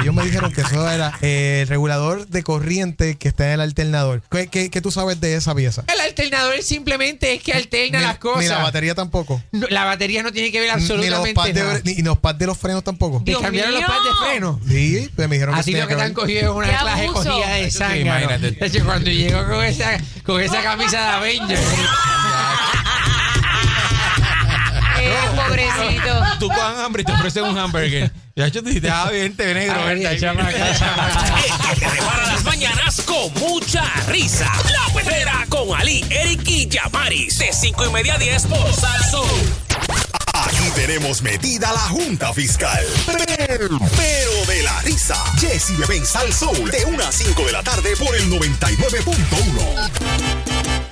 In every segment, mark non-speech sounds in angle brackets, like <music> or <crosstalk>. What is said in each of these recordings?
Ellos me dijeron que eso era eh, el regulador de corriente que está en el alternador. ¿Qué, qué, qué tú sabes de esa pieza? El alternador simplemente es que alterna Ni- las cosas. Ni la batería tampoco. No, la batería no tiene que ver Ni los, absolutamente de, nada. ni, los pads de los frenos tampoco. Te cambiaron los pads de freno. Sí, pues me dijeron que Así lo que te ver. han cogido es una ¡Qué clase cogida de sí, sangre. imagínate. De hecho, cuando llegó con esa, con esa camisa de Avengers. Pobrecito. <laughs> Tú con hambre y te ofrecen un hamburger. Ya yo te dije, ah, bien, te negro. Ay, vente chamaca, <laughs> chamaca. El que te repara las mañanas con mucha risa. La perrera con Ali, Eric y Yamaris. De 5 y media a 10 por Salsón. Aquí tenemos metida la Junta Fiscal. Pero, pero de la risa. Jessy Bebé en Sal Soul. De 1 a 5 de la tarde por el 99.1.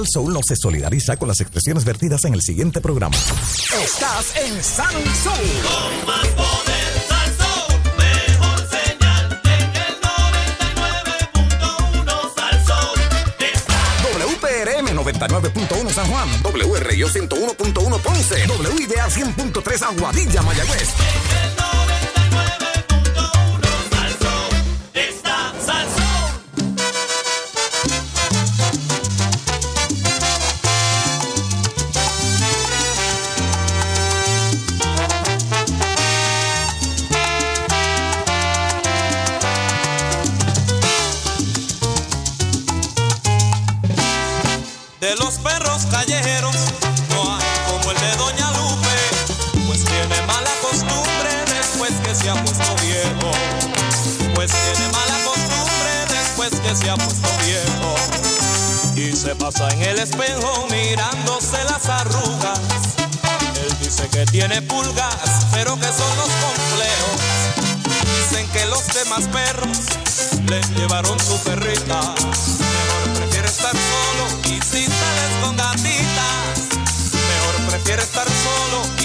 Sal Soul no se solidariza con las expresiones vertidas en el siguiente programa. Estás en Sal Soul. WPRM 99.1 San Juan, WRIO 101.1 Ponce, WIDA 100.3 Aguadilla, Mayagüez. En el espejo mirándose las arrugas. Él dice que tiene pulgas, pero que son los complejos. Dicen que los demás perros le llevaron su perrita. Mejor prefiere estar solo y si sales con gatitas. Mejor prefiere estar solo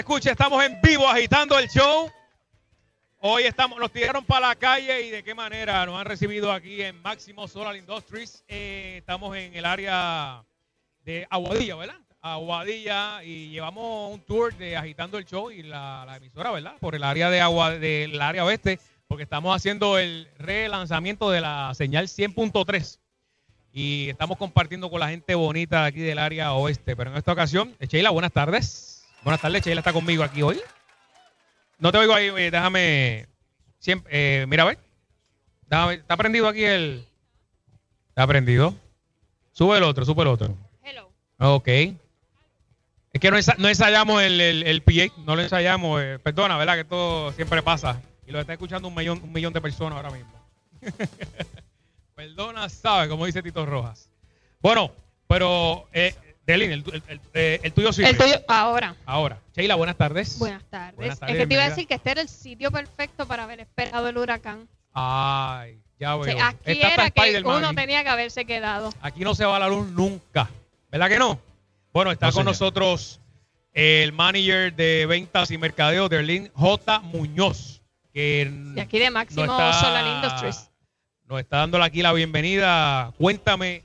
Escucha. Estamos en vivo agitando el show. Hoy estamos, nos tiraron para la calle y de qué manera nos han recibido aquí en Máximo Solar Industries. Eh, estamos en el área de Aguadilla, ¿verdad? Aguadilla y llevamos un tour de agitando el show y la, emisora, ¿verdad? Por el área de agua del área oeste, porque estamos haciendo el relanzamiento de la señal 100.3 y estamos compartiendo con la gente bonita de aquí del área oeste. Pero en esta ocasión, Sheila, buenas tardes. Buenas tardes, Sheila está conmigo aquí hoy. No te oigo ahí, eh, déjame. Siempre, eh, mira, a ver. Déjame, ¿Está prendido aquí el.? ¿Está prendido? Sube el otro, sube el otro. Hello. Ok. Es que no, ensa- no ensayamos el, el, el PA, no lo ensayamos. eh, perdona, ¿verdad? Que esto siempre pasa. Y lo está escuchando un millón, un millón de personas ahora mismo. <laughs> Perdona, sabe, como dice Tito Rojas. Bueno, pero, eh, Delin, el, tu- el- el- eh, el tuyo sí. El tuyo, ahora. Ahora. Sheila, buenas tardes. Buenas tardes. Buenas tardes, es que te iba a decir que este era el sitio perfecto para haber esperado el huracán. Ay, ya O veo. sea, aquí Esta era que uno aquí. tenía que haberse quedado. Aquí no se va la luz nunca. ¿Verdad que no? Bueno, está No, con señor. nosotros el manager de ventas y mercadeo de Erlin J. Muñoz. Que De aquí de Máximo nos está- Solar Industries. Nos está dando aquí la bienvenida. Cuéntame,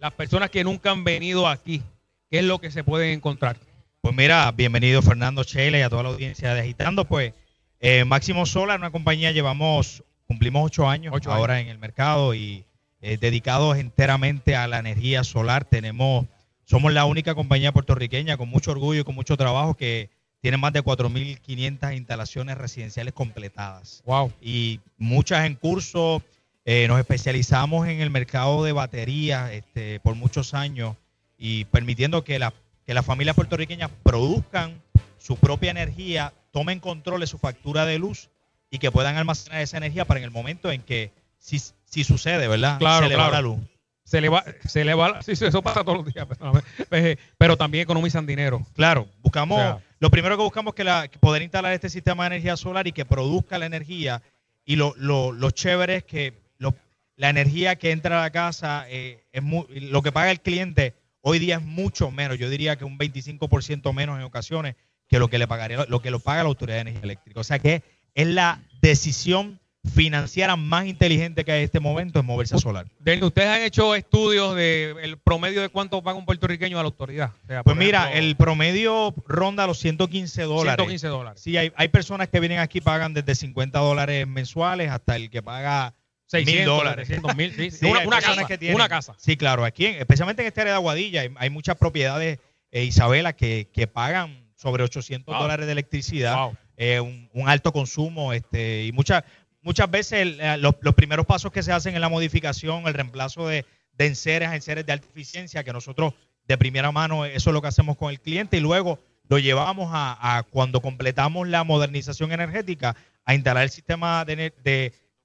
las personas que nunca han venido aquí, ¿qué es lo que se pueden encontrar? Pues mira, bienvenido Fernando Sheila y a toda la audiencia de Agitando. Pues eh, Máximo Solar, una compañía, llevamos, cumplimos ocho años Ocho ahora en el mercado y eh, dedicados enteramente a la energía solar. Tenemos, somos la única compañía puertorriqueña con mucho orgullo y con mucho trabajo que tiene más de 4.500 instalaciones residenciales completadas Wow. y muchas en curso. Eh, nos especializamos en el mercado de baterías este, por muchos años y permitiendo que, la, que las familias puertorriqueñas produzcan su propia energía, tomen control de su factura de luz y que puedan almacenar esa energía para en el momento en que, si, si sucede, ¿verdad? Claro, se le va la luz. Se le va, se le va, sí, sí, eso pasa todos los días, perdóname. Eh, pero también economizan dinero. Claro, buscamos, O sea- lo primero que buscamos es que, la, poder instalar este sistema de energía solar y que produzca la energía. Y lo, lo, lo chévere es que lo- la energía que entra a la casa, eh, es lo que paga el cliente hoy día es mucho menos. Yo diría que un 25% menos en ocasiones que lo que le pagaría, lo que lo paga la Autoridad de Energía Eléctrica. O sea que es la decisión financiera más inteligente que hay en este momento es moverse a solar. ¿ustedes han hecho estudios de el promedio de cuánto paga un puertorriqueño a la autoridad? O sea, Pues mira, ejemplo, el promedio ronda los 115 dólares. 115 dólares. Sí, hay, hay personas que vienen aquí y pagan desde 50 dólares mensuales hasta el que paga 600 mil dólares. 700 mil, sí, Sí, una, casa, que tienen- una casa. Sí, claro. Aquí, en- especialmente en esta área de Aguadilla, hay, hay muchas propiedades, eh, Isabela, que, que pagan sobre 800 Wow. dólares de electricidad, Wow. eh, un, un alto consumo, este, y muchas muchas veces el- eh, los, los primeros pasos que se hacen en la modificación, el reemplazo de, de enseres a enseres de alta eficiencia, que nosotros de primera mano eso es lo que hacemos con el cliente y luego lo llevamos a, a cuando completamos la modernización energética a instalar el sistema de-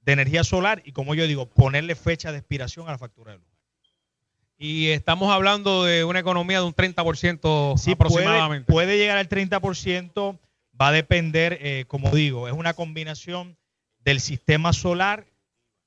de energía solar y como yo digo, ponerle fecha de expiración a la factura de luz. Y estamos hablando de una economía de un 30% Sí, puede, aproximadamente. puede llegar al 30%, va a depender, eh, como digo, es una combinación del sistema solar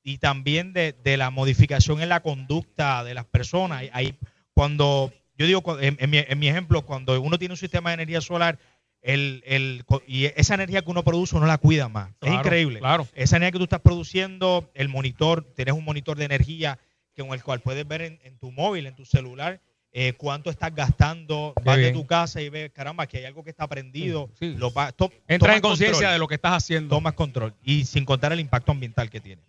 y también de, de la modificación en la conducta de las personas. Hay- cuando, yo digo, en mi, en mi ejemplo, cuando uno tiene un sistema de energía solar, el, el, co- y esa energía que uno produce uno la cuida más. es increíble. Claro. Esa energía que tú estás produciendo, el monitor, tienes un monitor de energía con el cual puedes ver en, en tu móvil, en tu celular, eh, cuánto estás gastando, Qué vas de tu casa y ves, caramba, que hay algo que está prendido. Sí. Lo pa- to- Entra en conciencia de lo que estás haciendo. Tomas control. Y sin contar el impacto ambiental que tiene.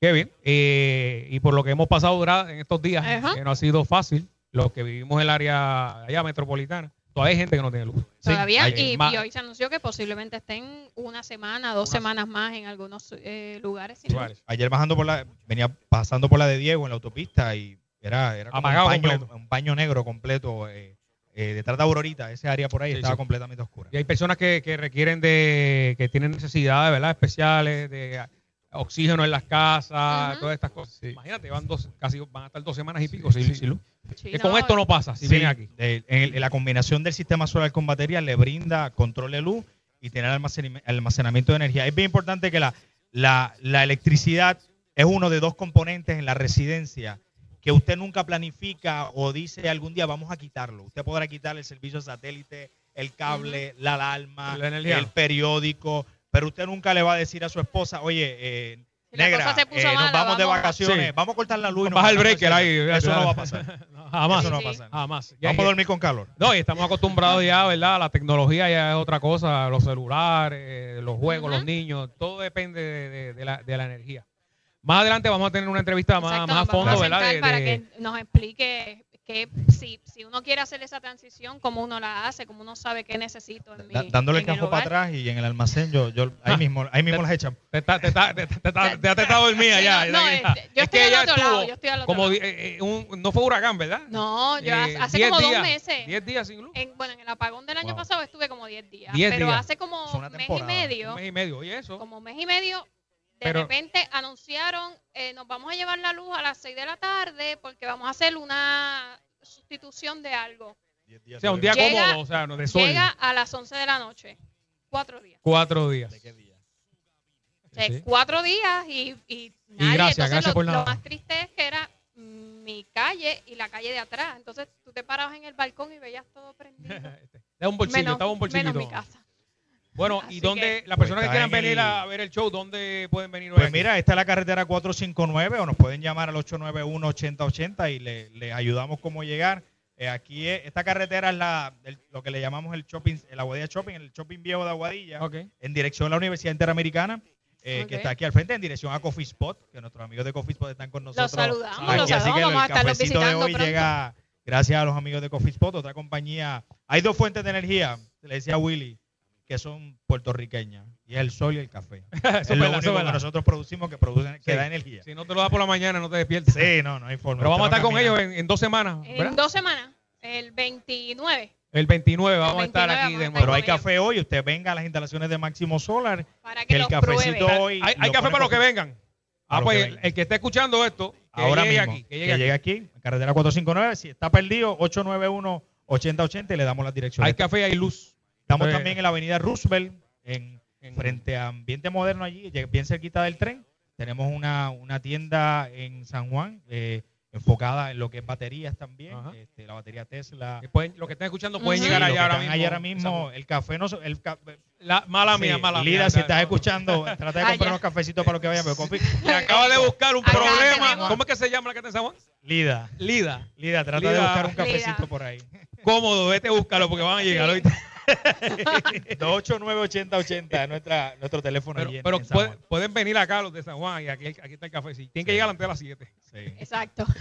Qué bien. Eh, y por lo que hemos pasado en estos días, Ajá. que no ha sido fácil, los que vivimos en el área allá metropolitana, todavía hay gente que no tiene luz. Todavía, hay- y, hoy se anunció que posiblemente estén una semana, dos Una- semanas más en algunos eh, lugares. sin. Lugares. Ayer bajando por la, venía pasando por la de Diego en la autopista y era, era un completo. un paño negro completo. eh, eh, detrás de Aurorita, esa área por ahí Sí, estaba sí. completamente oscura. Y hay personas que, que requieren de, que tienen necesidades, ¿verdad? Especiales, de oxígeno en las casas, todas estas cosas. Imagínate, van dos, casi van a estar dos semanas y pico sin, sin luz. Sí, Que con esto no pasa, si Sí, vienen aquí. eh, en, la combinación del sistema solar con baterías le brinda control de luz y tener almacenami- almacenamiento de energía. Es bien importante que la, la, la electricidad es uno de dos componentes en la residencia que usted nunca planifica o dice algún día vamos a quitarlo. Usted podrá quitar el servicio satélite, el cable, la alarma, La el periódico, pero usted nunca le va a decir a su esposa, oye, eh, negra, eh, nos mala, vamos de vacaciones, Sí. vamos a cortar la luz. y Baja el breaker ahí. <laughs> Eso no va a pasar. No, jamás. Eso no Sí, va a pasar. Jamás. Ya- Vamos a dormir con calor. No, y estamos acostumbrados ya, ¿verdad? La tecnología ya es otra cosa, los celulares, eh, los juegos, los niños, todo depende de, de- de la, de la energía. Más adelante vamos a tener una entrevista más, Exacto, más a fondo, a ¿verdad? para de- que nos explique que si, si uno quiere hacer esa transición, cómo uno la hace, cómo uno sabe qué necesito en mi, Da- dándole el en el campo para atrás y en el almacén, yo, yo ahí Ah. mismo, ahí mismo las echan. Te está, te está, te, te, te está- te está <laughs> dormida ya. no, ya- no, ya. este, yo Es estoy que al ella otro lado, estuvo yo estoy al otro como lado. eh, eh, un- no fue huracán, ¿verdad? No, yo Eh, hace- hace 10 como dos meses. 10 días sin luz. En, bueno, en el apagón del año Wow. pasado estuve como 10 días. 10 pero días. hace como mes y medio, Un mes y medio. ¿Y eso? como mes y medio, de Pero- repente anunciaron, eh, nos vamos a llevar la luz a las 6 de la tarde porque vamos a hacer una sustitución de algo. O sea, un día Llega- cómodo, o sea, no de sol. Llega a las 11 de la noche. Cuatro días. Cuatro días. O sea, Sí. cuatro días y, y nadie. gracias, Entonces, gracias lo, por lo nada. más triste es que era mi calle y la calle de atrás. Entonces tú te parabas en el balcón y veías todo prendido. <laughs> Da un bolsillo, menos, estaba un bolsillito. menos mi casa. Bueno, Así ¿y dónde que- las personas Pues que está quieran en venir el- a ver el show, dónde pueden venir hoy? Pues aquí? mira, esta es la carretera 459 o nos pueden llamar al 891-8080 y le, le ayudamos cómo llegar. Eh, aquí es- esta carretera es la, el- lo que le llamamos el shopping, el Aguadilla Shopping, el shopping viejo de Aguadilla, Ok. en dirección a la Universidad Interamericana, eh, que está aquí al frente, en dirección a Coffee Spot, que nuestros amigos de Coffee Spot están con nosotros. saludamos, aquí. los Así saludamos, que vamos a el estarlos cafecito de visitando hoy pronto. llega gracias a los amigos de Coffee Spot, otra compañía. Hay dos fuentes de energía, le decía Willy, que son puertorriqueñas, y es el sol y el café. <laughs> Es es lo único que nosotros producimos que, producen, que Sí. da energía. Si no te lo das por la mañana, no te despiertas. Sí, no, no hay forma. Pero vamos a estar con ellos en, en dos semanas, ¿verdad? En dos semanas, el 29, El 29 vamos a estar 29 aquí de nuevo. Pero hay café hoy, usted venga a las instalaciones de Máximo Solar, para que, que el los cafecito pruebe. hoy... Hay, café para los que vengan. Ah, pues que el, vengan. el que esté escuchando esto, que Ahora llegue mismo, aquí. Que que llegue llegue aquí. aquí, en carretera 459, si está perdido, 891-8080 y le damos las direcciones. Hay café y hay luz. Estamos también en la avenida Roosevelt, en, en- frente a Ambiente Moderno allí, bien cerquita del tren. Tenemos una, una tienda en San Juan, eh, enfocada en lo que es baterías también, este, la batería Tesla. pueden- los que estén escuchando pueden llegar allá ahora están mismo. ahí ahora mismo, el café no... El ca- La, mala mía, Sí, mala Lida, mía. si estás escuchando, <laughs> trata de comprar unos cafecitos para los que vayan. Pero coffee- <laughs> Me acaba de buscar un Acá problema. tenemos- ¿Cómo es que se llama la que está en San Juan? Lida, Lida. Lida, trata de Lida. buscar un cafecito Lida. por ahí. Cómodo, vete a buscarlo porque van a llegar Sí. ahorita. <laughs> 289-8080 es nuestra, nuestro teléfono Pero, allí en- pero en San pueden, Juan. pueden venir acá los de San Juan y aquí, aquí está el café. Sí. Tienen que llegar antes de las 7. Sí. Exacto. <laughs>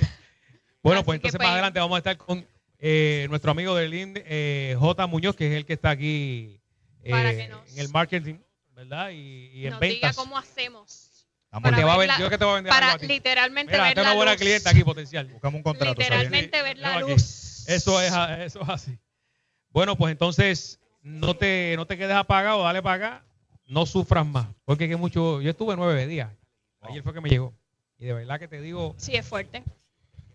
Bueno, Así pues entonces pues, más adelante vamos a estar con eh, nuestro amigo del INDE, eh, J. Muñoz, que es el que está aquí eh, Para que nos- en el marketing, ¿verdad? Y, y en Nos diga ventas. cómo hacemos. Para va a ver la- yo que te voy a vender algo Para a ti. literalmente Mira, ver tengo la una buena luz. clienta aquí potencial. Buscamos un contrato. ¿sabes? Literalmente ver la aquí. luz. Eso es, eso es así. Bueno, pues entonces no te, no te quedes apagado, dale para acá, no sufras más. Porque que mucho, yo estuve nueve días. Ayer fue que me llegó. Y de verdad que te digo, Sí, es fuerte.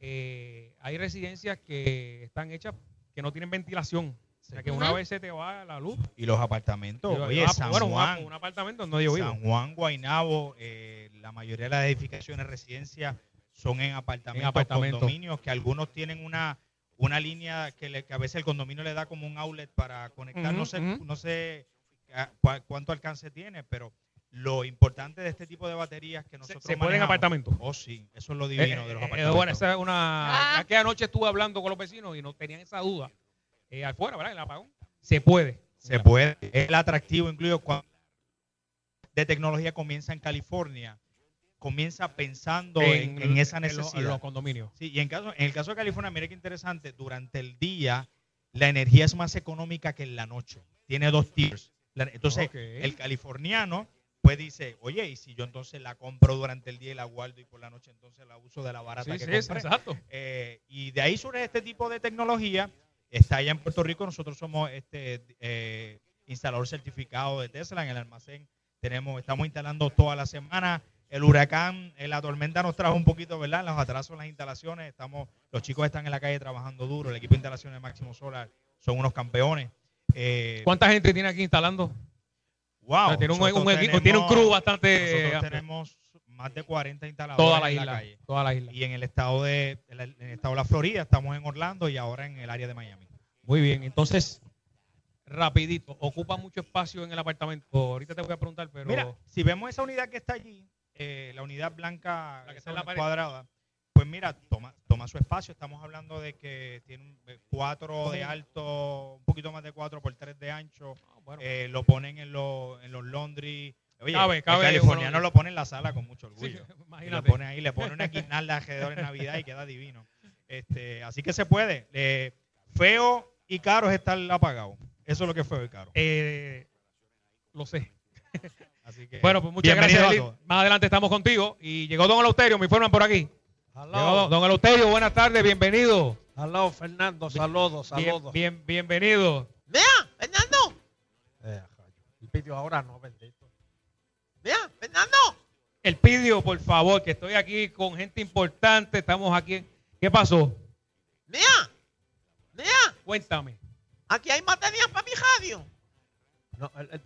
eh, hay residencias que están hechas que no tienen ventilación. O sea que una vez se te va la luz. Y los apartamentos. y- Oye, San bueno, Juan, un apartamento donde yo vivo. San Juan, Guainabo, eh, la mayoría de las edificaciones residencias son en apartamentos, En apartamentos. condominios, que algunos tienen una, una línea que, le- que a veces el condominio le da como un outlet para conectar. no sé, no sé a- cua- cuánto alcance tiene, pero lo importante de este tipo de baterías que Se, nosotros se puede en manejamos- apartamentos. Oh, sí, eso es lo Eh, divino de los eh, apartamentos. bueno, esa es una. Ah. Aquella noche estuve hablando con los vecinos y no tenían esa duda. Eh, afuera, ¿verdad? El apagón. Se puede. Se puede. El atractivo incluido cuando de tecnología comienza en California, comienza pensando en, en esa en necesidad. en los condominios. Sí, y en, caso, en el caso de California, mire qué interesante, durante el día la energía es más económica que en la noche. Tiene dos tiers. Entonces, el californiano pues dice, oye, y si yo entonces la compro durante el día y la guardo y por la noche entonces la uso de la barata Sí, que sí, es- exacto. Eh, y de ahí surge este tipo de tecnología. Está allá en Puerto Rico, nosotros somos este eh, instalador certificado de Tesla en el almacén. Tenemos, estamos instalando toda la semana. El huracán, eh, la tormenta nos trajo un poquito, ¿verdad? Los atrasos en las instalaciones. Estamos, los chicos están en la calle trabajando duro. El equipo de instalaciones de Máximo Solar son unos campeones. Eh, ¿Cuánta gente tiene aquí instalando? wow, O sea, tiene un, equipo, tiene un crew bastante. nosotros tenemos más de 40 instaladores Toda la en isla. calle. Toda la isla. Y en el estado de en el estado de la Florida, estamos en Orlando y ahora en el área de Miami. Muy bien, entonces, rapidito, ocupa mucho espacio en el apartamento. Ahorita te voy a preguntar, pero Mira, si vemos esa unidad que está allí, eh, la unidad blanca La que esa está en la pared. cuadrada, pues mira, toma, toma su espacio. Estamos hablando de que tiene un, eh, cuatro de alto, un poquito más de cuatro por tres de ancho. Ah, bueno. Eh, lo ponen en, los en los laundry. Oye, Cabe, el cabe californiano uno- lo pone en la sala con mucho Sí, orgullo. <laughs> Y lo pone ahí, le pone una guirnalda alrededor en Navidad y queda divino. Este, así que se puede. Eh, feo y caro es estar apagado. Eso es lo que es feo y caro. Eh, lo sé. <laughs> Así que, Bueno, pues muchas gracias, Eli. Más adelante estamos contigo. Y llegó Don Eleuterio, me informan por aquí. Llegó don, Eleuterio, buenas tardes, bienvenido. Aló, Fernando, saludos, Bien, saludos. bien- bienvenido. Mira, Fernando. Eh, el vídeo ahora no, bendito. Mira, Fernando. El pidió, por favor, que estoy aquí con gente importante. Estamos aquí. ¿Qué pasó? Mira, mira, Cuéntame. aquí hay baterías para mi radio. No, el, el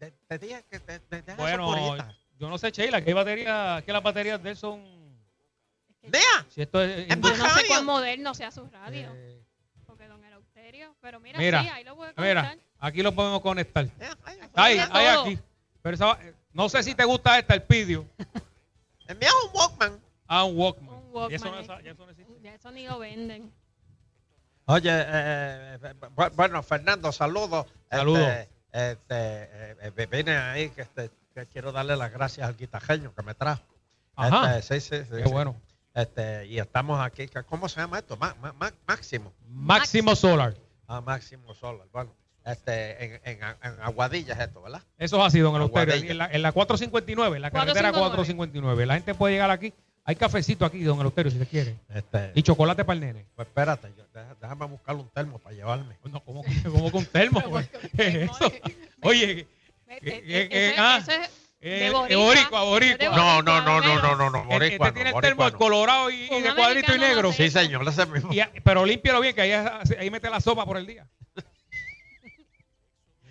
te, te dije que te, te dejas Bueno, yo no sé, Sheila, que hay baterías, que las baterías de él son. Mira, Si esto es. Es Yo no sé cuán moderno sea su radio. eh, Porque don Eleuterio. Pero mira, Mira, sí, ahí lo voy a mira, aquí lo podemos conectar. Mira hay todo. aquí. Pero esa- no sé si te gusta esta, el pidio. <laughs> envía un Walkman. Ah, un Walkman. Un Walkman, Y eso no, eh. es- ya eso no existe. Ya eso ni lo venden. Oye, eh, eh, eh, bu- bueno, Fernando, saludos. Saludos. Este, este, eh, eh, vine ahí que, este, que quiero darle las gracias al guitajeño que me trajo. Ajá. Este, sí, sí, sí, Qué sí. bueno. Este, y estamos aquí. que- ¿Cómo se llama esto? Ma- ma- ma- máximo. Máximo Solar. Ah, Máximo Solar. Bueno, este, en, en, en Aguadilla es esto, ¿verdad? Eso es así, don Eleuterio. En la, en la 459, en la carretera 459. La gente puede llegar aquí. Hay cafecito aquí, don Eleuterio, si te quiere. Este, Y chocolate para el nene. pues espérate, yo- déjame buscar un termo para llevarme. No, ¿cómo, cómo con termo? <laughs> <laughs> ¿Qué es eso? Oye, de boricua. boricua, de No, no, no, no, no, no, no, el- boricua este tiene no, el termo no. colorado y, de cuadrito y negro. Sí, señor, ese mismo. Pero límpialo bien, que ahí, ahí mete la sopa por el día.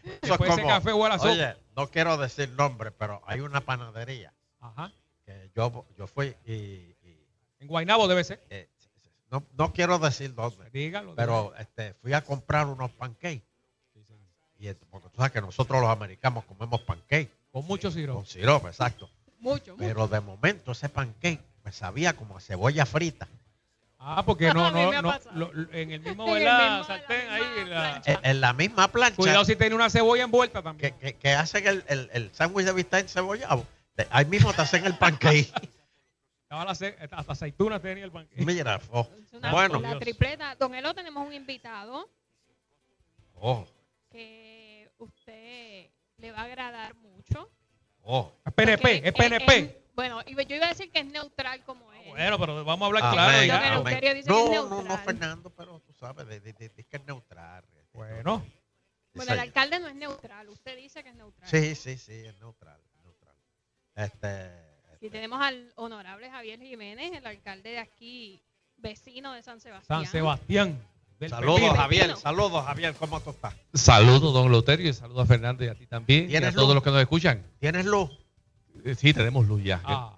Eso es Después ese café huele a sopa. Oye, no quiero decir nombre, pero hay una panadería Ajá. Que yo, yo fui y, y, En Guaynabo debe ser. eh, no, no quiero decir dónde, Dígalo. pero este, fui a comprar unos pancakes. Y, este, porque tú sabes que nosotros los americanos comemos pancakes Con mucho sirope. con sirope, exacto. Mucho, mucho. Pero de momento ese pancake me sabía como a cebolla frita. Ah, porque no, <laughs> no, no. lo- lo- en el mismo, <laughs> En el ¿verdad? mismo- Sartén la ahí. misma la- plancha. En, en la misma plancha Cuidado si tiene una cebolla envuelta también. que, que, que hacen el, el, el sándwich de bistec cebollado. Ahí mismo te hacen el pancake. <laughs> Estaba la ce- hasta aceitunas tenía el panque. Mira, oh, Es una- bueno. La tripleta. Don Elo, tenemos un invitado oh, que usted le va a agradar mucho. oh. Es PNP, es PNP. bueno, y yo iba a decir que es neutral como él. Bueno, pero vamos a hablar Amén, claro. Amén. Eleuterio dice que es No, no, no. Fernando, pero tú sabes, de, de- de- de que es neutral. Bueno, Bueno, el alcalde no es neutral. Usted dice que es neutral. Sí, sí, sí, es neutral. Este, Y tenemos al honorable Javier Jiménez, el alcalde de aquí, vecino de San Sebastián. San Sebastián. saludos, Pepino. Javier. Saludos, Javier. ¿Cómo tú estás? Saludos, don Loterio, y saludos a Fernando y a ti también, y a ¿Tienes todos luz? los que nos escuchan. ¿Tienes luz? Eh, Sí, tenemos luz ya. Ah,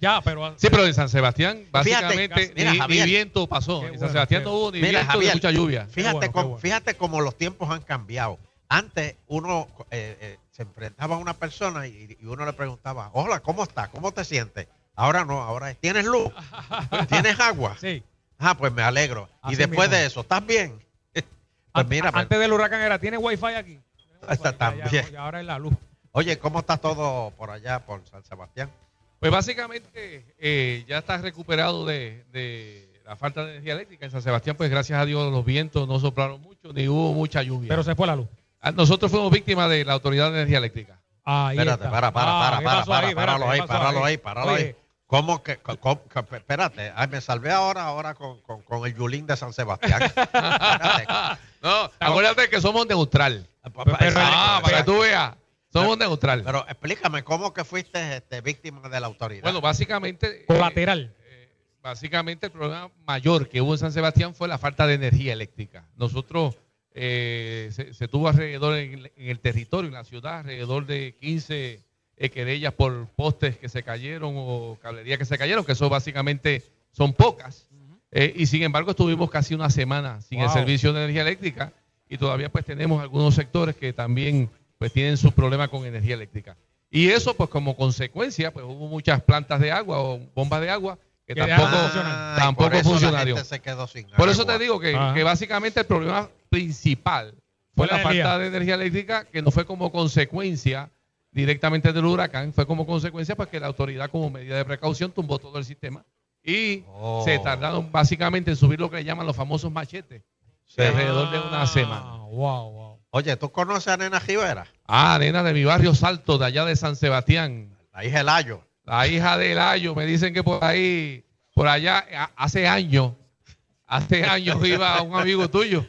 ya, pero. Sí, pero en San Sebastián, básicamente, mira, ni, viento pasó. En San Sebastián no hubo ni Mira, viento Javier, ni mucha lluvia. Fíjate, bueno, cómo, bueno. fíjate cómo los tiempos han cambiado. Antes uno eh, eh, se enfrentaba a una persona y, y uno le preguntaba, hola, ¿cómo estás? ¿Cómo te sientes? Ahora no, ahora es, ¿tienes luz? <laughs> ¿Tienes agua? Sí. Ah, pues me alegro. Así y después mismo. de eso, ¿estás bien? <laughs> pues An- mira, pues, antes del huracán era, ¿tiene wifi aquí? Está Ya, ya, también. Y ahora es la luz. oye, ¿cómo está todo por allá, por San Sebastián? Pues básicamente eh, ya está recuperado de, de la falta de energía eléctrica. En San Sebastián, pues gracias a Dios los vientos no soplaron mucho, ni hubo mucha lluvia. Pero se fue la luz. Ah, Nosotros fuimos víctimas de la Autoridad de Energía Eléctrica. Ahí Espérate, está. para, para, Ah, para, ¿qué para, para, ahí? páralo ahí, ¿qué pasó páralo ahí, páralo ahí. ¿Cómo que, co- co- espérate, ay, me salvé ahora, ahora con, con, con el Yulín de San Sebastián. <laughs> No, acuérdate que somos neutral. Pero- Ah, para que tú veas, somos neutral. Pero explícame, ¿cómo que fuiste este, víctima de la autoridad? Bueno, básicamente, eh, Colateral. eh, básicamente el problema mayor que hubo en San Sebastián fue la falta de energía eléctrica. Nosotros eh, se, se tuvo alrededor en, el- en el territorio, en la ciudad, alrededor de 15 eh, querellas por postes que se cayeron o cablerías que se cayeron, que eso básicamente son pocas. Eh, y sin embargo estuvimos casi una semana sin el servicio de energía eléctrica y todavía pues tenemos algunos sectores que también pues tienen sus problemas con energía eléctrica. Y eso pues como consecuencia pues hubo muchas plantas de agua o bombas de agua que tampoco, de. Ah, tampoco por sin Por eso te digo que, básicamente el problema principal fue la la falta de energía eléctrica, que no fue como consecuencia directamente del huracán, fue como consecuencia pues que la autoridad como medida de precaución tumbó todo el sistema y Oh. se tardaron básicamente en subir lo que le llaman los famosos machetes Sí. alrededor de una semana. Ah, Wow, wow. Oye, ¿tú conoces a Nena Rivera? Ah, nena de mi barrio Salto, de allá de San Sebastián. La hija del Ayo. La hija del Ayo, me dicen que por ahí, por allá, hace años, hace años <laughs> iba un amigo tuyo.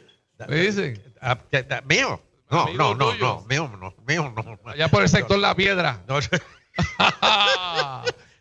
Me dicen, Ah, ¿Mío? No, no, no, no, mío no, mío no. allá por el sector La Piedra. <laughs> No,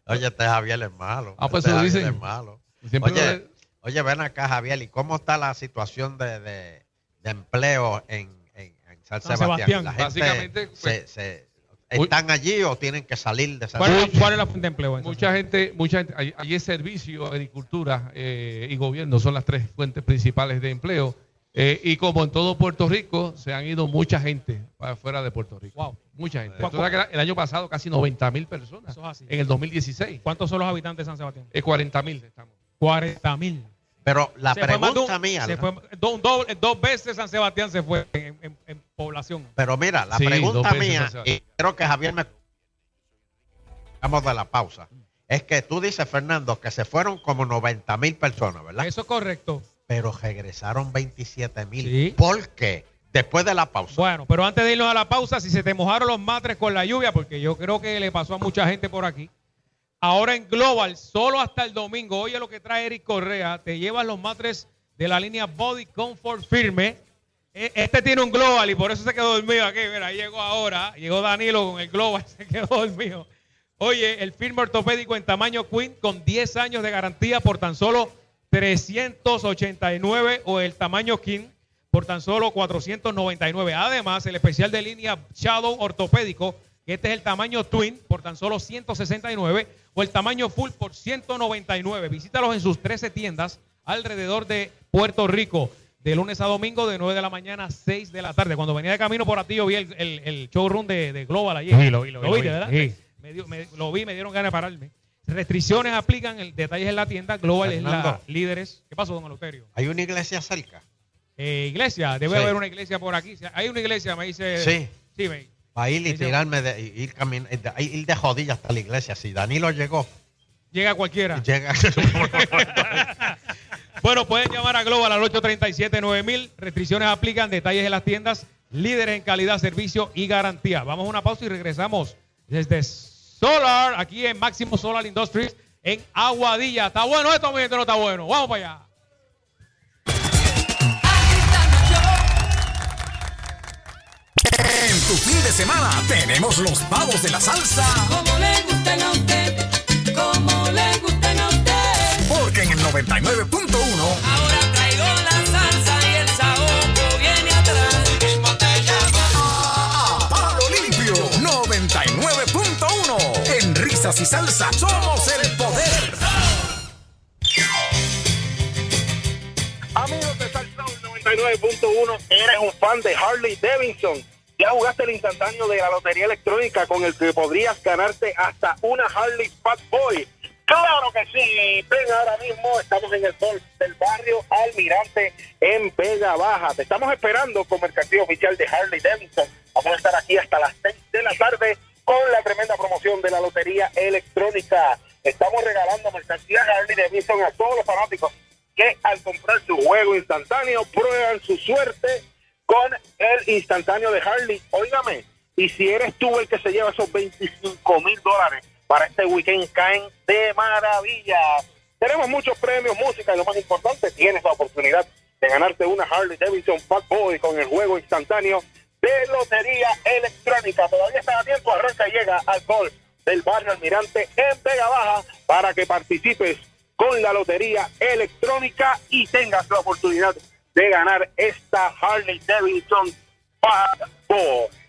Oye, este Javier es malo. Ah, pues este eso Javier dicen. es malo. Oye, lo- oye, ven acá, Javier, ¿y cómo está la situación de, de- de empleo en, en- en San, San Sebastián? Sebastián. La gente Básicamente, se- pues, se- Uy. ¿Están allí o tienen que salir de San ¿Cuál, es la- Sebastián? cuál es la fuente de empleo? Mucha gente, mucha gente, allí- es servicio, agricultura eh, y gobierno son las tres fuentes principales de empleo. Eh, y como en todo Puerto Rico, se han ido mucha gente para afuera de Puerto Rico. Wow. Mucha gente. ¿Cu- Tú sabes que el año pasado casi 90 mil personas. Eso es así. En el 2016. ¿Cuántos son los habitantes de San Sebastián? Eh, 40 mil estamos. 40 mil. Pero la Se pregunta un- mía, se ¿no? fue dos, veces San Sebastián se fue en, en- en población. pero mira, la Sí, pregunta mía, creo que Javier me... Vamos de la pausa. Es que tú dices, Fernando, que se fueron como 90 mil personas, ¿verdad? Eso es correcto. Pero regresaron 27 mil. Sí. ¿Por qué? Después de la pausa. Bueno, pero antes de irnos a la pausa, si se te mojaron los matres con la lluvia, porque yo creo que le pasó a mucha gente por aquí. Ahora en Global, solo hasta el domingo, oye lo que trae Eric Correa, te llevas los matres de la línea Body Comfort Firme. E- Este tiene un Global y por eso se quedó dormido aquí. Mira, llegó ahora, llegó Danilo con el Global, <laughs> se quedó dormido. Oye, el firme ortopédico en tamaño Queen con 10 años de garantía por tan solo 389 o el tamaño King por tan solo 499. Además, el especial de línea Shadow ortopédico, que este es el tamaño Twin por tan solo 169 o el tamaño Full por 199. Visítalos en sus 13 tiendas alrededor de Puerto Rico. De lunes a domingo, de 9 de la mañana a 6 de la tarde. Cuando venía de camino por aquí, yo vi el, el- el showroom de, de Global ayer. Sí, lo vi, lo vi, lo viste, vi. ¿verdad? Sí. Me dio- me- lo vi, me dieron ganas de pararme. Restricciones aplican, el detalle es en la tienda. Global es la líderes. ¿Qué pasó, don Eleuterio? ¿Hay una iglesia cerca? Eh, iglesia, debe Sí. haber una iglesia por aquí. Hay una iglesia, me dice. Sí. Sí, me, Para ir y tirarme, de, y ir, camin- de, ir de jodilla hasta la iglesia. Si Danilo llegó, llega cualquiera. llega. <laughs> <laughs> Bueno, pueden llamar a Global al 837-9000. Restricciones aplican, detalles en las tiendas. Líderes en calidad, servicio y garantía. Vamos a una pausa y regresamos desde Solar, aquí en Máximo Solar Industries, en Aguadilla. ¿Está bueno esto, mi gente? No está bueno. Vamos para allá. En tu fin de semana tenemos los pavos de la salsa. Como le a usted, 99.1 Ahora traigo la salsa y el saoco viene atrás. Mismo te llamo. a Palo Limpio 99.1 En risas y salsa somos el poder. Amigos de Salsa 99.1, eres un fan de Harley Davidson. Ya jugaste el instantáneo de la lotería electrónica con el que podrías ganarte hasta una Harley Fat Boy. Claro que sí. Ven ahora mismo, estamos en el sol del barrio Almirante en Vega Baja. Te estamos esperando con mercancía oficial de Harley Davidson. Vamos a estar aquí hasta las 6 de la tarde con la tremenda promoción de la lotería electrónica. Estamos regalando mercancía Harley Davidson a todos los fanáticos que al comprar su juego instantáneo prueban su suerte con el instantáneo de Harley. Óigame, y si eres tú el que se lleva esos 25 mil dólares para este weekend, caen de maravilla. Tenemos muchos premios, música y lo más importante, tienes la oportunidad de ganarte una Harley Davidson Fat Boy con el juego instantáneo de lotería electrónica. Todavía está a tiempo, arranca y llega al gol del barrio Almirante en Vega Baja para que participes con la lotería electrónica y tengas la oportunidad de ganar esta Harley Davidson Fat Boy.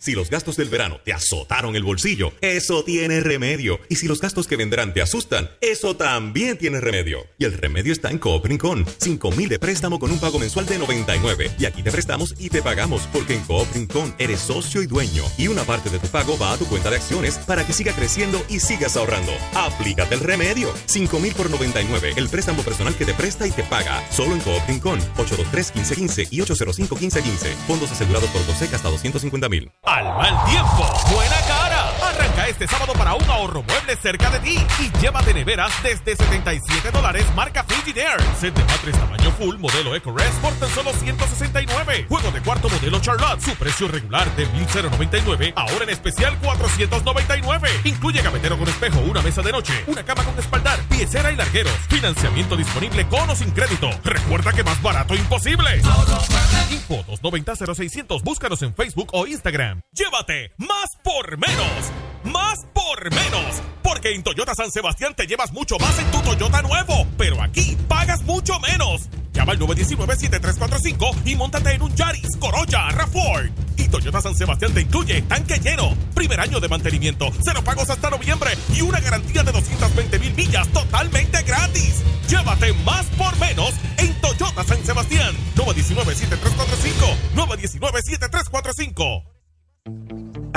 Si los gastos del verano te azotaron el bolsillo, eso tiene remedio. Y si los gastos que vendrán te asustan, eso también tiene remedio. Y el remedio está en Coop Rincón. 5 mil de préstamo con un pago mensual de 99. Y aquí te prestamos y te pagamos porque en Coop Rincón eres socio y dueño. Y una parte de tu pago va a tu cuenta de acciones para que siga creciendo y sigas ahorrando. Aplícate el remedio. 5 mil por 99. El préstamo personal que te presta y te paga. Solo en Coop Rincón. 823-1515 y 805-1515. Fondos asegurados por Doseca hasta 250 mil. Al mal tiempo, buena cara. Arranca este sábado para un ahorro mueble cerca de ti y llévate neveras desde 77 dólares marca Frigidaire. Set de matres tamaño full modelo EcoRest por tan solo 169. Juego de cuarto modelo Charlotte, su precio regular de 1099, ahora en especial 499. Incluye gavetero con espejo, una mesa de noche, una cama con espaldar, piecera y largueros. Financiamiento disponible con o sin crédito. Recuerda que más barato imposible. Info 290-0600. Búscanos en Facebook o Instagram. Llévate más por menos. Más por menos. Porque en Toyota San Sebastián te llevas mucho más en tu Toyota nuevo. Pero aquí pagas mucho menos. Llama al 919-7345 y montate en un Yaris, Corolla, RAV4. Y Toyota San Sebastián te incluye tanque lleno, primer año de mantenimiento, cero pagos hasta noviembre y una garantía de 220 mil millas totalmente gratis. Llévate más por menos en Toyota San Sebastián. 919-7345. 919-7345.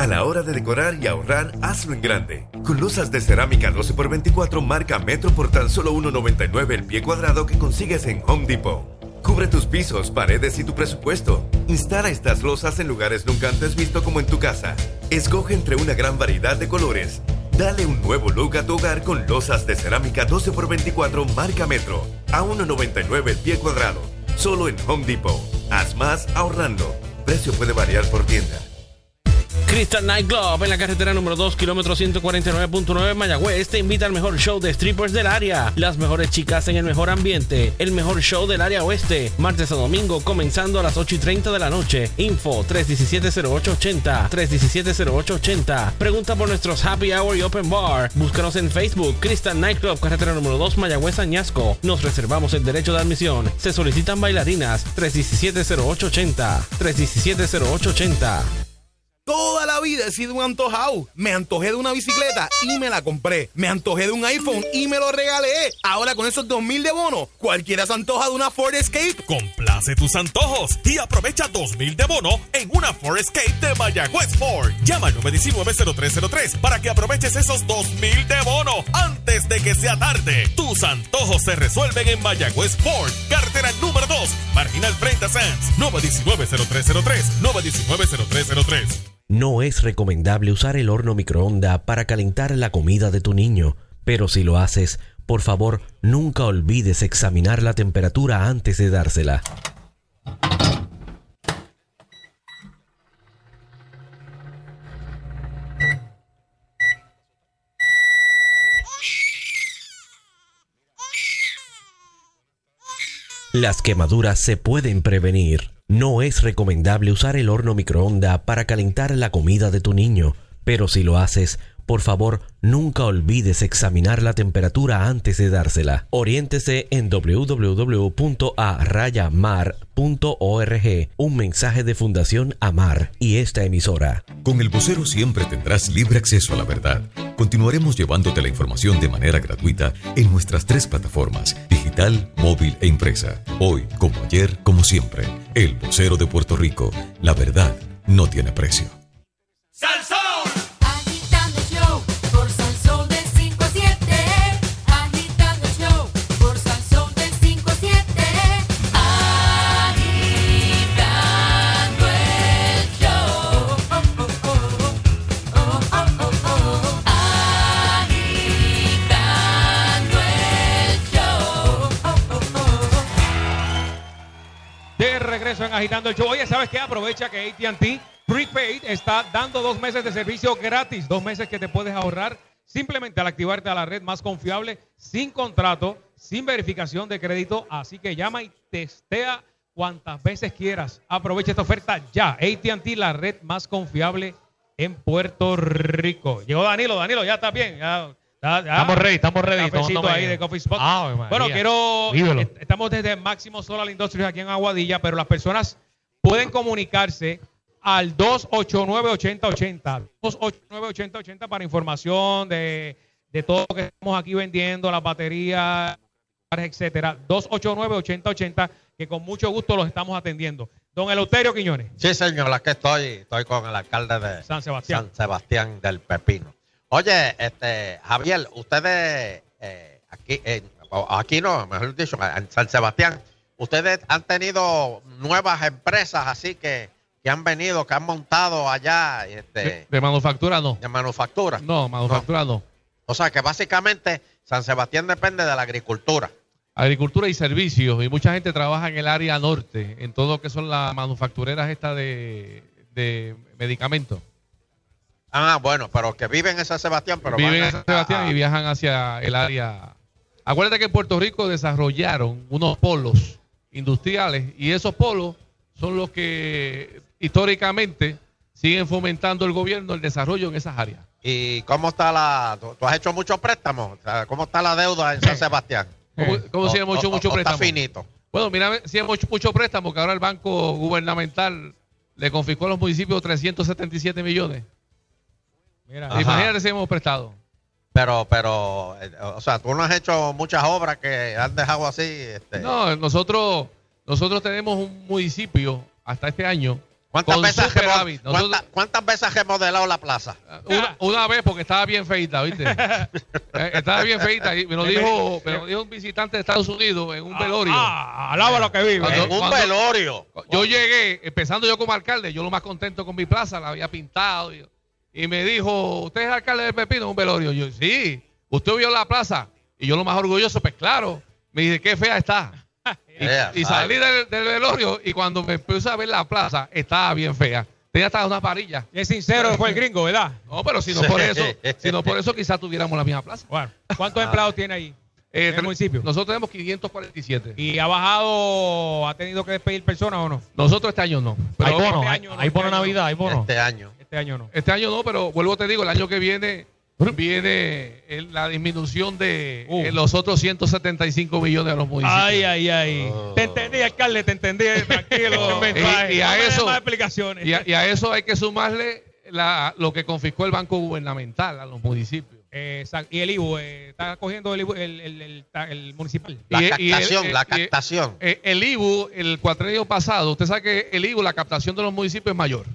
A la hora de decorar y ahorrar, hazlo en grande. Con losas de cerámica 12x24 marca Metro por tan solo 1,99 el pie cuadrado que consigues en Home Depot. Cubre tus pisos, paredes y tu presupuesto. Instala estas losas en lugares nunca antes visto como en tu casa. Escoge entre una gran variedad de colores. Dale un nuevo look a tu hogar con losas de cerámica 12x24 marca Metro. A 1,99 el pie cuadrado. Solo en Home Depot. Haz más ahorrando. Precio puede variar por tienda. Crystal Night Club en la carretera número 2, kilómetro 149.9 Mayagüez te invita al mejor show de strippers del área. Las mejores chicas en el mejor ambiente. El mejor show del área oeste. Martes a domingo comenzando a las 8 y 30 de la noche. Info 317-0880. 317-0880. Pregunta por nuestros Happy Hour y Open Bar. Búscanos en Facebook. Crystal Night Club, carretera número 2 Mayagüez Añasco. Nos reservamos el derecho de admisión. Se solicitan bailarinas. 317-0880. 317-0880. Toda la vida he sido un antojado. Me antojé de una bicicleta y me la compré. Me antojé de un iPhone y me lo regalé. Ahora con esos 2000 de bono, cualquiera se antoja de una Ford Escape. Complace tus antojos y aprovecha 2000 de bono en una Ford Escape de Mayagüez Ford. Llama al 919-0303 para que aproveches esos 2000 de bono antes de que sea tarde. Tus antojos se resuelven en Mayagüez Ford. Cartera número 2, Marginal 30 Sands. 919-0303. 919-0303. No es recomendable usar el horno microonda para calentar la comida de tu niño, pero si lo haces, por favor, nunca olvides examinar la temperatura antes de dársela. Las quemaduras se pueden prevenir. No es recomendable usar el horno microonda para calentar la comida de tu niño, pero si lo haces, por favor, nunca olvides examinar la temperatura antes de dársela. Oriéntese en www.arayamar.org. Un mensaje de Fundación Amar y esta emisora. Con el vocero siempre tendrás libre acceso a la verdad. Continuaremos llevándote la información de manera gratuita en nuestras tres plataformas, digital, móvil e impresa. Hoy, como ayer, como siempre, el vocero de Puerto Rico. La verdad no tiene precio. ¡Salsón! Agitando el Show. Oye, ¿sabes qué? Aprovecha que ATT Prepaid está dando dos meses de servicio gratis. Dos meses que te puedes ahorrar simplemente al activarte a la red más confiable, sin contrato, sin verificación de crédito. Así que llama y testea cuantas veces quieras. Aprovecha esta oferta ya. ATT, la red más confiable en Puerto Rico. Llegó Danilo. Danilo, ya está bien. Ya- ya. Estamos ready, estamos ready, Cafecito ahí de Coffee Spot. María. bueno, quiero. Ídolo. Estamos desde Máximo Solar Industries aquí en Aguadilla, pero las personas pueden comunicarse al 289-8080. 289-8080 para información de, de todo lo que estamos aquí vendiendo, las baterías, etcétera. 289-8080, que con mucho gusto los estamos atendiendo. Don Eleuterio Quiñones. Sí, señor, aquí estoy. Estoy con el alcalde de San Sebastián. San Sebastián del Pepino. Oye, este, Javier, ustedes eh, aquí, o- aquí no, mejor dicho, en San Sebastián, ustedes han tenido nuevas empresas así que, que han venido, que han montado allá este, De, de manufactura no. de manufactura. No, manufactura no. O sea que básicamente San Sebastián depende de la agricultura. Agricultura y servicios. Y mucha gente trabaja en el área norte, en todo lo que son las manufactureras estas de, de medicamentos. Ah, bueno, pero que viven en San Sebastián, pero Viven en San Sebastián a- y viajan hacia el área. Acuérdate que en Puerto Rico desarrollaron unos polos industriales y esos polos son los que históricamente siguen fomentando el gobierno el desarrollo en esas áreas. ¿Y cómo está la... Tú, tú has hecho muchos préstamos? O sea, ¿Cómo está la deuda en San <laughs> Sebastián? ¿Cómo, cómo se O- llama mucho, o- mucho o está finito. Bueno, mira, si hemos hecho mucho préstamo, que ahora el Banco Gubernamental le confiscó a los municipios 377 millones. Ajá. Imagínate si hemos prestado. Pero, pero, eh, o sea, tú no has hecho muchas obras que han dejado así. Este, No, nosotros, nosotros tenemos un municipio hasta este año. ¿Cuántas, con veces. Nosotros- cuántas- cuántas veces has remodelado la plaza? una, una vez porque estaba bien feita, ¿viste? <laughs> Eh, estaba bien feita y me lo dijo, me lo dijo un visitante de Estados Unidos en un velorio. Ah, alaba lo que vive. Cuando- En un cuando- velorio. Yo llegué, empezando yo como alcalde, yo lo más contento con mi plaza, la había pintado. Y, y me dijo, ¿usted es alcalde de Pepino? Un velorio. Yo, sí. ¿Usted vio la plaza? Y yo lo más orgulloso, pues claro. Me dice, qué fea está. <laughs> Y, Yeah, y salí del, del velorio y cuando me puse a ver la plaza, estaba bien fea. Tenía hasta una parilla. Y es sincero, fue el gringo, ¿verdad? No, pero si no por eso, si no por eso quizás tuviéramos la misma plaza. Bueno, ¿cuántos empleados tiene ahí? Eh, en el municipio. Nosotros tenemos 547. ¿Y ha bajado, ha tenido que despedir personas o no? Nosotros este año no. Hay bono, este hay- año no, hay este bono año no. Navidad, hay bono. Este año. Este año no. Este año no, pero vuelvo te digo, el año que viene viene el- la disminución de Uh. eh, los otros 175 millones de los municipios. Ay, ay, ay. Te entendí, alcalde, te entendí. Tranquilo. <laughs> Y- a No eso- más explicaciones. Y a, y a eso hay que sumarle la- lo que confiscó el Banco Gubernamental a los municipios. Eh, exacto. y el IBU, eh, está cogiendo el, IBU, el, el, el- el municipal. La Y- y el- captación, eh, la y- captación. Eh, el IBU, el cuatrenio pasado, usted sabe que el IBU, la captación de los municipios es mayor.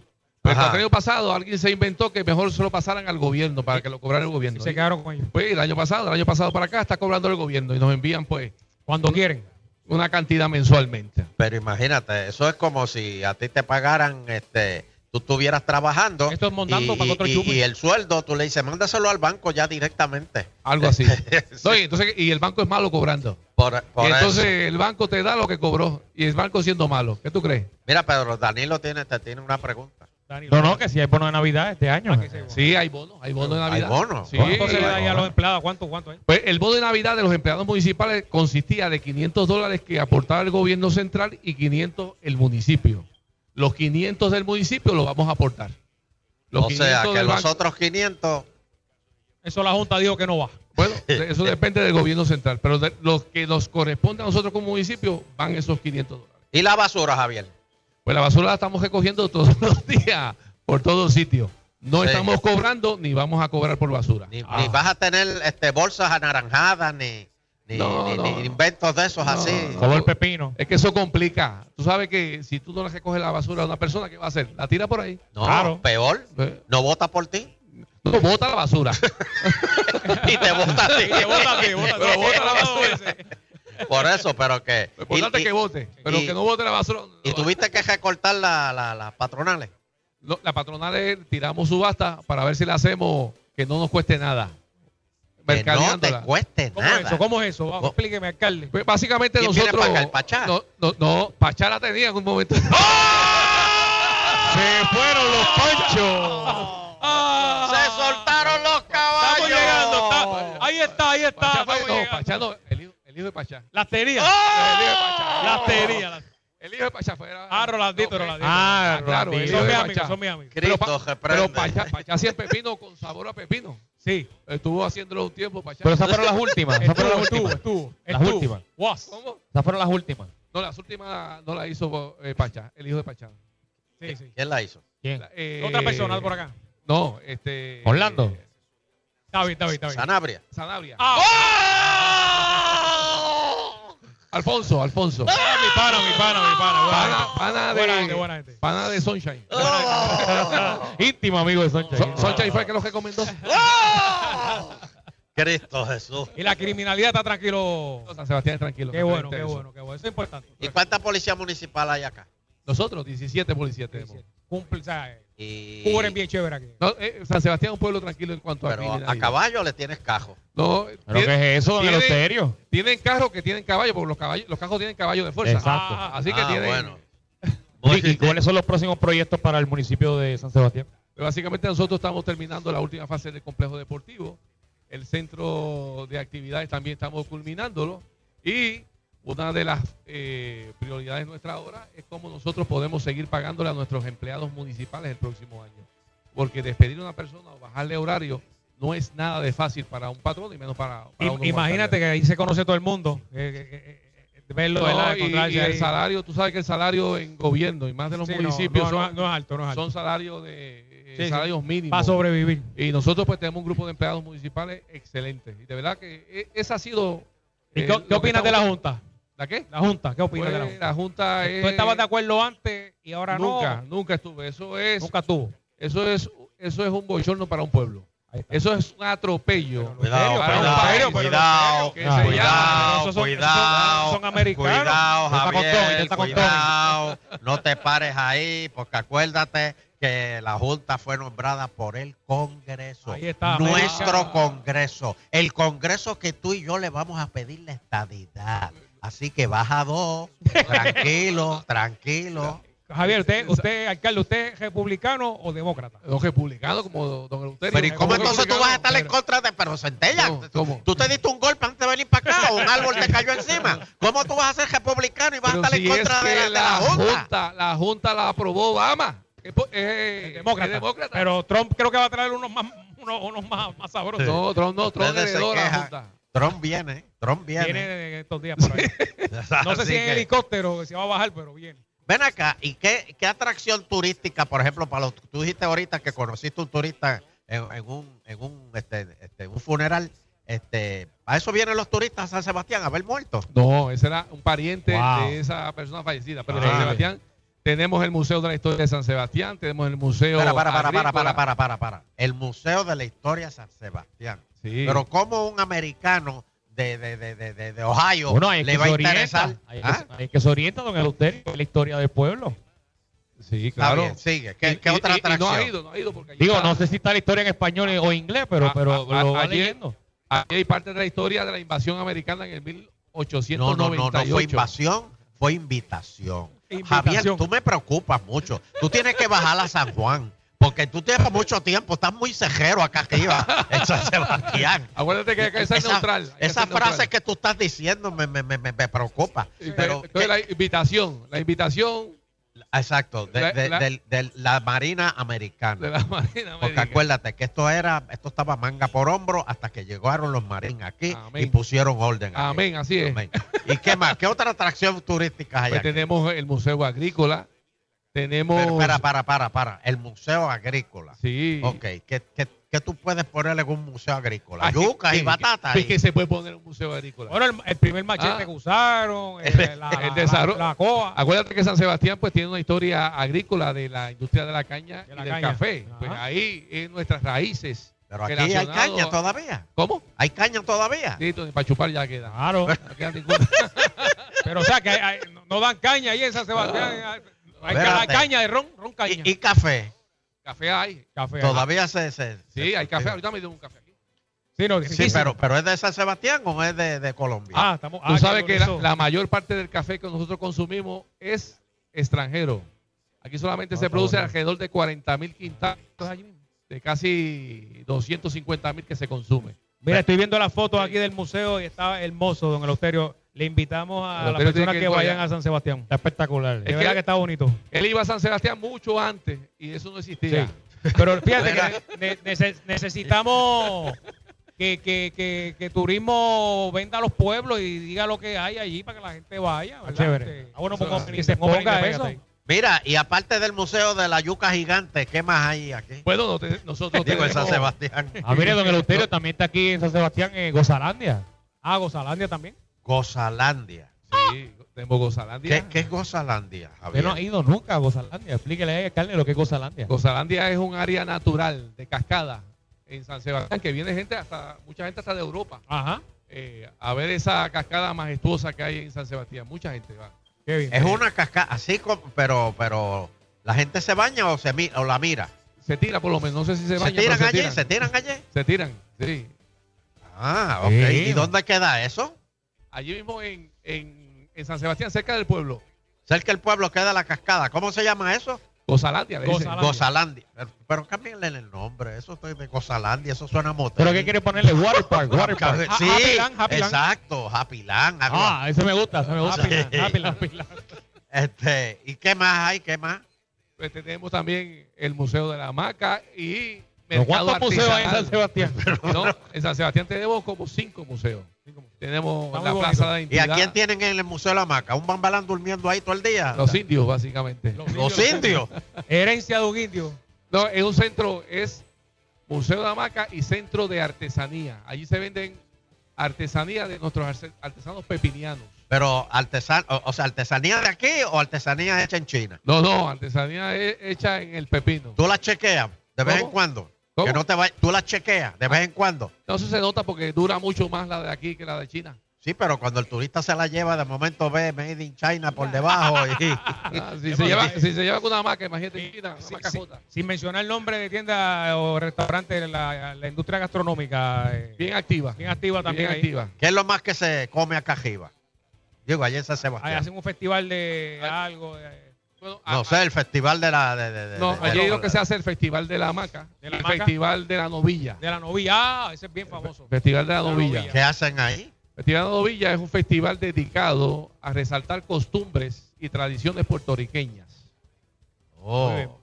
Pero el Ajá. cuatrenio pasado alguien se inventó que mejor se lo pasaran al gobierno para que lo cobrara el gobierno. Y se quedaron con ellos. Pues el año pasado, el año pasado para acá está cobrando el gobierno y nos envían pues Cuando quieren. una cantidad mensualmente. Pero imagínate, eso es como si a ti te pagaran, este, tú estuvieras trabajando. Esto es montando y, para otro y- y el sueldo, tú le dices, mándaselo al banco ya directamente. Algo así. <laughs> No, y, entonces, y el banco es malo cobrando. Por, por y entonces eso. el banco te da lo que cobró y el banco siendo malo. ¿Qué tú crees? Mira, Pedro, Danilo tiene, te tiene una pregunta. No, no, que si hay bono de Navidad este año. Sí, hay bonos, hay bonos de Hay Navidad. bonos. Sí, ¿Cuánto se le da ahí a hay los empleados? ¿Cuánto, cuánto es? Pues el bono de Navidad de los empleados municipales consistía de 500 dólares que aportaba el gobierno central y 500 el municipio. Los 500 del municipio los vamos a aportar. Los o sea, que los banco- otros 500, Eso la Junta dijo que no va. Bueno, <laughs> eso depende del gobierno central, pero de los que nos corresponde a nosotros como municipio van esos 500 dólares. ¿y la basura, Javier? Pues la basura la estamos recogiendo todos <laughs> los días por todos sitios. No Sí. estamos cobrando ni vamos a cobrar por basura. Ni, Ah. ni vas a tener este, bolsas anaranjadas, ni, ni, No, ni- no. ni inventos de esos así. Como el pepino. Es que eso complica. Tú sabes que si tú no le recoges la basura a una persona, ¿qué va a hacer? La tira por ahí. No, Claro. peor, Eh, no vota por ti No, bota la basura. <laughs> y te vota a ti. <laughs> Te bota a ti, bota a ti. Pero bota la basura. Por eso, pero que. Lo importante y- es que vote, pero y- que no vote la basura. Y tuviste que recortar la- la- las patronales. No, la patronal es, tiramos subasta para ver si le hacemos que no nos cueste nada. Que no te cueste ¿Cómo es nada. eso? ¿Cómo es eso? Vamos, Oh. explíqueme, alcalde. Pues básicamente ¿Quién viene nosotros. para acá, el Pachá? No, no, no, Pachá la tenía en un momento. <laughs> Se fueron los panchos. Se soltaron los caballos. Estamos llegando. está- ahí está, ahí está. Pachá, no. Pachá no, el hijo, de Pachá. La teoría. El hijo de Pachá. La teoría. la- El hijo de Pachá fue. Ah, Rolandito, no, Rolandito. Ah, claro, el hijo Son mis amigos, son mis amigos. Pero, Cristo Pa- reprende. pero Pachá, Pachá hacía pepino con sabor a pepino. Sí. Estuvo haciéndolo un tiempo, Pachá. Pero esas fueron las últimas. Esas fueron las Estuvo, últimas. estuvo, Las últimas. Was. ¿Cómo? Esas fueron las últimas. No, las últimas no la hizo eh, Pachá, el hijo de Pachá. Sí, sí. ¿Quién la hizo? ¿Quién? Otra persona por acá. No, este. Orlando. David, David, David. Sanabria. Sanabria. Ah, Alfonso, Alfonso. Ah, mi pana, mi pana, mi pana. Buena Pana, pana Buena de, gente, buena gente. pana de Sunshine. <laughs> Íntimo amigo de Soncha. Son- Sunshine fue el que los recomendó. Cristo Jesús. Y la criminalidad está tranquilo. San Sebastián es tranquilo. Qué no bueno, qué bueno, qué bueno. Eso es importante. ¿Y cuánta policía municipal hay acá? Nosotros, 17 policías tenemos. Cumple, o sea, eh, Y... cubren bien chévere aquí. No, eh, San Sebastián es un pueblo tranquilo en cuanto a Pero a caballo le tienes cajo. No, ¿Pero qué es eso, don tienen- Eleuterio? Tienen carros que tienen caballo, porque los caballos, los cajos tienen caballo de fuerza. Exacto. Ah, así que Ah, tienen. bueno. <laughs> ¿Y, y cuáles son los próximos proyectos para el municipio de San Sebastián? Pero básicamente nosotros estamos terminando la última fase del complejo deportivo. El centro de actividades también estamos culminándolo. Y una de las eh, prioridades nuestra ahora es cómo nosotros podemos seguir pagándole a nuestros empleados municipales el próximo año. Porque despedir a una persona o bajarle horario no es nada de fácil para un patrón y menos para, para uno Imagínate que ahí se conoce todo el mundo. eh, eh, verlo, No, ¿verdad? y, el salario, tú sabes que el salario en gobierno y más de los Sí, municipios no, no, son, no es alto, no es alto. son salarios de eh, Sí, sí. salarios mínimos. Para sobrevivir. Y nosotros pues tenemos un grupo de empleados municipales excelentes. Y de verdad que eh, esa ha sido... ¿Y qué, opinas de la Junta? ¿La qué? La Junta, ¿qué opinas Pues, de la Junta? la Junta es... ¿Tú estabas de acuerdo antes y ahora nunca, no? nunca estuve. Eso es... Nunca tuvo. Eso es, eso es un bochorno para un pueblo. Eso es un atropello. Cuidado, cuidado, cuidado, cuidado, cuidado, son americanos. cuidado, Javier, está con Tony. cuidado, no te pares ahí, porque acuérdate que la Junta fue nombrada por el Congreso, Ahí está, nuestro. Congreso, el Congreso que tú y yo le vamos a pedir la estadidad. Así que baja dos, tranquilo, <laughs> tranquilo. Javier, usted, usted, alcalde, ¿usted es republicano o demócrata? Don republicano como don Eleuterio. Pero ¿y cómo entonces tú vas a estar en contra de pero Centella? No, ¿cómo? Tú te diste un golpe antes de venir para acá o un árbol te cayó encima. ¿Cómo tú vas a ser republicano y vas Pero a estar si en contra es de, que la, de la Junta? La Junta la aprobó Obama. Es, Demócrata. es demócrata. Pero Trump creo que va a traer unos más, unos, unos más, más sabrosos. no, Trump no, Trump heredó la. Junta. Trump viene, Trump viene. Viene estos días por ahí. <laughs> No sé si en que- helicóptero se va a bajar, pero viene. Ven acá, ¿y qué, qué atracción turística, por ejemplo, para los, tú dijiste ahorita que conociste un turista en, en un, en un, este, este, un funeral, este, ¿a eso vienen los turistas a San Sebastián a ver muertos? No, ese era un pariente Wow. de esa persona fallecida. Pero en Increíble. San Sebastián tenemos el Museo de la Historia de San Sebastián, tenemos el Museo. Para, para, para, para, para, para, para, para. El Museo de la Historia de San Sebastián. Sí. Pero como un americano de, de, de, de, Ohio Bueno, hay le que va a se interesar. Hay ¿Ah? hay que se orienta, don Eleuterio, la historia del pueblo. Sí, claro. bien, sigue. ¿Qué, Y- qué y- otra atracción? no ha ido, no ha ido porque allí Digo, está- no sé si está la historia en español o inglés, pero, A- pero a- lo va ayer- leyendo. Aquí hay parte de la historia de la invasión americana en el No, 1898. no, no, no fue invasión, fue invitación. Invitación. Javier, tú me preocupas mucho. Tú tienes que bajar a San Juan. Porque tú tienes mucho tiempo, estás muy cejero acá arriba <laughs> en San Sebastián. Acuérdate que ser Esa- neutral. Esa neutral. frase que tú estás diciendo me, me, me, me- preocupa. Y- Pero, entonces la invitación, la invitación exacto, de, La- de- la- de la Marina Americana. de la Marina Porque acuérdate que esto era, esto estaba manga por hombro hasta que llegaron los marines aquí Amén. y pusieron orden. aquí. Amén, así es. Amén. ¿Y qué más? ¿Qué otra atracción turística hay Pues aquí? tenemos el Museo Agrícola, tenemos... Pero, para, para, para, para. El Museo Agrícola. Sí. Ok, ¿qué, qué, qué tú puedes ponerle en un museo agrícola? Ay, Yuca y ¿qué- batata. qué- y- qué se puede poner en un museo agrícola? Bueno, el, el primer machete Ah. que usaron, <laughs> eh, la, el la- desarrollo. la, la coa. Acuérdate que San Sebastián pues tiene una historia agrícola de la industria de la caña De y del caña. café. Pues ahí es nuestras raíces. Pero aquí hay caña a- todavía. ¿Cómo? ¿Hay caña todavía? Sí, para chupar ya queda. Claro. No queda ninguna. <laughs> Pero o sea, que hay- hay- no- dan caña ahí en San Sebastián. Hay, hay ca- caña de ron, ron caña. ¿Y, y café? Café hay. café. Todavía se... se Sí, se- hay café. Ahorita me dio un café aquí. Sí, no, Sí, pero, pero ¿es de San Sebastián o es de, de Colombia? Ah, estamos. Tú ah, sabes que la, mayor parte del café que nosotros consumimos es extranjero. Aquí solamente Ah, se produce alrededor de 40 mil quintales de casi 250 mil que se consume. Mira, estoy viendo las fotos aquí del museo y está hermoso, don Eleuterio. Le invitamos a las personas que vayan allá. a San Sebastián. Está espectacular. Es verdad que- que está bonito. Él iba a San Sebastián mucho antes y eso no existía. Sí. Pero fíjate que ne- nece- necesitamos que, que, que, que turismo venda a los pueblos y diga lo que hay allí para que la gente vaya. ¿verdad? chévere. Ah, bueno, Eso- pues, que se ponga. Mira, y aparte del Museo de la Yuca Gigante, ¿qué más hay aquí? Bueno, no te- nosotros Digo, en San Sebastián. Ah, mire, don <laughs> Eleuterio también está aquí en San Sebastián, en Gozalandia. Ah, Gozalandia también. Gozalandia. Sí, tenemos Gozalandia. ¿Qué, qué es Gozalandia, Usted Javier? no ha ido nunca a Gozalandia. Explíquele ahí, alcalde, lo que es Gozalandia. Gozalandia es un área natural de cascada en San Sebastián que viene gente hasta mucha gente hasta de Europa Ajá. eh, a ver esa cascada majestuosa que hay en San Sebastián. Mucha gente va. Qué bien. Es una cascada, así como, pero, pero, ¿la gente se baña o se mi- o la mira? Se tira por lo menos, no sé si se ¿Se baña, tiran pero allí? se tiran. ¿Se tiran allí? Se tiran, sí. Ah, ok. Sí. ¿Y dónde queda eso? Allí mismo en, en, en San Sebastián, cerca del pueblo. Cerca del pueblo queda la cascada. ¿Cómo se llama eso? Gozalandia, le. Gozalandia. Gozalandia. Pero, pero cámbienle el nombre. Eso estoy de Gozalandia. Eso suena motel. ¿Pero qué quiere ponerle? Water Park, <laughs> Water Park. Sí, Happy Land, Happy Land. exacto. Happy Land. Ah, ese me gusta, ese me gusta. Sí. Happy Land, <laughs> Happy Land, Happy Land. Este, ¿Y qué más hay? ¿Qué más? Pues tenemos también el Museo de la Hamaca y ¿Pero Mercado ¿Cuántos museos hay en San. Sebastián? <laughs> No, en San Sebastián tenemos como cinco museos. Tenemos Está la bonito. Plaza de la ¿Y a quién tienen en el Museo de la Maca? ¿Un bambalán durmiendo ahí todo el día? los indios, básicamente. Los indios. <laughs> Herencia de un indio. No, es un centro, es Museo de Hamaca y Centro de Artesanía. Allí se venden artesanía de nuestros arce- artesanos pepinianos. Pero artesan, o, o sea, artesanía de aquí o artesanía hecha en China. No, no, artesanía he- hecha en el pepino. ¿Tú la chequeas de vez ¿Cómo? en cuando? ¿Cómo? Que no te vaya- tú la chequeas de vez en cuando. No, eso se nota porque dura mucho más la de aquí que la de China. Sí, pero cuando el turista se la lleva, de momento ve Made in China por debajo. Y, <laughs> Ah, si, se lleva, si se lleva con una hamaca, imagínate China, una Sí, jota. Sin mencionar el nombre de tienda o restaurante de la, la industria gastronómica. eh, Bien activa. bien activa también. Bien activa. ¿Qué es lo más que se come acá arriba? Digo, allá en San Ahí Sebastián. hacen un festival de algo. de- Bueno, No a- sé, el festival de la... De, de- de- No, de- allí lo que se hace el Festival de la Hamaca, De la el hamaca. Festival de la Novilla. de la novilla. Ah, ese es bien famoso. Festival de la La Novilla. novilla. ¿Qué hacen ahí? El Festival de la Novilla es un festival dedicado a resaltar costumbres y tradiciones puertorriqueñas. Oh,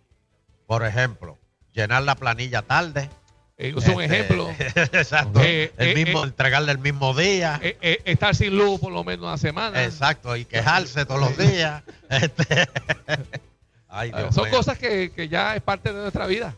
por ejemplo, llenar la planilla tarde. Eh, es un Este, ejemplo. <laughs> Exacto. Eh, el eh, mismo, eh. entregarle el mismo día. Eh, eh, estar sin luz por lo menos una semana. Exacto. Y quejarse todos los días. <laughs> Este, Ay, Dios Son mío. cosas que, que ya es parte de nuestra vida.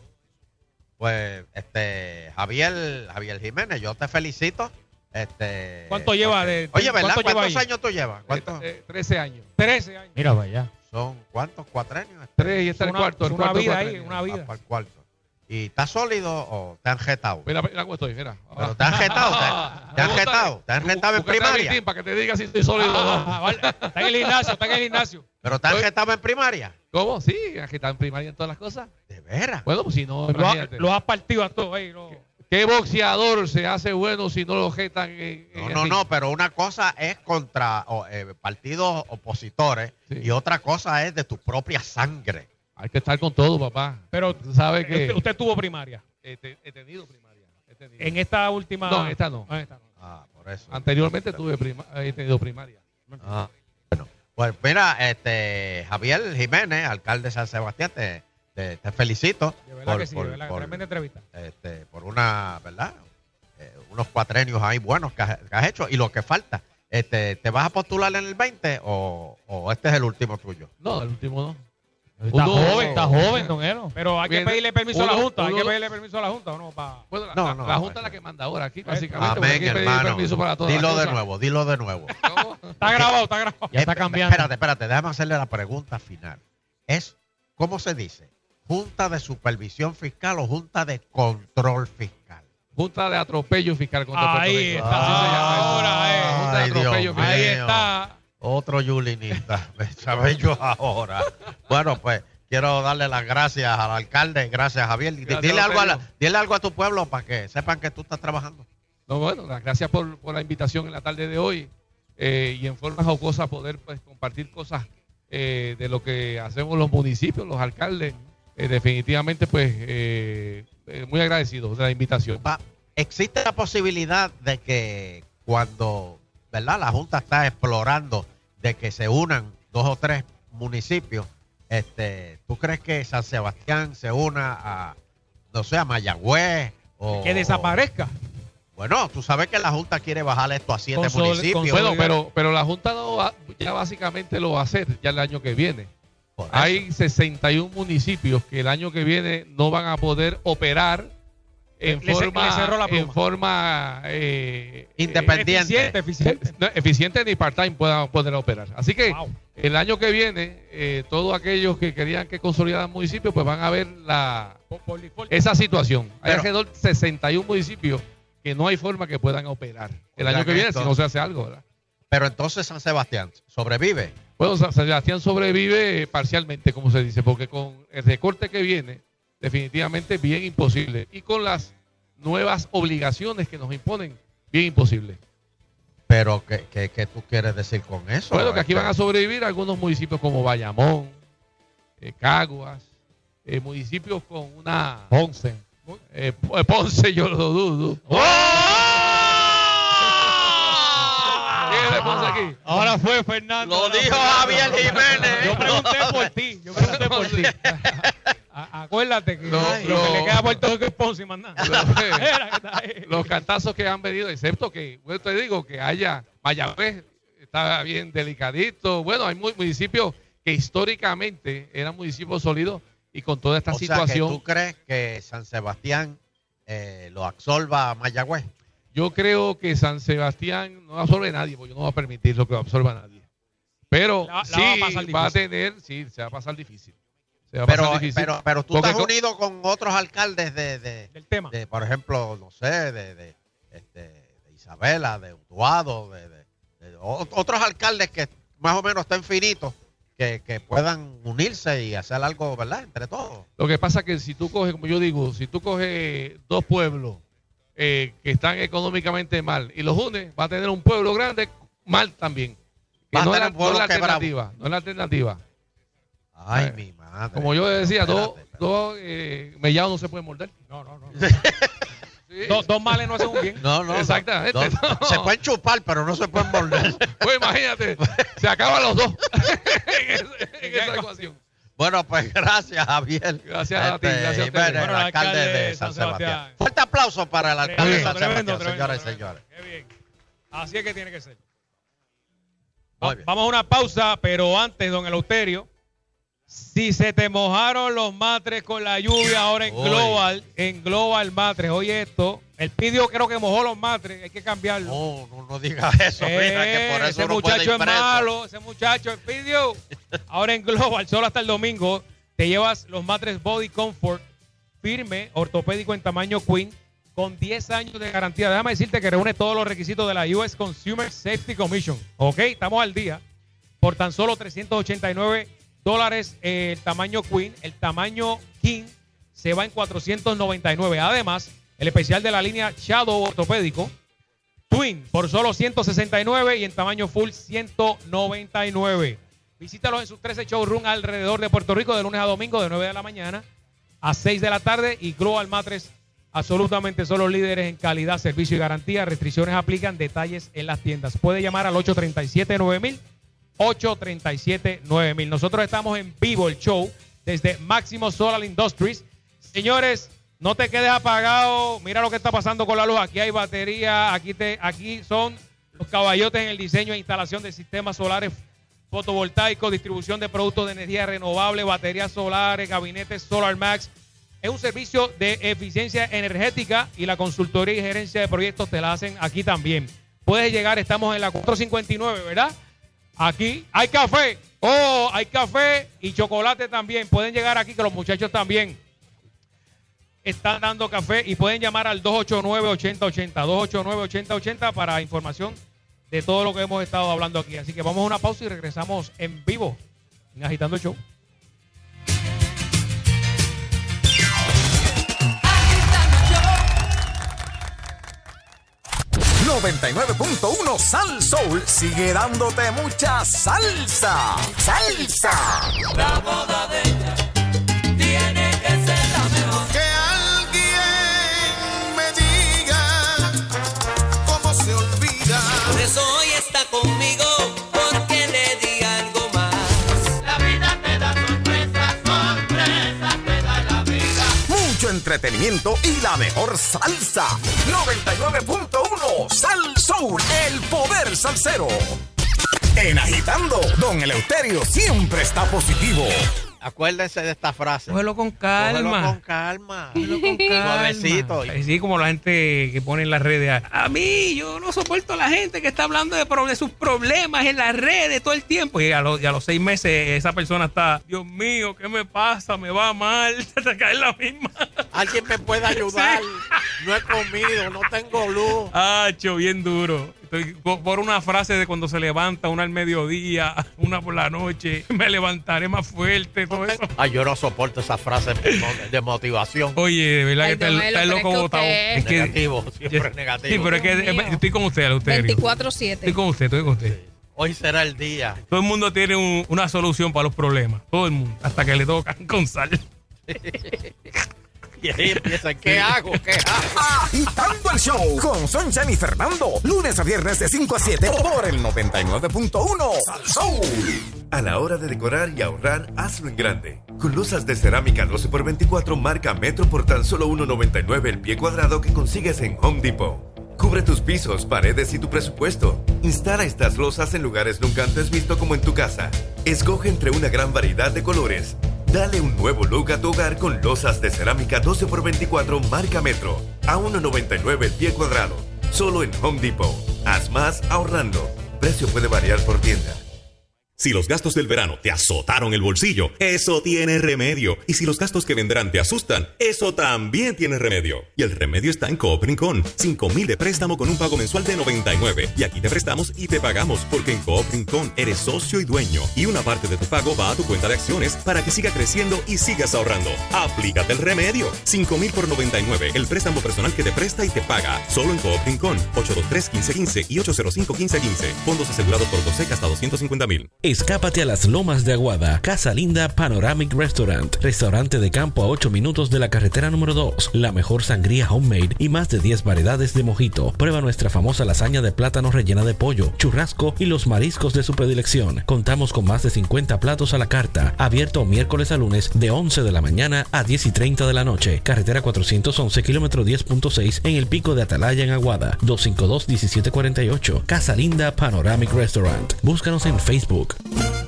Pues, este, Javier, Javier Jiménez, yo te felicito. Este, ¿Cuánto lleva de- Oye, ¿verdad? lleva ¿Cuántos años tú llevas? ¿Cuántos? Eh, eh, 13 años. 13 años. Mira, vaya. Son cuántos cuatrenios? Este, Tres y está el Una- cuarto. Una cuarto vida ahí, una Ah, vida. para el cuarto. ¿Y está sólido o te han jetado? Mira, mira cómo estoy, mira. Pero te han jetado, te, <laughs> te han jetado, te han jetado en primaria. Para que te diga si estoy sólido o no. Ah, vale. Está en el gimnasio, está en el gimnasio. Pero te han jetado en primaria. ¿Cómo? Sí, aquí está en primaria en todas las cosas. De veras. Bueno, pues si no, Lo, ha- lo has partido a todos ahí. no. ¿Qué boxeador se hace bueno si no lo jetan en, en No, no, no, pero una cosa es contra o, eh, partidos opositores Sí. y otra cosa es de tu propia sangre. Hay que estar con todo, papá. Pero Tú sabes que usted, usted tuvo primaria. he, te- he tenido primaria. he tenido. En esta última. No, en esta no. Ah, esta no. Ah, por eso. Anteriormente tuve prima- he tenido primaria. Ah, bueno, pues mira, este Javier Jiménez, alcalde de San Sebastián, te, te- te felicito De verdad por, que sí, por- de verdad. por, Tremenda entrevista. este, por una, ¿verdad? Eh, unos cuatrenios ahí buenos que has, que has hecho y lo que falta. Este, ¿Te vas a postular en el 20 o, o este es el último tuyo? No, el último no. Está Uno- joven, está joven, don Elo. Pero hay que pedirle permiso a la uno- Junta. Hay que uno- pedirle permiso a la Junta o no. Pa... Bueno, la, No, la- no, la no, Junta es la no. que manda ahora aquí, básicamente. Amén, hay que pedir hermano. permiso para todas las Dilo de cosas. nuevo, dilo de nuevo. <laughs> Está grabado, está grabado. Eh, Espérate, espérate, déjame hacerle la pregunta final. Es, ¿cómo se dice? ¿Junta de supervisión fiscal o junta de control fiscal? Junta de atropello fiscal contra Ahí Puerto Rico. está. Así se llama. Ahora, eh. Junta de Dios atropello mío. fiscal. Ahí está. Otro yulinista. <laughs> Me yo ahora. Bueno, pues quiero darle las gracias al alcalde. Gracias, Javier. Gracias, dile, algo a la- dile algo a tu pueblo para que sepan que tú estás trabajando. No, bueno, las gracias por, por la invitación en la tarde de hoy eh, y en forma jocosa poder pues, compartir cosas eh, de lo que hacemos los municipios, los alcaldes. Eh, definitivamente, pues, muy agradecidos de la invitación. ¿Existe la posibilidad de que cuando ¿verdad? la Junta está explorando de que se unan dos o tres municipios, este, ¿tú crees que San Sebastián se una a, no sé, a Mayagüez? O, Que desaparezca. Bueno, tú sabes que la Junta quiere bajar esto a siete Consol- municipios. Bueno, pero, pero la Junta no va- ya básicamente lo va a hacer ya el año que viene. Hay 61 municipios que el año que viene no van a poder operar en Le- forma, le cerró la pluma. en forma eh, Independiente. Eficiente, eficiente. no, eficiente ni part-time puedan poder operar. Así que el año que viene, eh, todos aquellos que querían que consolidaran municipios, pues van a ver la, esa situación. Hay Pero- alrededor de 61 municipios que no hay forma que puedan operar el año que viene si no se hace algo, ¿verdad? Pero entonces San Sebastián sobrevive. Bueno, San Sebastián sobrevive parcialmente, como se dice, porque con el recorte que viene, definitivamente bien imposible. Y con las nuevas obligaciones que nos imponen, bien imposible. Pero ¿qué, qué, qué tú quieres decir con eso? Bueno, que aquí Este, van a sobrevivir algunos municipios como Bayamón, eh, Caguas, eh, municipios con una... Ponce. Eh, P- Ponce, yo lo dudo. <laughs> ¿Quién es de Ponce aquí? Ahora fue Fernando. Lo dijo Javier Jiménez. Yo pregunté por ti. Yo pregunté por ti. <laughs> A- Acuérdate que lo que le queda a Puerto Rico es Ponce y más <laughs> nada. <laughs> Era que está ahí. los cantazos que han venido, excepto que, bueno, te digo, que haya Mayagüez, está bien delicadito. Bueno, hay mu- municipios que históricamente eran municipios sólidos y con toda esta o sea, situación, que tú crees que San Sebastián eh, lo absorba a Mayagüez. yo creo que San Sebastián no absorbe a nadie, porque yo no voy a permitir lo que absorba a nadie. Pero La- la sí va a pasar va a tener, sí, se va a pasar difícil. Se va a Pero, pasar difícil. pero, pero tú Porque estás unido con otros alcaldes de, de, Del tema. de, por ejemplo, no sé, de, de, este, de Isabela, de Utuado, de, de- de o- otros alcaldes que más o menos estén finitos, que, que puedan unirse y hacer algo, ¿verdad? Entre todos. Lo que pasa es que si tú coges, como yo digo, si tú coges dos pueblos eh, que están económicamente mal y los unes, va a tener un pueblo grande mal también. Que Va a no es la, un pueblo no es la alternativa. No es la alternativa. Ay, Eh, mi madre. Como yo decía, Espérate, dos, dos eh, mellados no se pueden morder. No, no, no. Dos, dos males no hacen un bien. No, no. no. Exactamente. No, No. Se pueden chupar, pero no se pueden morder. <laughs> Pues imagínate, se acaban los dos <laughs> en, ese- en esa ecuación. Bueno, pues gracias, Javier. Gracias a ti, Este, gracias a Jiménez, ustedes. el Bueno, el alcalde, alcalde de San San Sebastián. Sebastián. Fuerte aplauso para el alcalde de San tremendo, Sebastián, tremendo, señores y señores. Qué bien. Así es que tiene que ser. Va-. Vamos a una pausa, pero antes, don Eleuterio, si se te mojaron los matres con la lluvia ahora en. Global, en Global Matres, oye esto, el pidio creo que mojó los matres, hay que cambiarlo. No, no, no digas <laughs> eso, mira, que por Eh, eso ese muchacho es malo, ese muchacho es pidió. <laughs> Ahora en Global, solo hasta el domingo, te llevas los matres Body Comfort firme, ortopédico en tamaño Queen, con 10 años de garantía. Déjame decirte que reúne todos los requisitos de la US Consumer Safety Commission. Ok, estamos al día. Por tan solo 389 dólares el tamaño Queen, el tamaño King se va en 499. Además, el especial de la línea Shadow ortopédico, Twin por solo 169 y en tamaño full 199. Visítalos en sus 13 showroom alrededor de Puerto Rico de lunes a domingo de 9 de la mañana a 6 de la tarde y Global Matres absolutamente son los líderes en calidad, servicio y garantía. Restricciones aplican, detalles en las tiendas. Puede llamar al 837-9000, 837-9000. Nosotros estamos en vivo el show desde Máximo Solar Industries. Señores, no te quedes apagado. Mira lo que está pasando con la luz. Aquí hay batería. Aquí, te, aquí son los caballotes en el diseño e instalación de sistemas solares fotovoltaicos, distribución de productos de energía renovable, baterías solares, gabinetes Solar Max. Es un servicio de eficiencia energética y la consultoría y gerencia de proyectos te la hacen aquí también. Puedes llegar, estamos en la 459, ¿verdad? Aquí hay café. Oh, hay café y chocolate también. Pueden llegar aquí que los muchachos también están dando café y pueden llamar al 289-8080. 289-8080 para información de todo lo que hemos estado hablando aquí. Así que vamos a una pausa y regresamos en vivo en Agitando el Show. 99.1 Sal Soul sigue dándote mucha salsa. Salsa. La boda de ella tiene que ser la mejor. Que alguien me diga cómo se olvida. Por eso hoy está conmigo, porque le di algo más. La vida te da sorpresas, sorpresas te da la vida. Mucho entretenimiento y la mejor salsa. 99.1 Sal Soul, el poder salsero. En Agitando, Don Eleuterio siempre está positivo. Acuérdense de esta frase. Cógelo con Cógelo calma. con calma. Cógelo con calma. Suavecito. Así como la gente que pone en las redes. A mí, yo no soporto a la gente que está hablando de, sus problemas en las redes todo el tiempo. Y a, los- y a los seis meses esa persona está, Dios mío, ¿qué me pasa? Me va mal. <laughs> Se te cae la misma. Alguien me puede <laughs> ayudar. No he comido, no tengo luz. Hacho, bien duro. Por una frase de cuando se levanta, una al mediodía, <laughs> una por la noche, me levantaré más fuerte, todo eso. Ay, yo no soporto esa frase de motivación. Oye, de verdad Ay, que está, está loco es botado. usted- Es que- Negativo, <laughs> siempre Sí, negativo. pero es que mío. eh, estoy con usted, Eleuterio. 24-7. Estoy con usted, estoy con usted. Hoy será el día. Todo el mundo tiene un- una solución para los problemas. Todo el mundo. Hasta que le tocan <laughs> con sal. <laughs> Y ahí empiezan, ¿qué hago? ¿Qué hago? Agitando el show con Sunshine y Fernando. Lunes a viernes de 5 a 7 por el 99.1 Sal Soul. A la hora de decorar y ahorrar, hazlo en grande. Con losas de cerámica 12x24 marca Metro por tan solo 1.99 el pie cuadrado que consigues en Home Depot. Cubre tus pisos, paredes y tu presupuesto. Instala estas losas en lugares nunca antes visto como en tu casa. Escoge entre una gran variedad de colores. Dale un nuevo look a tu hogar con losas de cerámica 12x24 marca Metro. A 1.99 el pie cuadrado. Solo en Home Depot. Haz más ahorrando. Precio puede variar por tienda. Si los gastos del verano te azotaron el bolsillo, eso tiene remedio. Y si los gastos que vendrán te asustan, eso también tiene remedio. Y el remedio está en Coop Rincón. 5 mil de préstamo con un pago mensual de 99. Y aquí te prestamos y te pagamos porque en Coop Rincón eres socio y dueño. Y una parte de tu pago va a tu cuenta de acciones para que siga creciendo y sigas ahorrando. Aplícate el remedio. 5 mil por 99. El préstamo personal que te presta y te paga. Solo en Coop Rincón. 823-1515 y 805-1515. Fondos asegurados por COSEC hasta 250 mil. Escápate a las lomas de Aguada. Casa Linda Panoramic Restaurant. Restaurante de campo a 8 minutos de la carretera número 2. La mejor sangría homemade y más de 10 variedades de mojito. Prueba nuestra famosa lasaña de plátano rellena de pollo, churrasco y los mariscos de su predilección. Contamos con más de 50 platos a la carta. Abierto miércoles a lunes de 11 de la mañana a 10 y 30 de la noche. Carretera 411, kilómetro 10.6 en el pico de Atalaya en Aguada. 252-1748. Casa Linda Panoramic Restaurant. Búscanos en Facebook.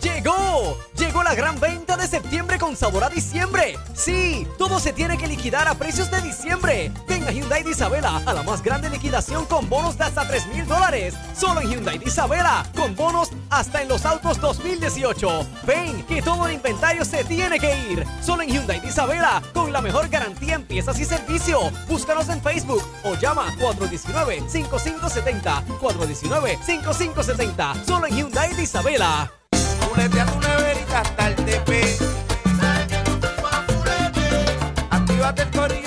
¡Llegó! Llegó la gran venta de septiembre con sabor a diciembre. Sí, todo se tiene que liquidar a precios de diciembre. Ven a Hyundai de Isabela a la más grande liquidación con bonos de hasta 3 mil dólares. Solo en Hyundai de Isabela, con bonos hasta en los autos 2018. Ven, que todo el inventario se tiene que ir. Solo en Hyundai de Isabela, con la mejor garantía en piezas y servicio. Búscanos en Facebook o llama 419-5570. 419-5570. Solo en Hyundai de Isabela. Fulete a tu neverita hasta el TP. Actívate el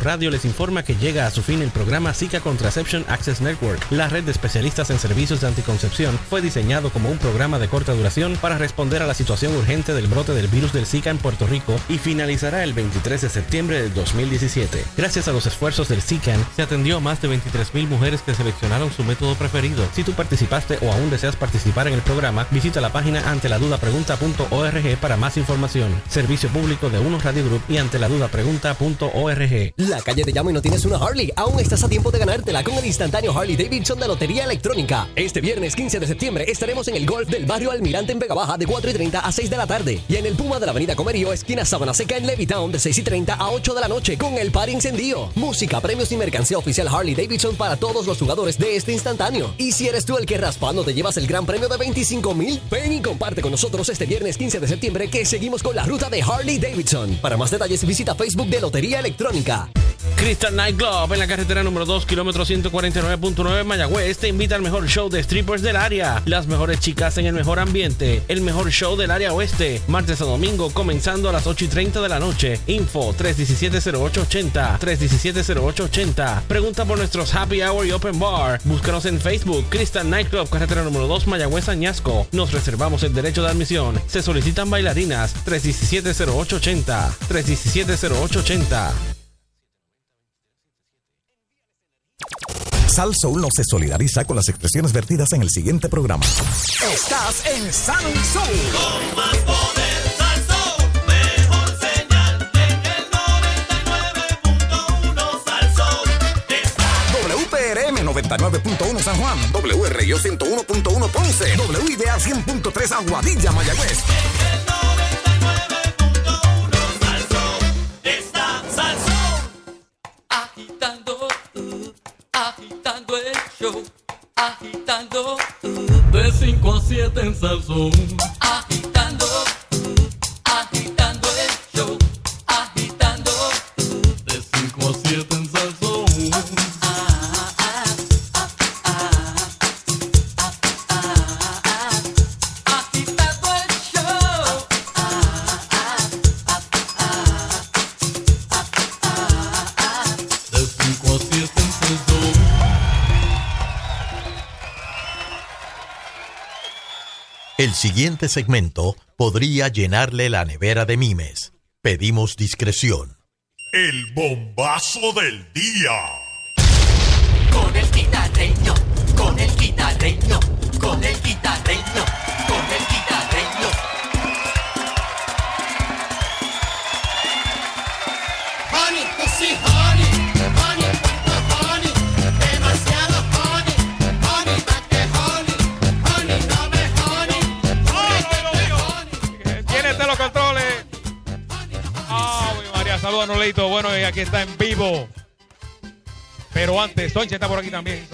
Radio les informa que llega a su fin el programa Zika Contraception Access Network. La red de especialistas en servicios de anticoncepción fue diseñado como un programa de corta duración para responder a la situación urgente del brote del virus del Zika en Puerto Rico y finalizará el 23 de septiembre del 2017. Gracias a los esfuerzos del ZICAN, se atendió a más de 23.000 mujeres que seleccionaron su método preferido. Si tú participaste o aún deseas participar en el programa, visita la página anteladudapregunta.org para más información. Servicio público de Uno Radio Group y anteladudapregunta.org. La calle te llama y no tienes una Harley. Aún estás a tiempo de ganártela con el instantáneo Harley Davidson de Lotería Electrónica. Este viernes 15 de septiembre estaremos en el golf del barrio Almirante en Vega Baja de 4 y 30 a 6 de la tarde. Y en el Puma de la Avenida Comerío, esquina Sabana Seca en Levittown de 6 y 30 a 8 de la noche con el par incendio. Música, premios y mercancía oficial Harley Davidson para todos los jugadores de este instantáneo. Y si eres tú el que raspando te llevas el gran premio de 25 mil, ven y comparte con nosotros este viernes 15 de septiembre que seguimos con la ruta de Harley Davidson. Para más detalles visita Facebook de Lotería Electrónica. Crystal Night Club en la carretera número 2, kilómetro 149.9 Mayagüez te invita al mejor show de strippers del área. Las mejores chicas en el mejor ambiente. El mejor show del área oeste. Martes a domingo comenzando a las 8 y 30 de la noche. Info 317-0880. 317-0880. Pregunta por nuestros happy hour y open bar. Búscanos en Facebook. Crystal Night Club, carretera número 2 Mayagüez Añasco. Nos reservamos el derecho de admisión. Se solicitan bailarinas. 317-0880. 317-0880. Sal Soul no se solidariza con las expresiones vertidas en el siguiente programa. Estás en Sal Soul. Con más poder, Salsón, mejor señal en el 99.1 Salsón. WPRM 99.1 San Juan, WRIO 101.1 Ponce, WIDA 100.3 Aguadilla, Mayagüez. Agitando, de 5 a 7 en Salsón. El siguiente segmento podría llenarle la nevera de mimes. Pedimos discreción. El bombazo del día. Con el guitarreño, con el guitarreño, con el guitarreño, con el guitarreño. Honey, Saludos a Noleito. Bueno, y aquí está en vivo. Pero antes, Soncha está por aquí también.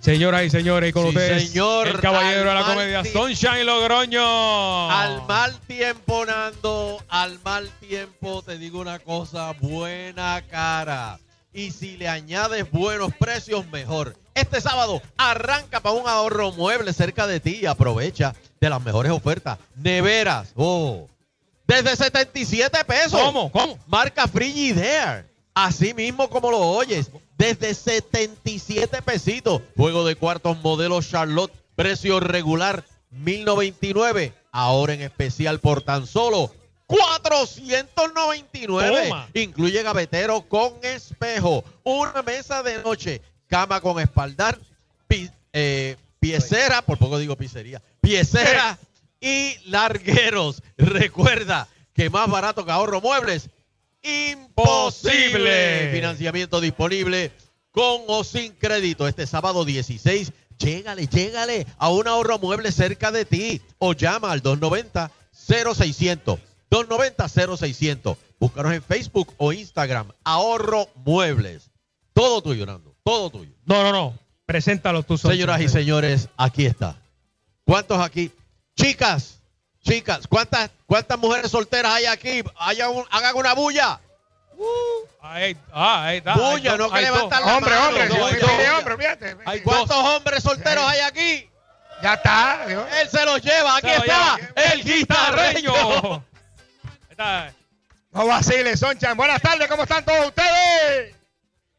Señoras y señores, con Sí, ustedes, señor, el caballero de la comedia. Sunshine Logroño. Al mal tiempo, Nando, al mal tiempo te digo una cosa, buena cara. Y si le añades buenos precios, mejor. Este sábado arranca para un ahorro mueble cerca de ti y aprovecha de las mejores ofertas. Neveras, oh, desde 77 pesos. ¿Cómo? ¿Cómo? Marca Frigidaire. Así mismo como lo oyes. Desde 77 pesitos. Juego de cuartos modelo Charlotte. Precio regular 1099. Ahora en especial por tan solo 499. Toma. Incluye gavetero con espejo. Una mesa de noche. Cama con espaldar. pi- eh, piecera. Por poco digo pizzería. Piecera y largueros. <laughs> Recuerda que más barato que ahorro muebles. Imposible. Posible. Financiamiento disponible con o sin crédito. Este sábado 16. Llégale, llégale a un ahorro mueble cerca de ti. O llama al 290-0600. 290-0600. Búscanos en Facebook o Instagram. Ahorro Muebles. Todo tuyo, Nando. Todo tuyo. No, no, no. Preséntalo tú. Señoras y señores, aquí está. ¿Cuántos aquí? Chicas, chicas, ¿cuántas, cuántas mujeres solteras hay aquí? Haya un- hagan una bulla. Ahí, ah, ahí está. Bulla, Hay no que levantar la Hombre, mano. hombre, hombre, fíjate. Hay ¿Cuántos dos. hombres solteros hay aquí? Ya está. Él se los lleva. Aquí Se lo está lleva. el guitarreño. Está. No vaciles, Sonchan. Buenas tardes, ¿cómo están todos ustedes?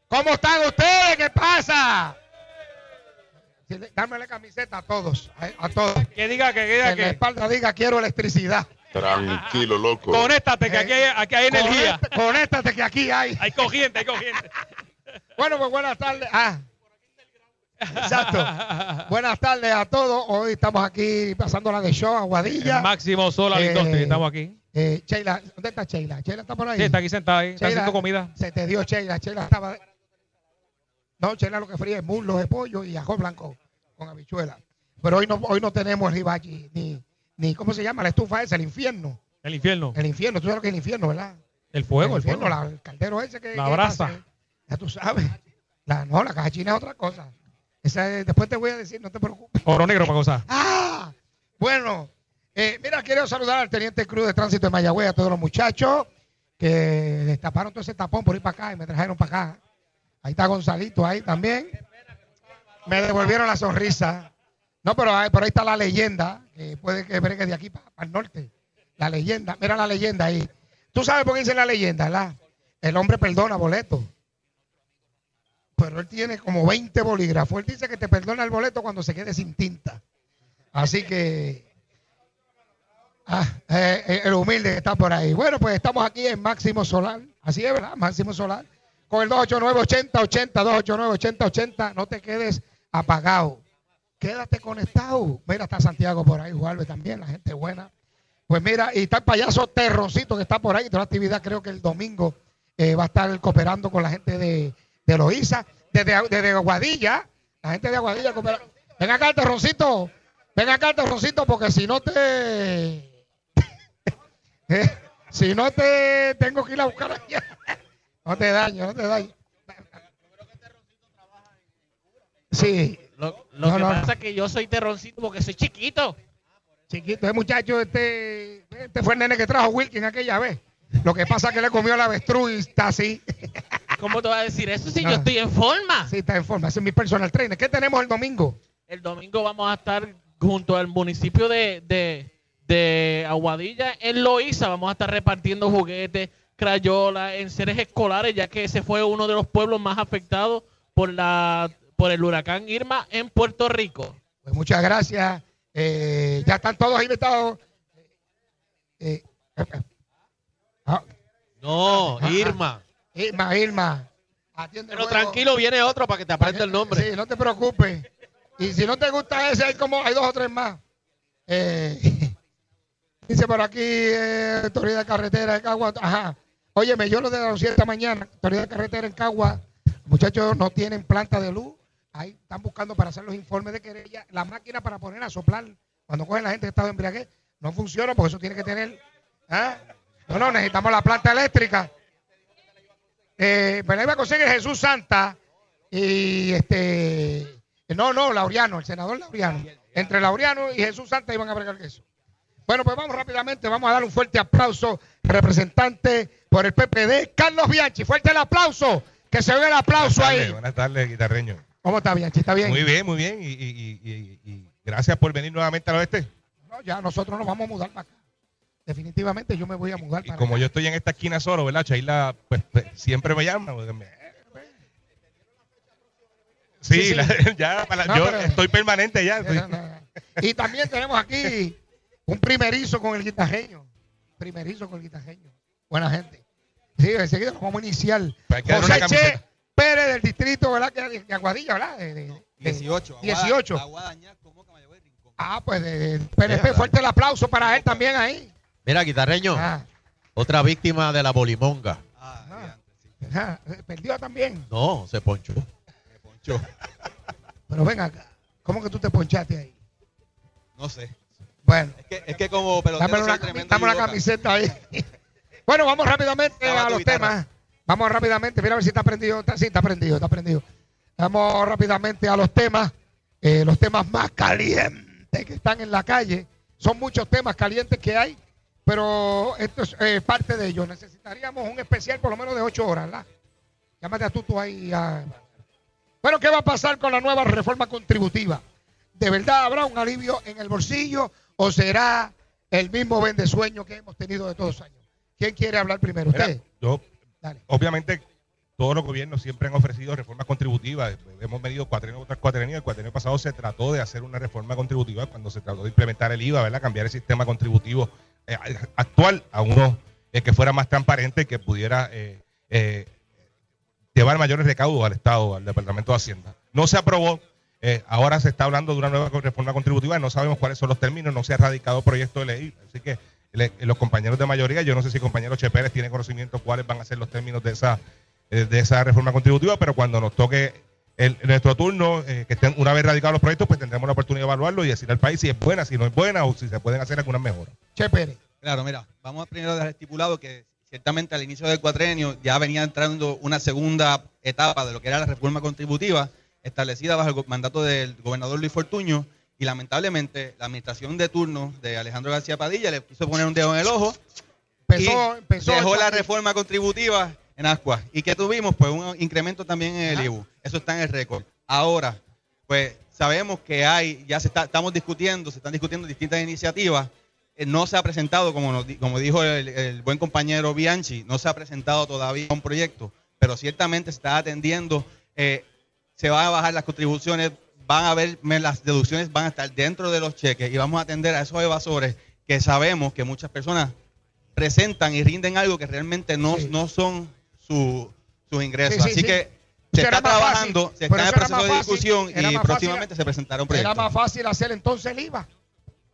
¿Cómo están ustedes? ¿Qué pasa? Dame la camiseta a todos, a, a todos. Que diga que, que Que diga en la que. espalda diga quiero electricidad. Tranquilo, loco. Conéctate, que aquí hay, aquí hay energía. Conéctate que aquí hay. Hay corriente, hay corriente. <laughs> Bueno, pues buenas tardes. Ah. Exacto. buenas tardes a todos. Hoy estamos aquí pasando la de show, Aguadilla. El máximo sol al Eh, industria. Estamos aquí. Eh, Sheila, ¿dónde está Sheila? Sheila está por ahí. Sí, está aquí sentada ahí. Está haciendo comida. Se te dio Sheila. Sheila estaba. No, Sheila lo que fríe es muslos de pollo y ajo blanco con habichuela. Pero hoy no, hoy no tenemos ribachi, ni, ni, ¿cómo se llama? La estufa esa, el infierno. El infierno. El infierno, tú sabes lo que es el infierno, ¿verdad? El fuego, el infierno, fuego. la- el caldero ese que. La brasa. Ya tú sabes. La, no, la caja china es otra cosa. Esa es- después te voy a decir, no te preocupes. Oro negro para gozar. <laughs> Ah, bueno, eh, mira, quiero saludar al teniente Cruz de Tránsito de Mayagüez, a todos los muchachos. que destaparon todo ese tapón por ir para acá y me trajeron para acá. Ahí está Gonzalito, ahí también. Me devolvieron la sonrisa. No, pero ahí, por ahí está la leyenda, que puede que bregue de aquí para, el norte. La leyenda, mira la leyenda ahí. ¿Tú sabes por qué dice la leyenda, verdad? El hombre perdona boleto. Pero él tiene como 20 bolígrafos. Él dice que te perdona el boleto cuando se quede sin tinta. Así que Ah, eh, eh, el humilde que está por ahí. Bueno, pues estamos aquí en Máximo Solar. Así es, ¿verdad? Máximo Solar. Con el 289-8080, 289-8080. No te quedes apagado. Quédate conectado. Mira, está Santiago por ahí, Juárez también, la gente buena. Pues mira, y está el payaso Terroncito que está por ahí. Toda la actividad creo que el domingo eh, va a estar cooperando con la gente de, de Loíza, desde, desde Aguadilla. La gente de Aguadilla coopera. Ven acá, Terroncito. Ven acá, Terroncito, porque si no te... <laughs> Eh, si no te tengo que ir a buscar allá. No te daño, no te daño. Sí. Lo, lo No, que no, pasa es que yo soy terroncito porque soy chiquito. Chiquito, ese muchacho, este, este fue el nene que trajo Wilkin aquella vez. Lo que pasa es que le comió la avestruz y está así. <laughs> ¿Cómo te vas a decir eso si yo estoy en forma? Sí, está en forma. Ese es mi personal trainer. ¿Qué tenemos el domingo? El domingo vamos a estar junto al municipio de, de, de Aguadilla, en Loíza. Vamos a estar repartiendo juguetes, crayolas, enseres escolares, ya que ese fue uno de los pueblos más afectados por, la, por el huracán Irma en Puerto Rico. Pues muchas gracias. Eh, ya están todos invitados. Eh, eh, eh. Ah, No, ah, Irma. ah. Irma, Irma. Atiende el Pero tranquilo, viene otro para que te aprenda el nombre. Sí, no te preocupes. Y si no te gusta ese, hay como hay dos o tres más. Eh, <laughs> dice por aquí, eh, autoridad de carretera de Cagua. Ajá. Óyeme, yo lo denuncié esta mañana. Autoridad de carretera en Cagua. Muchachos no tienen planta de luz. Ahí están buscando para hacer los informes de querella. La máquina para poner a soplar cuando cogen la gente que está de embriaguez no funciona porque eso tiene que tener. ¿ah? No, no, necesitamos la planta eléctrica. Eh, pero ahí va a conseguir Jesús Santa y este. No, no, Laureano, el senador Laureano. Entre Laureano y Jesús Santa iban a bregar eso. Bueno, pues vamos rápidamente, vamos a dar un fuerte aplauso, representante por el PPD, Carlos Bianchi. Fuerte el aplauso, que se vea el aplauso Buenas tardes, ahí. buenas tardes, guitarreño. ¿Cómo está Bianchi? ¿Está bien? Muy bien, muy bien. Y, y- y- y- y gracias por venir nuevamente al oeste. No, ya nosotros nos vamos a mudar para acá. Definitivamente yo me voy a mudar Y para como acá. yo estoy en esta esquina solo, ¿verdad? Chaila, pues, pues, siempre me llama. me- Sí, Sí, sí. la- <laughs> ya, para- No, yo pero- estoy permanente ya. estoy- No, no, no. Y también tenemos aquí un primerizo con el guitarreño. Primerizo con el guitarreño. Buena gente. Sí, enseguida nos vamos a iniciar. José Che. Pérez del distrito, ¿verdad? Que de, Aguadilla, ¿verdad? De- de- de- 18. 18. Aguada, Añasco, Moca, Mayagüez, Rincón. Ah, pues de, de PNP. Fuerte el aplauso para él también ahí. Mira, guitarreño. Ah. Otra víctima de la bolimonga. Ajá, eh, Perdió también. No, se ponchó. Pero ven acá. ¿Cómo que tú te ponchaste ahí? No sé. Bueno. Es que, es que como pelotero Dame una, una camiseta ahí. <laughs> bueno, vamos rápidamente a los guitarra. temas. Vamos rápidamente, mira a ver si está prendido. Está, sí, está prendido, está prendido. Vamos rápidamente a los temas. eh, los temas más calientes que están en la calle. Son muchos temas calientes que hay, pero esto es eh, parte de ellos. Necesitaríamos un especial por lo menos de ocho horas, ¿verdad? Llámate a Tuto ahí. a- Bueno, ¿qué va a pasar con la nueva reforma contributiva? ¿De verdad habrá un alivio en el bolsillo o será el mismo vendesueño que hemos tenido de todos los años? ¿Quién quiere hablar primero? Mira, ¿Usted? yo, Dale. obviamente, todos los gobiernos siempre han ofrecido reformas contributivas. Hemos venido cuatrenio tras cuatrenio. El cuatrenio pasado se trató de hacer una reforma contributiva cuando se trató de implementar el IVA, ¿verdad? Cambiar el sistema contributivo eh, actual a uno eh, que fuera más transparente y que pudiera eh, eh, llevar mayores recaudos al Estado, al Departamento de Hacienda. No se aprobó. Eh, ahora se está hablando de una nueva reforma contributiva. No sabemos cuáles son los términos. No se ha radicado proyecto de ley. Así que le- los compañeros de mayoría, yo no sé si el compañero Che Pérez tiene conocimiento cuáles van a ser los términos de esa, eh, de esa reforma contributiva, pero cuando nos toque el, nuestro turno, eh, que estén una vez radicados los proyectos, pues tendremos la oportunidad de evaluarlo y decir al país si es buena, si no es buena o si se pueden hacer algunas mejoras. Che Pérez. Claro, mira, vamos a primero dejar estipulado que ciertamente al inicio del cuatrenio ya venía entrando una segunda etapa de lo que era la reforma contributiva establecida bajo el mandato del gobernador Luis Fortuño y lamentablemente la administración de turno de Alejandro García Padilla le quiso poner un dedo en el ojo Empezó- y empezó dejó la reforma contributiva en Ascua. ¿Y que tuvimos? Pues un incremento también en el IBU. Eso está en el récord. Ahora, pues sabemos que hay, ya se está, estamos discutiendo, se están discutiendo distintas iniciativas. Eh, no se ha presentado, como, nos como dijo el, el buen compañero Bianchi, no se ha presentado todavía un proyecto, pero ciertamente se está atendiendo. eh, se van a bajar las contribuciones, van a ver, las deducciones van a estar dentro de los cheques y vamos a atender a esos evasores que sabemos que muchas personas presentan y rinden algo que realmente no, no son su- sus ingresos. Sí, sí, Así sí. que se era está trabajando, fácil, se está en el era proceso de discusión era y próximamente fácil- se presentará un Era proyecto. más fácil hacer entonces el IVA.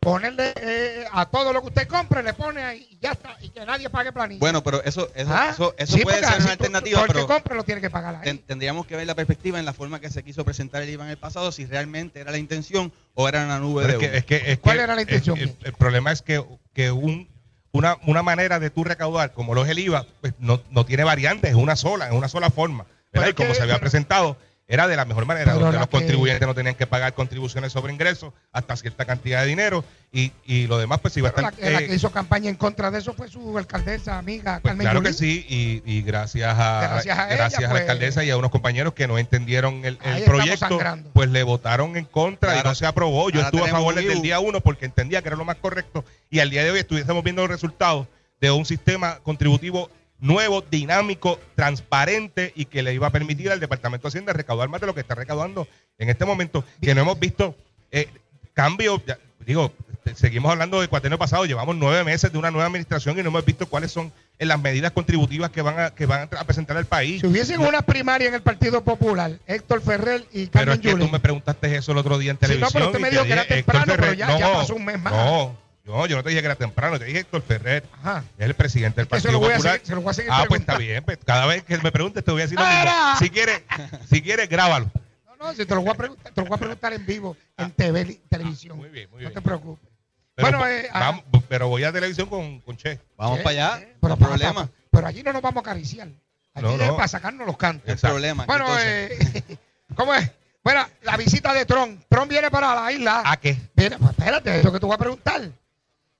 Ponerle eh, a todo lo que usted compre, le pone ahí y ya está. Y que nadie pague planilla. Bueno, pero eso, eso, Ah, eso, eso sí, puede porque ser una tú- alternativa, todo el que pero compre lo tiene que pagar ahí. ten- tendríamos que ver la perspectiva en la forma que se quiso presentar el IVA en el pasado, si realmente era la intención o era una nube Pero de es que- es que- es ¿Cuál que era la el- intención? El, el problema es que, que un, una, una manera de tú recaudar, como lo es el IVA, pues no, no tiene variantes, es una sola, es una sola forma. Pero ¿verdad? Y como se había pero- presentado, era de la mejor manera, donde la los que- contribuyentes no tenían que pagar contribuciones sobre ingresos hasta cierta cantidad de dinero y, y lo demás pues iba a estar... la, la eh, que hizo campaña en contra de eso fue su alcaldesa, amiga pues Carmen claro Yulín. que sí, y, y gracias a, Gracias a ella, gracias a pues- la alcaldesa y a unos compañeros que no entendieron el, el proyecto, pues le votaron en contra y no se aprobó. Yo estuve a favor desde el día uno porque entendía que era lo más correcto y al día de hoy estuviésemos viendo los resultados de un sistema contributivo nuevo, dinámico, transparente y que le iba a permitir al Departamento de Hacienda recaudar más de lo que está recaudando en este momento, que no hemos visto eh, cambios, ya- digo, este, seguimos hablando del cuaterno pasado, llevamos nueve meses de una nueva administración y no hemos visto cuáles son eh, las medidas contributivas que van a, que van a presentar al país. Si hubiesen No, una primaria en el Partido Popular, Héctor Ferrer y pero Carmen es que tú me preguntaste eso el otro día en Sí, no, televisión. pero usted me dijo que era Héctor temprano, pero ya- ya No, pasó un mes más. No, no, yo no te dije que era temprano, te dije Héctor Ferrer. Ajá. Es el presidente del Partido lo voy a Popular. seguir- se lo voy a seguir ah, pues está bien. pues, cada vez que me preguntes te voy a decir lo mismo. Si quieres, si quieres, grábalo. No, no, si te lo voy a preguntar, te lo voy a preguntar en vivo, en TV, li- televisión. muy bien, muy no bien. te preocupes. Pero, bueno, eh, ah, vamos, pero voy a televisión con, con Che. Vamos para allá, no pero, hay pa- problema. pa- pero allí no nos vamos a acariciar. Aquí No, es no. para sacarnos los cantos. El problema. Bueno, eh, <laughs> ¿cómo es? Bueno, la visita de Trump. Trump viene para la isla. ¿A qué? Viene, pues, espérate, eso que te voy a preguntar.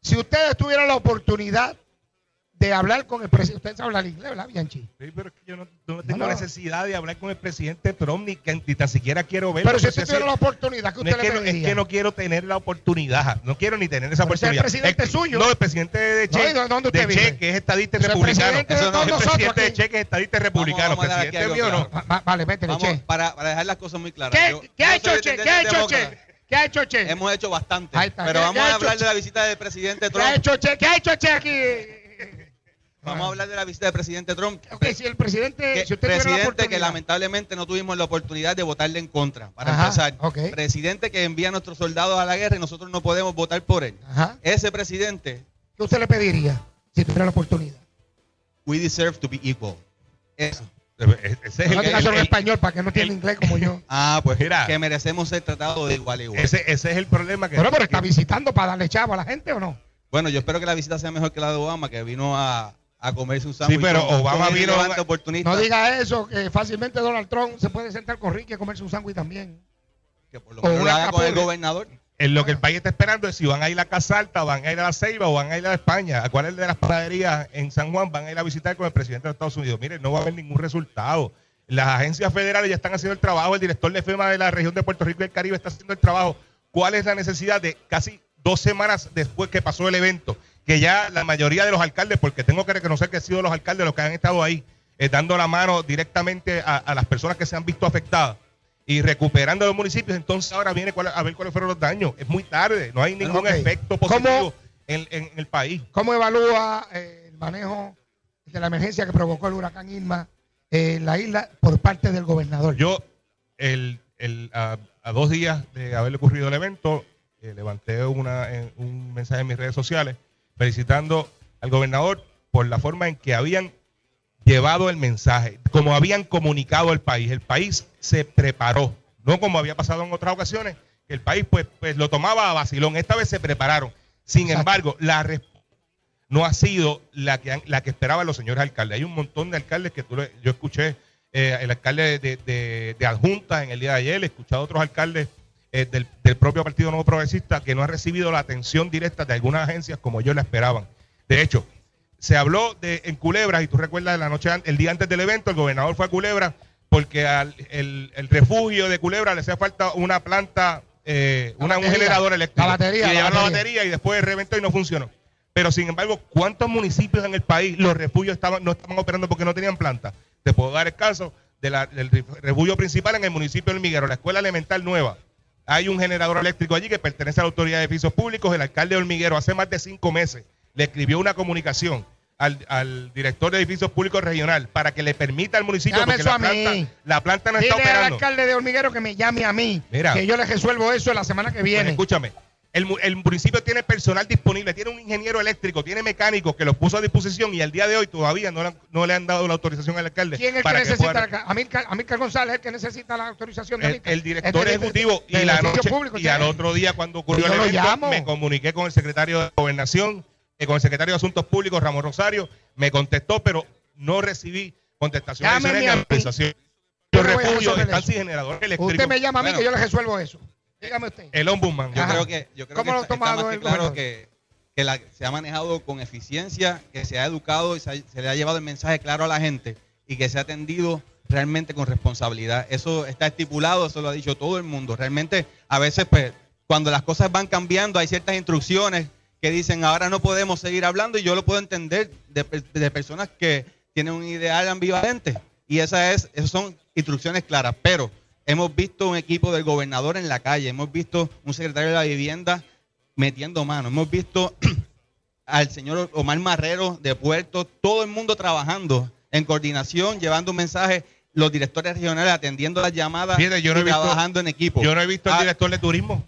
Si ustedes tuvieran la oportunidad de hablar con el presidente, ustedes hablar inglés, ¿verdad, Bianchi? Sí, pero es que yo no, no tengo No, no. necesidad de hablar con el presidente Trump ni, que, ni tan siquiera quiero verlo. Pero si Pues usted tuviera la oportunidad, ¿qué No usted es, que le no, es pediría? que no quiero tener la oportunidad. No quiero ni tener esa Pero es el oportunidad. presidente Es que- suyo. No, el presidente de No, Che, ¿y dónde usted de vive? Che, que es estadista es el republicano. presidente de Eso no- todos el nosotros presidente de aquí. Che, que es estadista republicano. Vamos presidente mío no. claro. Va- vale, métele, che. para, para dejar las cosas muy claras. ¿Qué, yo- ¿qué ha hecho Che? ¿Qué ha hecho. Che? ¿Qué ha hecho Che? Hemos hecho bastante. Está. Pero ¿Qué- vamos a hablar de la visita del presidente ¿Qué ha Trump. hecho Che? ¿Qué ha hecho Che aquí? Vamos a hablar de la visita del presidente Trump. Ok, si el presidente, Que- si usted presidente que lamentablemente no tuvimos la oportunidad de votarle en contra. Para Ajá, empezar, ok. presidente que envía a nuestros soldados a la guerra y nosotros no podemos votar por él. Ajá. Ese presidente, ¿Qué usted le pediría si tuviera la oportunidad? we deserve to be equal. Eso. Ese es No el, en el- español para que no entienda inglés como yo. <laughs> Ah, pues Mira. que merecemos ser tratados de igual a igual. ese, ese es el problema que. Bueno, pero está que- visitando para darle chavo a la gente o no? Bueno, yo espero que la visita sea mejor que la de Obama, que vino a, a comerse un sándwich. pero con- Obama vino- oportunista. No diga eso, que fácilmente Donald Trump se puede sentar con Ricky a comerse un sándwich también. que por lo menos lo haga con el gobernador. En lo que el país está esperando es si van a ir a Casa Alta, van a ir a la Ceiba o van a ir a España. ¿A cuál de las panaderías en San Juan van a ir a visitar con el presidente de Estados Unidos? Miren, no va a haber ningún resultado. Las agencias federales ya están haciendo el trabajo. El director de FEMA de la región de Puerto Rico y el Caribe está haciendo el trabajo. ¿Cuál es la necesidad de casi dos semanas después que pasó el evento? Que ya la mayoría de los alcaldes, porque tengo que reconocer que han sido los alcaldes los que han estado ahí, eh, dando la mano directamente a, a las personas que se han visto afectadas y recuperando los municipios, entonces ahora viene cuál- a ver cuáles fueron los daños. Es muy tarde, no hay ningún efecto ¿Cómo- positivo en, en el país. ¿Cómo evalúa eh, el manejo de la emergencia que provocó el huracán Irma en la isla por parte del gobernador? Yo, el, el- a, a dos días de haberle ocurrido el evento, eh, levanté una, en- un mensaje en mis redes sociales felicitando al gobernador por la forma en que habían llevado el mensaje, como habían comunicado el país. El país se preparó, no como había pasado en otras ocasiones, que el país pues, pues lo tomaba a vacilón. Esta vez se prepararon. Sin Exacto. embargo, la respuesta no ha sido la que, han- la que esperaban los señores alcaldes. Hay un montón de alcaldes que tú le- yo escuché, eh, el alcalde de, de, de Adjunta en el día de ayer, he escuchado a otros alcaldes eh, del, del propio Partido Nuevo Progresista que no han recibido la atención directa de algunas agencias como ellos la esperaban. De hecho, se habló de en Culebras, y tú recuerdas la noche el día antes del evento, el gobernador fue a Culebra porque al, el, refugio de Culebra le hacía falta una planta, eh, una, batería, un generador eléctrico. La batería. Y la batería. la batería y después reventó y no funcionó. Pero sin embargo, ¿cuántos municipios en el país los refugios estaban, no estaban operando porque no tenían planta? Te puedo dar el caso del refugio principal en el municipio del Miguero, la escuela elemental nueva. Hay un generador eléctrico allí que pertenece a la Autoridad de Edificios Públicos. El alcalde de Hormiguero hace más de cinco meses le escribió una comunicación al, al, director de edificios públicos regional para que le permita al municipio Llame la planta, la planta, no Dile está operando. al alcalde de Hormiguero que me llame a mí, que yo le resuelvo eso la semana que pues viene. Pues escúchame, el, el, municipio tiene personal disponible, tiene un ingeniero eléctrico, tiene mecánicos que los puso a disposición y al día de hoy todavía no, no le han dado la autorización al alcalde. ¿Quién es el que, que necesita? Pueda... La, Amilcar, González es el que necesita la autorización de El, el director este, ejecutivo este, y, la noche, público, y al otro día cuando ocurrió el evento me comuniqué con el secretario de Gobernación eh, con el secretario de Asuntos Públicos, Ramón Rosario, me contestó, pero no recibí contestación. Llámeme a mí. Los refugios están sin generador eléctrico. Usted me llama a mí que yo le resuelvo eso. Dígame usted. El ombudsman. Yo creo que, yo creo que está, está claro que la, se ha manejado con eficiencia, que se ha educado y se, ha, se le ha llevado el mensaje claro a la gente y que se ha atendido realmente con responsabilidad. Eso está estipulado, eso lo ha dicho todo el mundo. Realmente, a veces, pues, cuando las cosas van cambiando, hay ciertas instrucciones que dicen ahora no podemos seguir hablando y yo lo puedo entender de, de personas que tienen un ideal ambivalente y esa es, esas son instrucciones claras, pero hemos visto un equipo del gobernador en la calle, hemos visto un secretario de la vivienda metiendo mano, hemos visto <clears throat> al señor Omar Marrero de Puerto, todo el mundo trabajando en coordinación, llevando un mensaje los directores regionales atendiendo las llamadas Fíjate, yo no y he visto, trabajando en equipo. Yo no he visto al ah, director de turismo.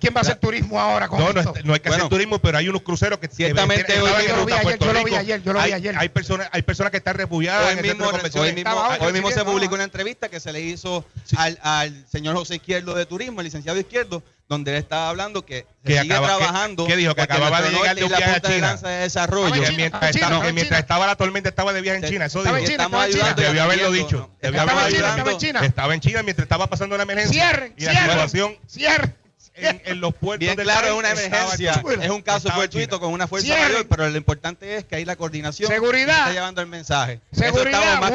¿Quién va a hacer turismo ahora? Con no, no, esto? no hay que bueno, hacer turismo, pero hay unos cruceros que ciertamente hoy yo lo vi ayer, yo lo vi ayer, yo lo vi ayer. Hay, hay personas, hay personas que están refugiadas. Hoy mismo, hoy mismo, hoy mismo se publicó una entrevista que se le hizo sí. al, al, señor José Izquierdo de Turismo, el licenciado Izquierdo, donde él estaba hablando que, que sigue acaba, trabajando. ¿Qué dijo? Que acababa de llegar de un viaje a China. De de desarrollo. Que mientras, China, estaba, que mientras estaba la tormenta estaba de viaje en China. Eso dijo. Estamos. Debió haberlo dicho. Debió haberlo dicho. Estaba en China mientras estaba pasando la emergencia. Cierren, y la. Cierren en, los puertos. Bien claro, es una emergencia, es un caso fortuito con una fuerza mayor, pero lo importante es que hay la coordinación. Seguridad. Está llevando el mensaje. Seguridad. Más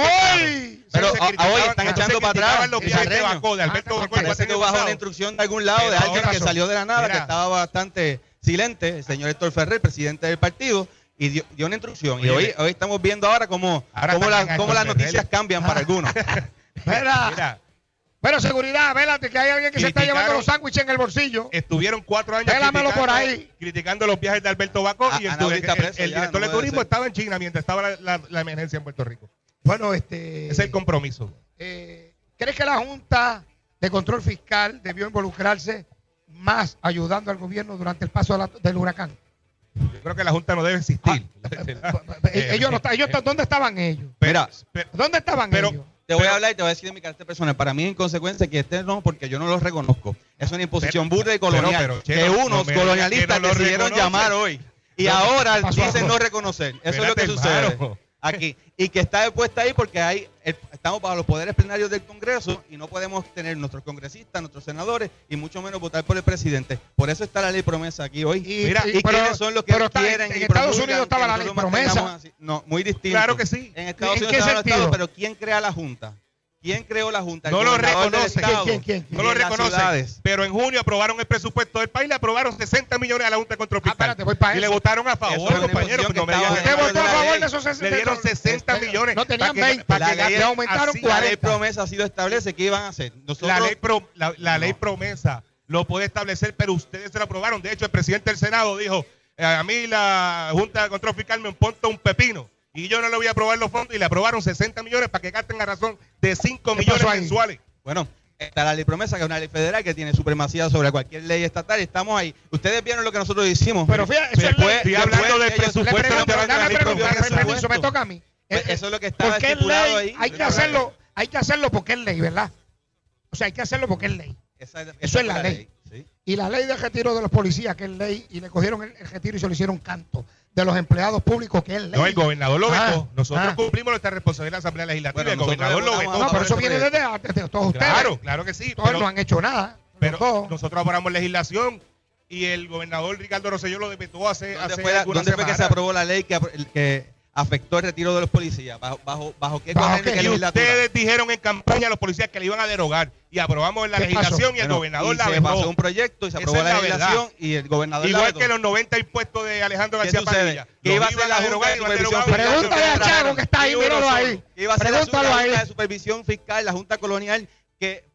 pero hoy están echando para atrás. Los viajes de Bacó, ah, de Alberto Bacó, parece que bajó una instrucción de algún lado, de alguien que salió de la nada, que estaba bastante silente, el señor Héctor Ferrer, presidente del partido, y dio, dio una instrucción. Y hoy, hoy estamos viendo ahora cómo, cómo, la, cómo las noticias cambian para <laughs> algunos. Mira <laughs> Pero seguridad, vélate que hay alguien que se está llevando los sándwiches en el bolsillo. Estuvieron cuatro años criticando, los viajes de Alberto Baco y el, el, preso, el, el director de turismo estaba en China mientras estaba la, emergencia en Puerto Rico. Bueno, este. Es el compromiso. Eh, ¿Crees que la Junta de Control Fiscal debió involucrarse más ayudando al gobierno durante el paso del huracán? Yo creo que la Junta no debe existir. Ah, <laughs> eh, ellos no, ellos, <laughs> ¿Dónde estaban ellos? ¿Dónde estaban ellos? te voy a hablar y te voy a decir de mi carácter personal. Para mí es inconsecuencia que estén no, porque yo no los reconozco. Es una imposición burda y colonial que unos colonialistas decidieron llamar hoy. Y ahora dicen no reconocer. Eso es lo que sucede aquí y que está puesta ahí porque hay, estamos bajo los poderes plenarios del Congreso y no podemos tener nuestros congresistas, nuestros senadores y mucho menos votar por el presidente. Por eso está la ley promesa aquí hoy. Y, Mira, y, ¿y quiénes son los que pero quieren. Está, en, Estados Unidos estaba la ley promesa. No, muy distinto. Claro que sí. En Estados Unidos qué sentido? Estado, pero ¿quién crea la Junta? ¿Quién creó la Junta? No lo reconoce. ¿Quién, quién, quién, no lo reconoce. Pero en junio aprobaron el presupuesto del país, le aprobaron 60 millones a la Junta de Control Fiscal. Ah, y le votaron a favor, es compañero. No me de Le dieron 60 millones. No tenían 20, para la ley, La promesa así lo establece. ¿Qué iban a hacer? La ley, la ley promesa lo puede establecer, pero ustedes se lo aprobaron. De hecho, el presidente del Senado dijo: eh, A mí la Junta de Control Fiscal me importa un pepino y yo no le voy a aprobar los fondos y le aprobaron 60 millones para que gasten a razón de 5 millones mensuales. Bueno, está la ley promesa, que es una ley federal que tiene supremacía sobre cualquier ley estatal y estamos ahí. Ustedes vieron lo que nosotros hicimos. Pero fíjate, eso es. Después, hablando del presupuesto. Pregunto, de la ley pregunto, pregunto, me toca a mí. Pues eso es lo que pues está estipulado ley? ahí. Hay que, hacerlo, hay que hacerlo porque es ley, ¿verdad? O sea, hay que hacerlo porque es ley. Eso es la, ley. Y la ley de retiro de los policías, que es ley, y le cogieron el, el retiro y se lo hicieron canto de los empleados públicos que es ley. No, el gobernador lo ah, vetó. Nosotros ah. cumplimos nuestra responsabilidad de la Asamblea Legislativa. Bueno, el gobernador lo vetó. No, pero eso viene desde antes de todos ustedes. Claro, claro que sí. Todos pero, no han hecho nada. Pero todos. nosotros aprobamos legislación y el gobernador Ricardo Rosselló lo vetó hace, ¿Dónde hace fue, ¿dónde fue que se aprobó la ley que, que afectó el retiro de los policías? ¿Bajo, bajo, bajo qué bajo que, Ustedes dijeron en campaña a los policías que le iban a derogar y aprobamos en la legislación y el gobernador la se pasó un proyecto y se aprobó la, legislación y el gobernador Igual que los 90 impuestos de Alejandro García Padilla. Que iba a ser la Junta de Supervisión Fiscal. Pregúntale a Chago que está ahí, míralo ahí. Iba a la Supervisión Fiscal, la Junta Colonial, que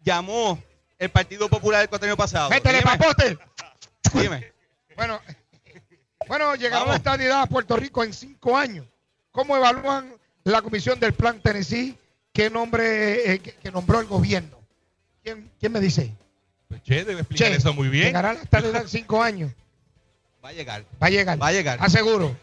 llamó el Partido Popular el cuatro años pasado. Bueno, llegará la estadidad a Puerto Rico en cinco años. ¿Cómo evalúan la comisión del Plan Tennessee eh, que, nombre, que, nombró el gobierno? ¿Quién, me dice? Pues che, debe explicar che, eso muy bien. Llegará la estadidad en cinco años. Va a llegar. Va a llegar. Va a llegar. Aseguro.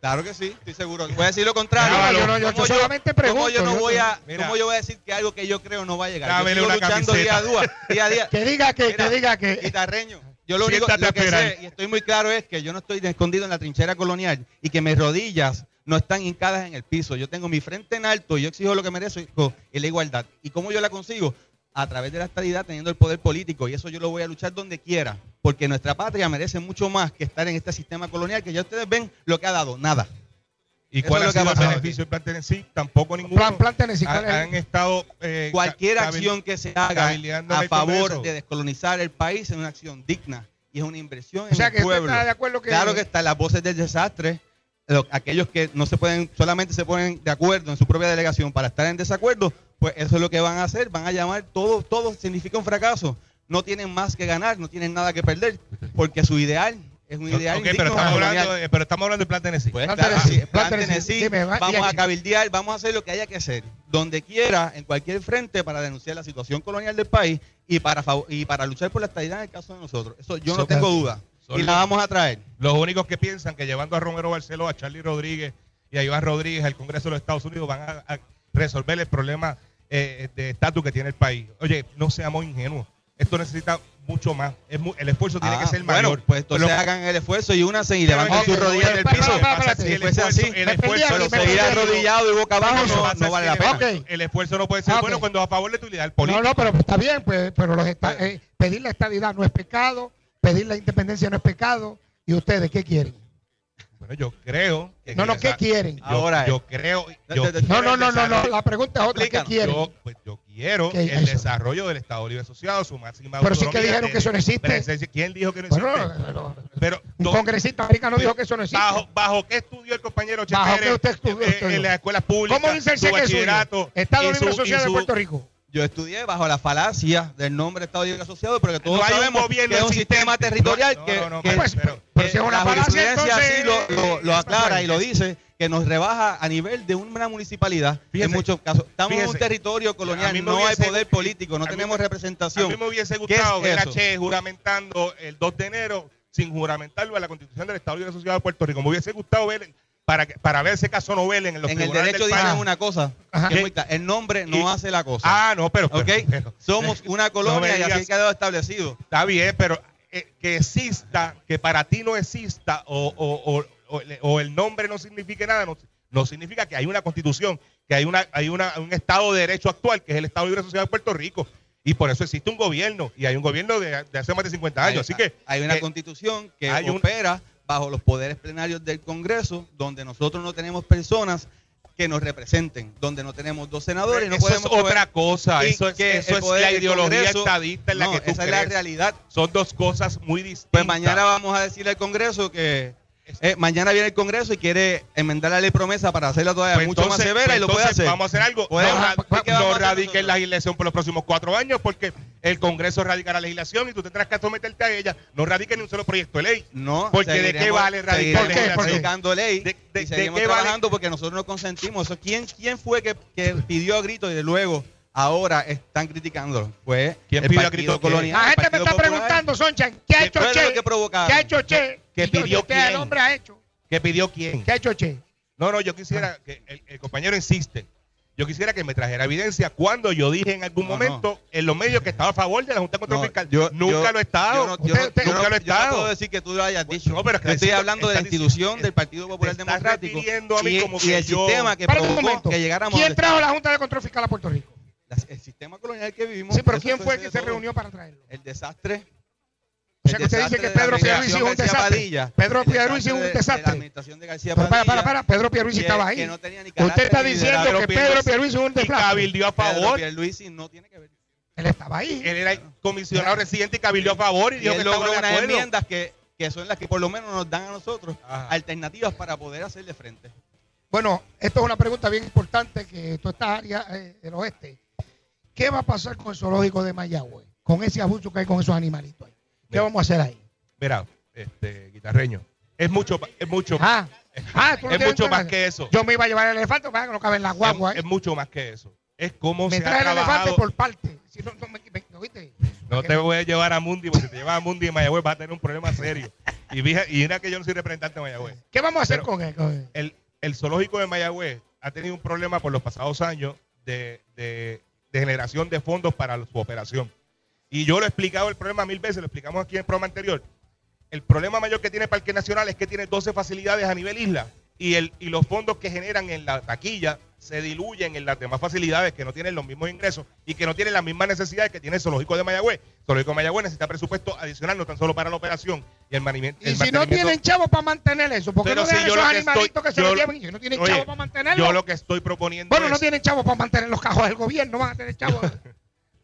Claro que sí, estoy seguro. Voy a decir lo contrario. No, yo, no, yo, solamente pregunto. yo, no voy a, ¿cómo yo voy a decir que algo que yo creo no va a llegar? Yo luchando día a día. <laughs> que diga que, que diga que. Guitarreño yo lo único lo que sé, y estoy muy claro, es que yo no estoy escondido en la trinchera colonial y que mis rodillas no están hincadas en el piso. Yo tengo mi frente en alto y yo exijo lo que merezco y la igualdad. ¿Y cómo yo la consigo? A través de la estabilidad, teniendo el poder político. Y eso yo lo voy a luchar donde quiera, porque nuestra patria merece mucho más que estar en este sistema colonial que ya ustedes ven lo que ha dado, nada. ¿Y cuál es el beneficio del Plan Tennessee? Tampoco ninguno. Plan, plan Tennessee, ¿cuál han, estado. Eh, Cualquier acción que se haga a este favor de descolonizar el país es una acción digna y es una inversión. En el pueblo. Claro que están las voces del desastre. Aquellos que no se pueden, solamente se ponen de acuerdo en su propia delegación para estar en desacuerdo, pues eso es lo que van a hacer. Van a llamar todo, todo significa un fracaso. No tienen más que ganar, no tienen nada que perder, porque su ideal es un ideal. Okay, pero, estamos hablando, pero, estamos hablando, de Plan Tennessee. Pues, vamos a cabildear, vamos a hacer lo que haya que hacer, donde quiera, en cualquier frente, para denunciar la situación colonial del país y para, y para luchar por la estabilidad en el caso de nosotros. Eso yo no tengo duda. Y la vamos a traer. Los únicos que piensan que llevando a Romero Barceló, a Charlie Rodríguez y a Iván Rodríguez al Congreso de los Estados Unidos van a, resolver el problema eh, de estatus que tiene el país. Oye, no seamos ingenuos. Esto necesita mucho más. Es mu el esfuerzo tiene que ah, ser mayor. Pues entonces hagan el esfuerzo y únanse y levanten sus rodillas del piso. Así, el esfuerzo, pero seguir arrodillado y boca abajo no, vale la pena. El esfuerzo no puede ser bueno cuando a favor de tu ideal político. No, no, pero está bien, pues, pero los eh, pedir la estabilidad no es pecado, pedir la independencia no es pecado. ¿Y ustedes qué quieren? Bueno, yo creo. Que no, no, ¿qué quieren? Ahora. Yo creo. no, no, no, no, la pregunta es otra. ¿Qué quieren? Pues, Quiero el eso? desarrollo del Estado Libre Asociado, su máxima Pero sí que dijeron que eso no existe. Presencia. ¿Quién dijo que no existe? Bueno, no, no, pero, un congresista americano dijo que eso no existe. ¿Bajo, bajo qué estudió el compañero Chávez? ¿Bajo qué usted estudió? En, las escuelas públicas. ¿Cómo dice el su bachillerato, Estado Libre Asociado de Puerto Rico yo estudié bajo la falacia del nombre Estado Libre Asociado, pero que todos no sabemos que es un sistema territorial que, no, no, que pues, pero, pero pues si es una la falacia, entonces, lo, lo, lo pues, pues, aclara y lo dice que nos rebaja a nivel de una municipalidad fíjese, en muchos casos. Estamos fíjese, en un territorio colonial, hubiese, no hay poder político, no tenemos mí, representación. A mí me hubiese gustado ver es a juramentando el 2 de enero sin juramentarlo a la Constitución del Estado Libre Asociado de Puerto Rico. Me hubiese gustado ver para, para ver ese caso Nobel en los En el derecho dicen una cosa. Que muy el nombre no hace la cosa. Ah, no, pero. pero, okay? Somos eh, una colonia no y así quedó establecido. Está bien, pero eh, que exista, que para ti no exista o, o, o, o el nombre no signifique nada, no, no significa que hay una constitución, que hay, una, hay una, un Estado de Derecho actual, que es el Estado Libre Social de Puerto Rico. Y por eso existe un gobierno, y hay un gobierno de, de hace más de 50 años. Hay, así que. Hay una eh, constitución que hay opera bajo los poderes plenarios del Congreso, donde nosotros no tenemos personas que nos representen, donde no tenemos dos senadores. Pero no eso es otra cosa, eso es, la ideología estadista en la que tú esa es la realidad. Son dos cosas muy pues distintas. Pues mañana vamos a decirle al Congreso que eh, mañana viene el Congreso y quiere enmendar la ley promesa para hacerla todavía pues mucho más severa y pues lo puede hacer. Vamos a hacer algo. No, ra pues, no la legislación por los próximos cuatro años porque el Congreso radicará la legislación y tú tendrás que someterte a ella. No radiquen ni un solo proyecto de ley. No. Porque de qué vale radicar ley. Radicando ley. De, qué trabajando vale? porque nosotros no consentimos ¿Quién, quién fue que, que pidió a grito y de luego ahora están criticándolo. Fue ¿Quién el pidió La gente me está preguntando, Sonchan, ¿qué ha hecho Che? ¿Qué ha hecho Che? ¿Qué pidió hombre ha hecho? ¿Qué pidió quién? ¿Qué ha hecho Che? No, no, yo quisiera que el, compañero insiste. Yo quisiera que me trajera evidencia cuando yo dije en algún momento en los medios que estaba a favor de la Junta de Control Fiscal. Yo, nunca lo he estado. Yo nunca lo he estado. Yo no puedo decir que tú lo hayas dicho. Pero es que estoy hablando de la institución del Partido Popular Democrático a mí como que ¿Quién trajo la Junta de Control Fiscal a Puerto Rico? Las- el sistema colonial que vivimos. Sí, pero ¿quién fue el que se todo. reunió para traerlo? El desastre O sea que usted dice que Pedro Pierluisi es un desastre. Pedro Pierluisi es un desastre. Para, para, para, Pedro Pierluisi estaba ahí. que no tenía ni Usted está diciendo que Pedro Pierluisi- es un y desastre. cabildió a favor. Pierluisi no tiene que ver. Él estaba ahí. Él era comisionado residente y cabildió a favor y Y dijo que logró unas enmiendas que, que son las que por lo menos nos dan a nosotros alternativas para poder hacerle frente. Bueno, esto es una pregunta bien importante que toda esta área eh, del oeste. ¿Qué va a pasar con el zoológico de Mayagüe? Con ese abuso que hay con esos animalitos ahí. ¿Qué vamos a hacer ahí? Mira, este, guitarreño, es mucho, es mucho, Ah, ah, ¿tú no es mucho más que eso. Yo me iba a llevar el elefante para que no cabe en la guagua. Es, es mucho más que eso. Es cómo me se ha trae el elefante por parte. Si no, no me, me- ¿no viste? No te voy a llevar a Mundi, porque si te llevas a Mundi en Mayagüez vas a tener un problema serio. Y, fija- y mira que yo no soy representante de Mayagüez. ¿Qué vamos a hacer Pero con él? con él? El, el zoológico de Mayagüez ha tenido un problema por los pasados años de, de- de generación de fondos para su operación. Y yo lo he explicado el problema mil veces, lo explicamos aquí en el programa anterior. El problema mayor que tiene Parque Nacional es que tiene 12 facilidades a nivel isla y, el, y los fondos que generan en la taquilla se diluyen en las demás facilidades que no tienen los mismos ingresos y que no tienen las mismas necesidades que tiene el zoológico de Mayagüez. El zoológico de Mayagüez necesita presupuesto adicional no tan solo para la operación y el mantenimiento. Y si no tienen chavos para mantener eso, ¿por qué Pero no si esos lo que animalitos estoy- que se yo- los lleven? Y no tienen Oye, chavos para mantenerlo. Yo lo que estoy proponiendo bueno, no tienen chavos para mantener los cajos del gobierno, van a tener chavos. <laughs>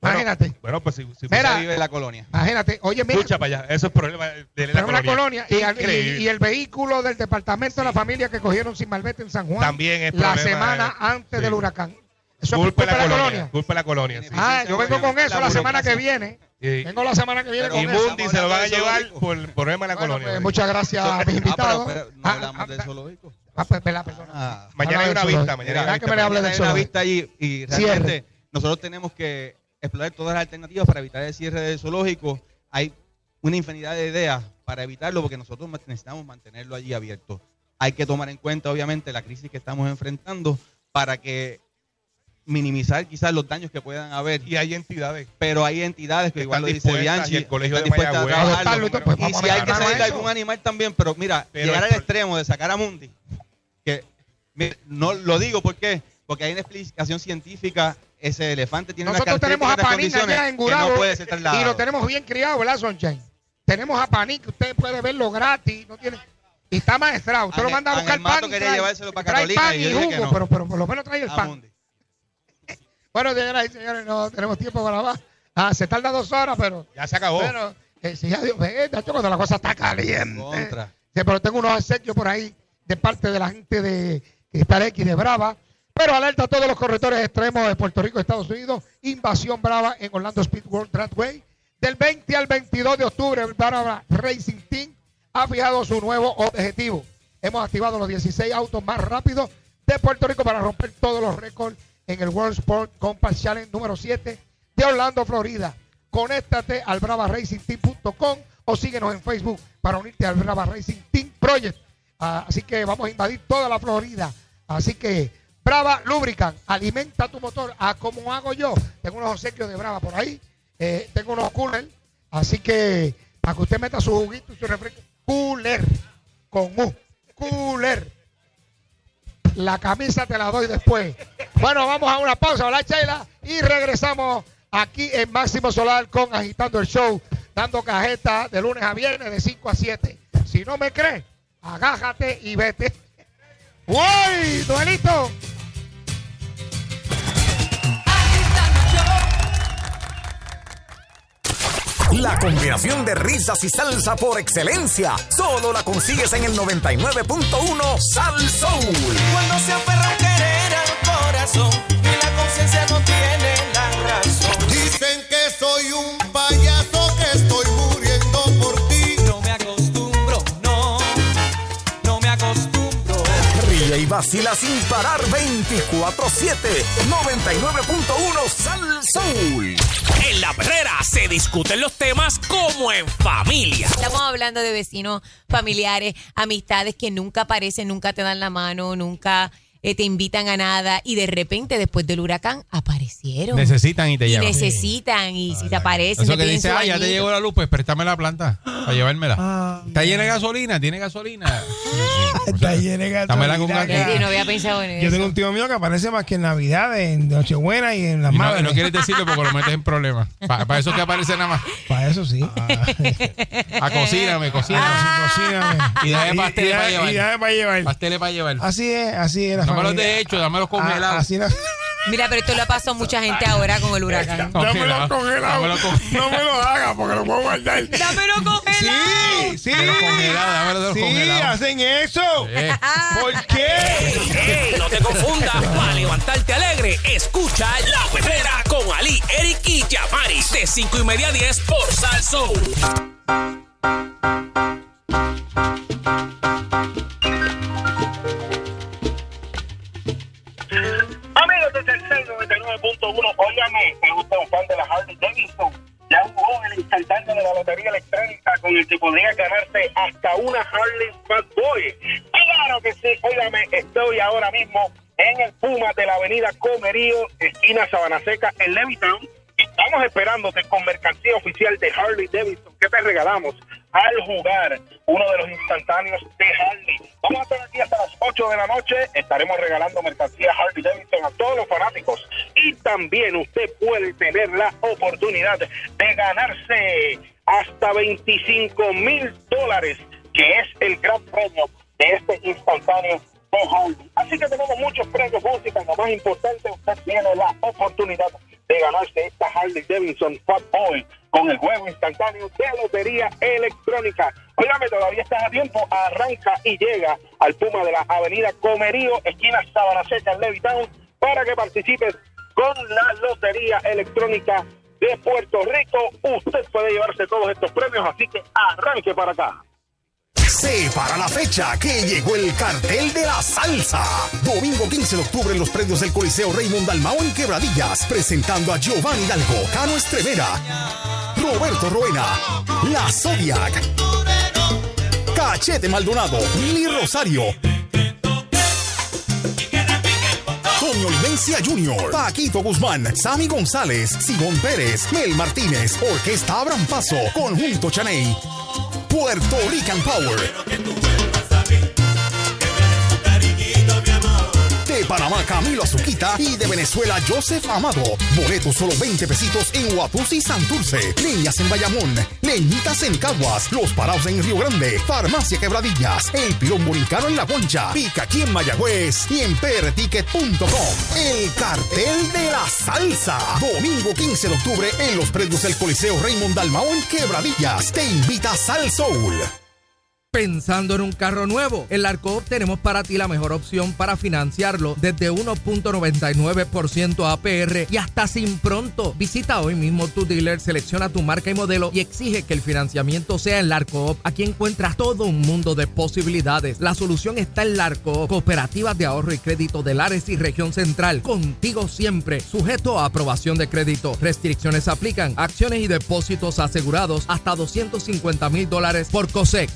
Bueno, Imagínate. Bueno, pues si, si Mira, vive la colonia. Imagínate, oye, mira, Escucha para allá, eso es problema de la una colonia y, al- y- y el vehículo del departamento de la familia que cogieron sin malvete en San Juan También es la semana eh, antes sí. del huracán. Eso es Culpa culpa de la la colonia. colonia. Culpa de la colonia. sí. Ah, yo vengo con eso la semana que viene. Y- Vengo la semana que viene y con eso. Mundi se lo van a llevar por el problema de la Bueno, colonia. pues, muchas gracias a mis invitados. Ah, pero, pero no Ah, hablamos ah, del zoológico. ah, pues, espera, perdona. Ah, Mañana hay una vista, mañana hay una que me le hable del Mañana hay una zoológico. vista allí y realmente nosotros tenemos que explorar todas las alternativas para evitar el cierre del zoológico. Hay una infinidad de ideas para evitarlo porque nosotros necesitamos mantenerlo allí abierto. Hay que tomar en cuenta, obviamente, la crisis que estamos enfrentando para que minimizar quizás los daños que puedan haber. Y hay entidades. Pero hay entidades que, Que igual lo dice Bianchi, y el Colegio están de a trabajarlo. Adoptarlo, entonces, pues, y si hay que salir de algún animal también, pero mira, Pero llegar al pro- extremo de sacar a Mundi, que mira, no lo digo ¿por qué? porque hay una explicación científica. Ese elefante tiene Nosotros unas tenemos a Panín allá en Gurabo no puede ser y lo tenemos bien criado, ¿verdad, Sunshine? Tenemos a Panín que usted puede verlo gratis, no tiene y está maestrado. Usted lo manda a buscar pan quería trae, llevárselo para Carolina pan y jugo, no. pero, pero por lo menos trae el A pan. <laughs> Bueno, señoras y señores, no tenemos tiempo para más. Ah, se tarda dos horas, pero Ya se acabó. Bueno, eh, adiós. Ve, Nacho, cuando la cosa está caliente. Contra. Sí, pero tengo unos obsequios por ahí de parte de la gente de Cristal X de Brava. Pero alerta a todos los corredores extremos de Puerto Rico, Estados Unidos. Invasión Brava en Orlando Speed World Trackway. Del 20 al 22 de octubre, Brava Racing Team ha fijado su nuevo objetivo. Hemos activado los 16 autos más rápidos de Puerto Rico para romper todos los récords en el World Sport Compass Challenge número 7 de Orlando, Florida. Conéctate al bravaracingteam.com o síguenos en Facebook para unirte al Brava Racing Team Project. Ah, así que vamos a invadir toda la Florida. Así que Brava Lubricant, alimenta tu motor. A como hago yo. Tengo unos obsequios de Brava por ahí. Eh, tengo unos coolers. Así que para que usted meta su juguito y su refresco. Cooler. Con U. Cooler. La camisa te la doy después. Bueno, vamos a una pausa, ¿verdad, Sheila? Y regresamos aquí en Máximo Solar con Agitando el Show, dando cajeta de lunes a viernes de 5 a 7. Si no me crees, agájate y vete. ¡Uy! ¡Duelito! La combinación de risas y salsa por excelencia. Solo la consigues en el 99.1 Sal Soul. Cuando se aferra un querer al corazón y la conciencia no tiene la razón. Dicen que soy un payaso Y vacila sin parar 24-7. 99.1 Sal Soul. En la perrera se discuten los temas como en familia. Estamos hablando de vecinos, familiares, amistades que nunca aparecen, nunca te dan la mano, nunca eh, te invitan a nada y de repente después del huracán aparecieron. Necesitan y te y llevan. necesitan y si te aparecen, Eso te que dice, ah, ya te llegó la luz, pues préstame la planta para llevármela. Está llena de gasolina, tiene gasolina. Está llena de Dámela con gasolina. gasolina. Sí, no había pensado en Yo eso. tengo un tío mío que aparece más que en Navidad, en Nochebuena y en las Y no, madres. y no quieres decirlo porque lo metes en problemas. Para eso es que aparece nada más. Para eso sí. A cocíname, cocíname. Cocíname. Y dame pasteles Y- y- para y llevar. dame para llevar. Pasteles para llevar. Así es, así es. la Dámelos de hecho, dámelos Ah, congelados. Así no. Mira, pero esto le ha pasado a mucha gente ahora con el huracán. <laughs> Dámelo congelado. No me lo hagas porque lo puedo guardar. Dámelo congelado. Sí, sí. Dámelo congelado, dámelo de los Sí, congelados. hacen eso. ¿Por qué? Ey, no te confundas. Para levantarte alegre, escucha La Perrera con Ali, Eric y Yamaris. De 5 y media a 10 por Salsoul. Tercer 99.1, óigame, es usted un fan de la Harley Davidson. Ya jugó el instantáneo de la lotería electrónica con el que podría ganarse hasta una Harley Fat Boy. Claro que sí, óigame, estoy ahora mismo en el Puma de la avenida Comerío, esquina Sabana Seca, en Levittown. Estamos esperándote con mercancía oficial de Harley Davidson. ¿Qué te regalamos? Al jugar uno de los instantáneos de Harley. Vamos a estar aquí hasta las 8 de la noche. Estaremos regalando mercancía Harley Davidson a todos los fanáticos. Y también usted puede tener la oportunidad de ganarse hasta 25 mil dólares, que es el gran premio de este instantáneo de Harley. Así que tenemos muchos premios música. Lo más importante, usted tiene la oportunidad de ganarse esta Harley Davidson Fat Boy con el juego instantáneo de lotería electrónica. Óigame, todavía estás a tiempo, arranca y llega al Puma de la avenida Comerío, esquina Sabana Seca en Levittown, para que participes con la lotería electrónica de Puerto Rico. Usted puede llevarse todos estos premios, así que arranque para acá. Se para la fecha que llegó el cartel de la salsa. Domingo 15 de octubre en los predios del Coliseo Raymond Dalmao en Quebradillas, presentando a Giovanni Hidalgo, Cano Estremera, Roberto Roena, La Zodiac, Cachete Maldonado, Lili Rosario, Toño Limencia Jr., Paquito Guzmán, Sammy González, Simón Pérez, Mel Martínez, Orquesta Abran Paso, Conjunto Chaney, Puerto Rican Power. De Panamá Camilo Azuquita y de Venezuela Joseph Amado. Boletos solo 20 pesitos en Huapusi Santurce. Leñas en Bayamón. Leñitas en Caguas. Los Parados en Río Grande. Farmacia Quebradillas. El Pilón Borincano en La Concha. Pica aquí en Mayagüez. Y en prticket.com. El cartel de la salsa. Domingo 15 de octubre en los predios del Coliseo Raymond Dalmao en Quebradillas. Te invita Sal Soul. Pensando en un carro nuevo, en Larcoop tenemos para ti la mejor opción para financiarlo desde 1.99% APR y hasta sin pronto. Visita hoy mismo tu dealer, selecciona tu marca y modelo y exige que el financiamiento sea en Larcoop. Aquí encuentras todo un mundo de posibilidades. La solución está en Larcoop, cooperativas de ahorro y crédito de Lares y región central. Contigo siempre, sujeto a aprobación de crédito. Restricciones aplican, acciones y depósitos asegurados hasta 250 mil dólares por COSEC.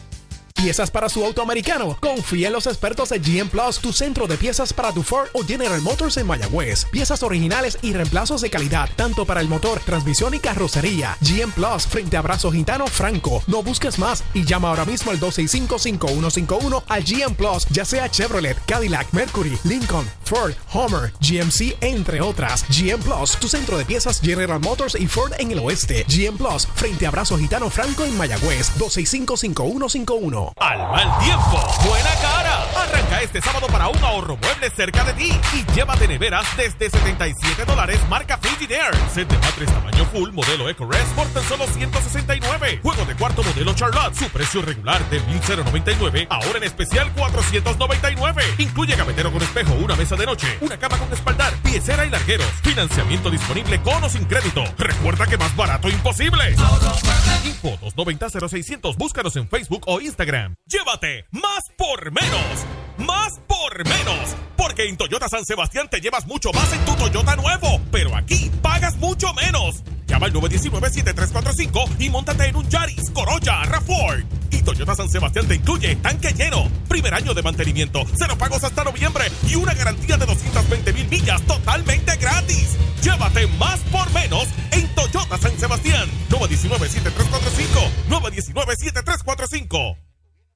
Piezas para su auto americano. Confía en los expertos de GM Plus, tu centro de piezas para tu Ford o General Motors en Mayagüez. Piezas originales y reemplazos de calidad, tanto para el motor, transmisión y carrocería. GM Plus, frente a Brazo Gitano Franco. No busques más y llama ahora mismo al 265-5151 al GM Plus, ya sea Chevrolet, Cadillac, Mercury, Lincoln, Ford, Homer, GMC, entre otras. GM Plus, tu centro de piezas General Motors y Ford en el oeste. GM Plus, frente a Brazo Gitano Franco en Mayagüez. 265-5151. Al mal tiempo, buena cara. Arranca este sábado para un ahorro mueble cerca de ti y llévate neveras desde 77 dólares marca Frigidaire. Set de matres tamaño full modelo EcoRest por tan solo 169. Juego de cuarto modelo Charlotte, su precio regular de 1099, ahora en especial 499. Incluye gavetero con espejo, una mesa de noche, una cama con espaldar, piecera y largueros. Financiamiento disponible con o sin crédito. Recuerda que más barato imposible. Info 290-0600. Búscanos en Facebook o Instagram. Llévate más por menos. Más por menos. Porque en Toyota San Sebastián te llevas mucho más en tu Toyota nuevo. Pero aquí pagas mucho menos. Llama al 919-7345 y montate en un Yaris, Corolla, RAV4 y Toyota San Sebastián te incluye tanque lleno, primer año de mantenimiento, cero pagos hasta noviembre y una garantía de 220 mil millas totalmente gratis. Llévate más por menos en Toyota San Sebastián. 919-7345. 919-7345.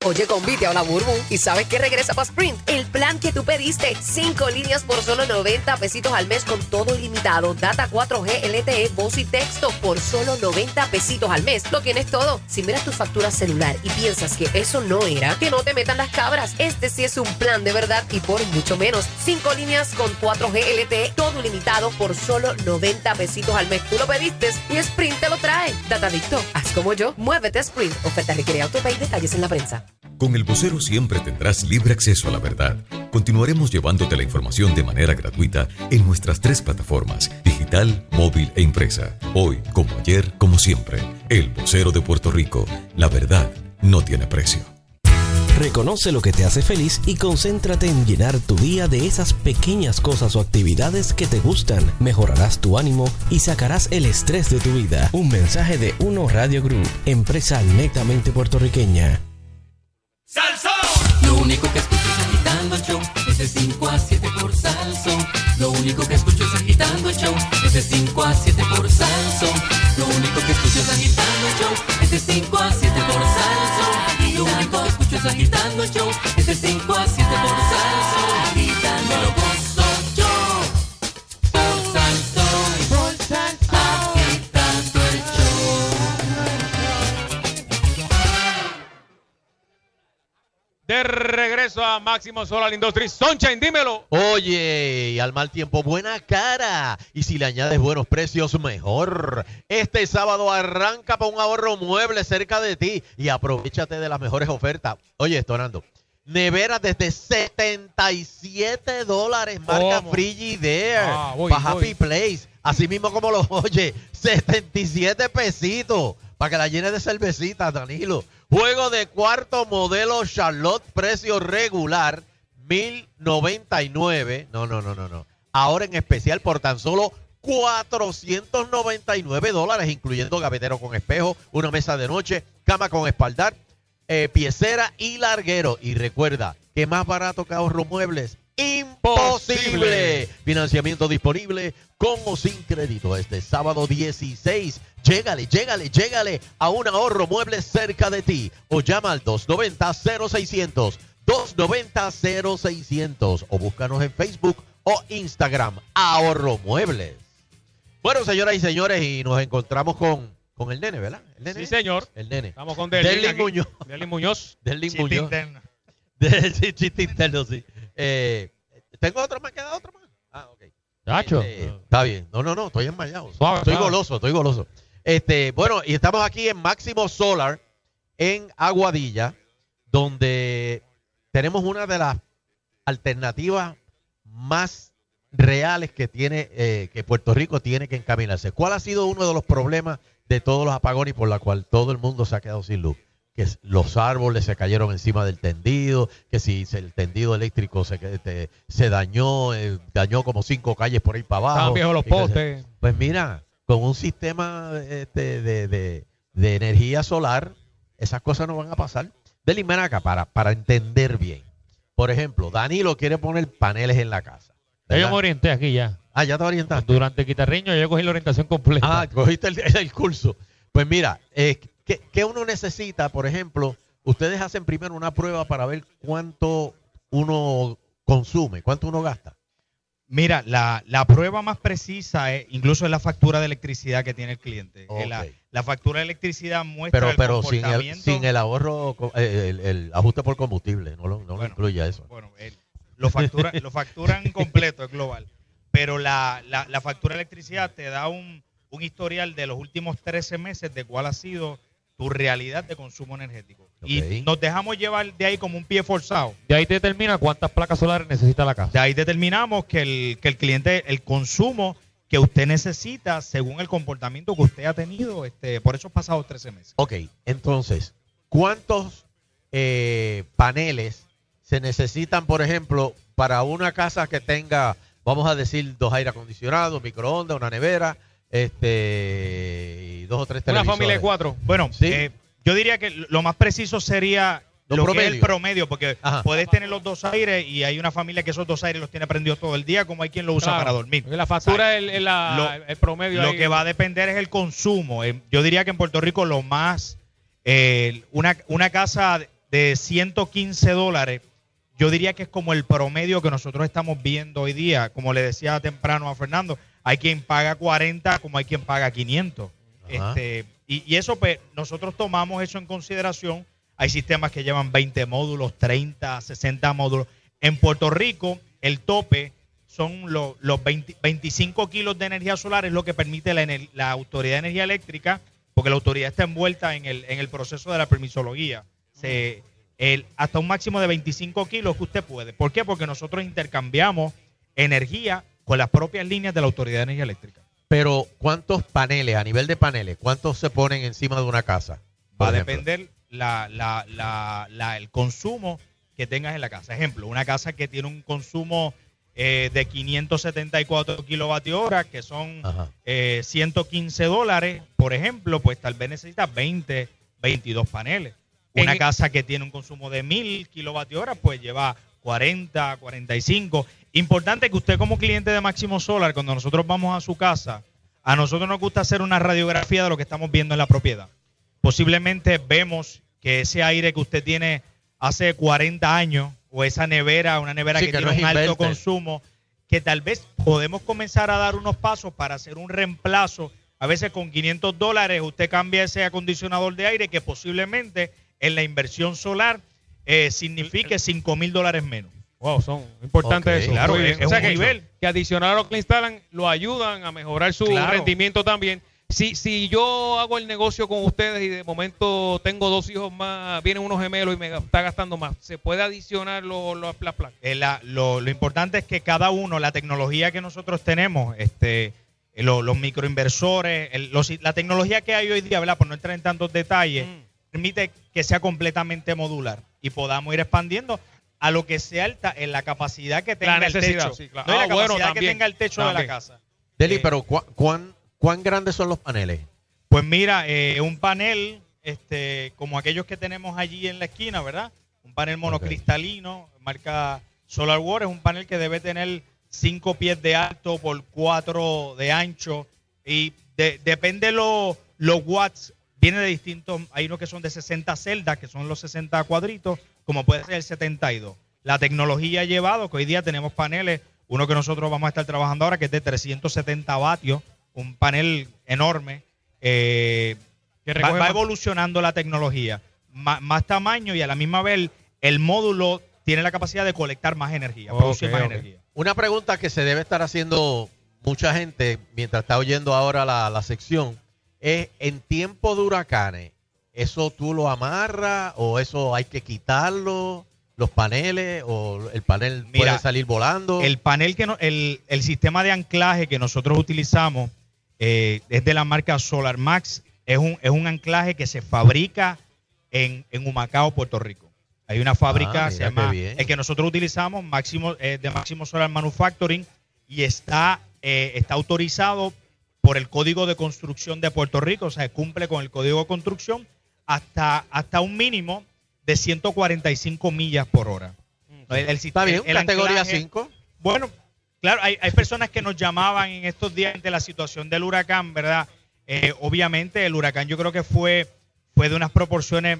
Oye, convite a la Burbu y sabes que regresa para Sprint. El plan que tú pediste. Cinco líneas por solo 90 pesitos al mes con todo ilimitado. Data 4G, LTE, voz y texto por solo 90 pesitos al mes. Lo tienes todo. Si miras tu factura celular y piensas que eso no era, que no te metan las cabras. Este sí es un plan de verdad y por mucho menos. Cinco líneas con 4G, LTE, todo ilimitado por solo 90 pesitos al mes. Tú lo pediste y Sprint te lo trae. Datadicto, haz como yo. Muévete Sprint. Oferta requiere autopay. Detalles en la prensa. Con el vocero siempre tendrás libre acceso a la verdad. Continuaremos llevándote la información de manera gratuita en nuestras tres plataformas, digital, móvil e impresa. Hoy, como ayer, como siempre, el vocero de Puerto Rico. La verdad no tiene precio. Reconoce lo que te hace feliz y concéntrate en llenar tu día de esas pequeñas cosas o actividades que te gustan. Mejorarás tu ánimo y sacarás el estrés de tu vida. Un mensaje de Uno Radio Group, empresa netamente puertorriqueña. Lo único que escucho es agitando el show. Es de 5 a 7 por Salsón. Lo único que escucho es agitando el show. Es de 5 a 7 por Salsón. Lo único que escucho es agitando el show. Es de 5 a 7 por Salsón. Lo único que escucho es agitando el show. Es de 5 a 7 De regreso a Máximo Solar Industries. Sunshine, dímelo. Oye, y al mal tiempo, buena cara. Y si le añades buenos precios, mejor. Este sábado arranca para un ahorro mueble cerca de ti y aprovechate de las mejores ofertas. Oye, esto, Nando. Nevera desde 77 dólares, marca. Frigidaire, Ah, voy, para voy. Happy Place. Así mismo como lo oye, 77 pesitos. Para que la llene de cervecita, Danilo. Juego de cuarto modelo Charlotte, precio regular, 1099. No, no, no, no, no. Ahora en especial por tan solo 499 dólares, incluyendo gavetero con espejo, una mesa de noche, cama con espaldar, eh, piecera y larguero. Y recuerda, que más barato que ahorro muebles. Imposible. Financiamiento disponible con o sin crédito este sábado 16. Llégale, llégale, llégale a un ahorro muebles cerca de ti o llama al 290-0600. 290-0600 o búscanos en Facebook o Instagram. Ahorro muebles. Bueno, señoras y señores, y nos encontramos con, con el nene, ¿verdad? ¿El nene? Sí, señor. El nene. Estamos con Derlin. Muñoz. Derlin Muñoz. Derlin Muñoz. interno. De, <laughs> sí, chiste interno, sí. Eh, ¿Tengo otro más? ¿Queda otro más? Ah, ok. Chacho. Este, está bien. No, no, no, estoy enmayado. Suave, estoy suave. goloso, estoy goloso. Este, bueno, y estamos aquí en Máximo Solar, en Aguadilla, donde tenemos una de las alternativas más reales que tiene, eh, que Puerto Rico tiene que encaminarse. ¿Cuál ha sido uno de los problemas de todos los apagones por la cual todo el mundo se ha quedado sin luz? Que los árboles se cayeron encima del tendido, que si el tendido eléctrico se, que- te- se dañó, eh, dañó como cinco calles por ahí para abajo. Estaban viejos los postes. pues mira, con un sistema este, de, de- de energía solar, esas cosas no van a pasar. Deli, ven acá para, para entender bien. Por ejemplo, Danilo quiere poner paneles en la casa. Ya yo ¿verdad? me orienté aquí ya. Ah, ya te orientaste. Durante el yo cogí la orientación completa. Ah, cogiste el, el curso. Pues mira, eh, ¿qué, qué uno necesita? Por ejemplo, ustedes hacen primero una prueba para ver cuánto uno consume, cuánto uno gasta. Mira, la, la prueba más precisa es, incluso es la factura de electricidad que tiene el cliente. Eh, La, factura de electricidad muestra Pero, el pero sin, el, sin el ahorro, eh, el, el ajuste por combustible, no lo, no lo incluye eso. Bueno, el- lo, factura, lo facturan <laughs> completo, es global. Pero la, la, la factura de electricidad te da un, un historial de los últimos 13 meses de cuál ha sido tu realidad de consumo energético. Y nos dejamos llevar de ahí como un pie forzado. De ahí determina cuántas placas solares necesita la casa. De ahí determinamos que el, que el cliente, el consumo que usted necesita según el comportamiento que usted ha tenido este, por esos pasados 13 meses. Ok, entonces, ¿cuántos eh, paneles se necesitan, por ejemplo, para una casa que tenga, vamos a decir, dos aire acondicionados, microondas, una nevera, este, dos o tres Una televisores? familia de cuatro. Bueno, Sí. eh, Yo diría que lo más preciso sería Lo lo, que es promedio. el promedio, porque Ajá. puedes tener los dos aires y hay una familia que esos dos aires los tiene prendidos todo el día, como hay quien lo usa Claro. para dormir. La factura es el, el- promedio. Lo ahí. que va a depender es el consumo. Eh, Yo diría que en Puerto Rico lo más, eh, una, una casa de 115 dólares, yo diría que es como el promedio que nosotros estamos viendo hoy día. Como le decía temprano a Fernando, hay quien paga 40 como hay quien paga 500. Este, y, eso, pues, nosotros tomamos eso en consideración. Hay sistemas que llevan 20 módulos, 30, 60 módulos. En Puerto Rico, el tope son lo- los 20 25 kilos de energía solar, es lo que permite la, Autoridad de Energía Eléctrica, porque la autoridad está envuelta en el, proceso de la permisología. El, hasta un máximo de 25 kilos que usted puede. ¿Por qué? Porque nosotros intercambiamos energía con las propias líneas de la Autoridad de Energía Eléctrica. Pero, ¿cuántos paneles, a nivel de paneles, cuántos se ponen encima de una casa? Va a ejemplo? depender la, la, la, la- el consumo que tengas en la casa. Ejemplo, una casa que tiene un consumo eh, de 574 kilovatios hora, que son eh, 115 dólares, por ejemplo, pues tal vez necesita 20, 22 paneles. Una En- casa que tiene un consumo de 1000 kilovatios hora, pues lleva 40, 45. Importante que usted como cliente de Máximo Solar, cuando nosotros vamos a su casa, a nosotros nos gusta hacer una radiografía de lo que estamos viendo en la propiedad. Posiblemente vemos que ese aire que usted tiene hace 40 años, o esa nevera, una nevera Sí, que, que tiene no un alto consumo, que tal vez podemos comenzar a dar unos pasos para hacer un reemplazo. A veces con 500 dólares usted cambia ese acondicionador de aire que posiblemente en la inversión solar eh, signifique 5 mil dólares menos. Wow, son importantes Ok, eso. claro, es- o sea un que, nivel. que adicional a lo que le instalan, lo ayudan a mejorar su Claro. rendimiento también. Si, si yo hago el negocio con ustedes y de momento tengo dos hijos más, vienen unos gemelos y me está gastando más, ¿se puede adicionar lo- lo- las placas? Eh, la- lo, lo importante es que cada uno, la tecnología que nosotros tenemos, este, eh, lo- los microinversores, el- los- la tecnología que hay hoy día, ¿verdad? por no entrar en tantos detalles, permite que sea completamente modular y podamos ir expandiendo a lo que sea el ta- en la capacidad que tenga el techo. sí, claro. No, la Ah, bueno, capacidad que tenga el techo de la casa. Deli, Eh, pero ¿cu- cuán, ¿cuán grandes son los paneles? Pues mira, eh, un panel este, como aquellos que tenemos allí en la esquina, ¿verdad? Un panel monocristalino, marca Solar War, es un panel que debe tener 5 pies de alto por 4 de ancho y de- depende los los watts, viene de distintos, hay unos que son de 60 celdas, que son los 60 cuadritos, como puede ser el 72. La tecnología ha llevado que hoy día tenemos paneles, uno que nosotros vamos a estar trabajando ahora, que es de 370 vatios, un panel enorme. eh, Que va, recoge va más- evolucionando la tecnología. Más tamaño y a la misma vez el, módulo tiene la capacidad de colectar más energía, producir Ok, más energía. Una pregunta que se debe estar haciendo mucha gente mientras está oyendo ahora la, la sección es, en tiempo de huracanes, ¿eso tú lo amarras o eso hay que quitarlo? ¿Los paneles o el panel Mira, puede salir volando? El panel que no, el, el sistema de anclaje que nosotros utilizamos eh, es de la marca Solar Max. Es un, es un anclaje que se fabrica en, en Humacao, Puerto Rico. Hay una fábrica, Ah, se llama, el que nosotros utilizamos, Máximo, eh, de Máximo Solar Manufacturing, y está, eh, está autorizado por el Código de Construcción de Puerto Rico, o sea, cumple con el Código de Construcción hasta, hasta un mínimo de 145 millas por hora. El, el Está bien, el categoría anclaje- 5. Bueno, claro, hay, hay personas que nos llamaban en estos días ante la situación del huracán, ¿verdad? Eh, obviamente el huracán yo creo que fue, fue de unas proporciones,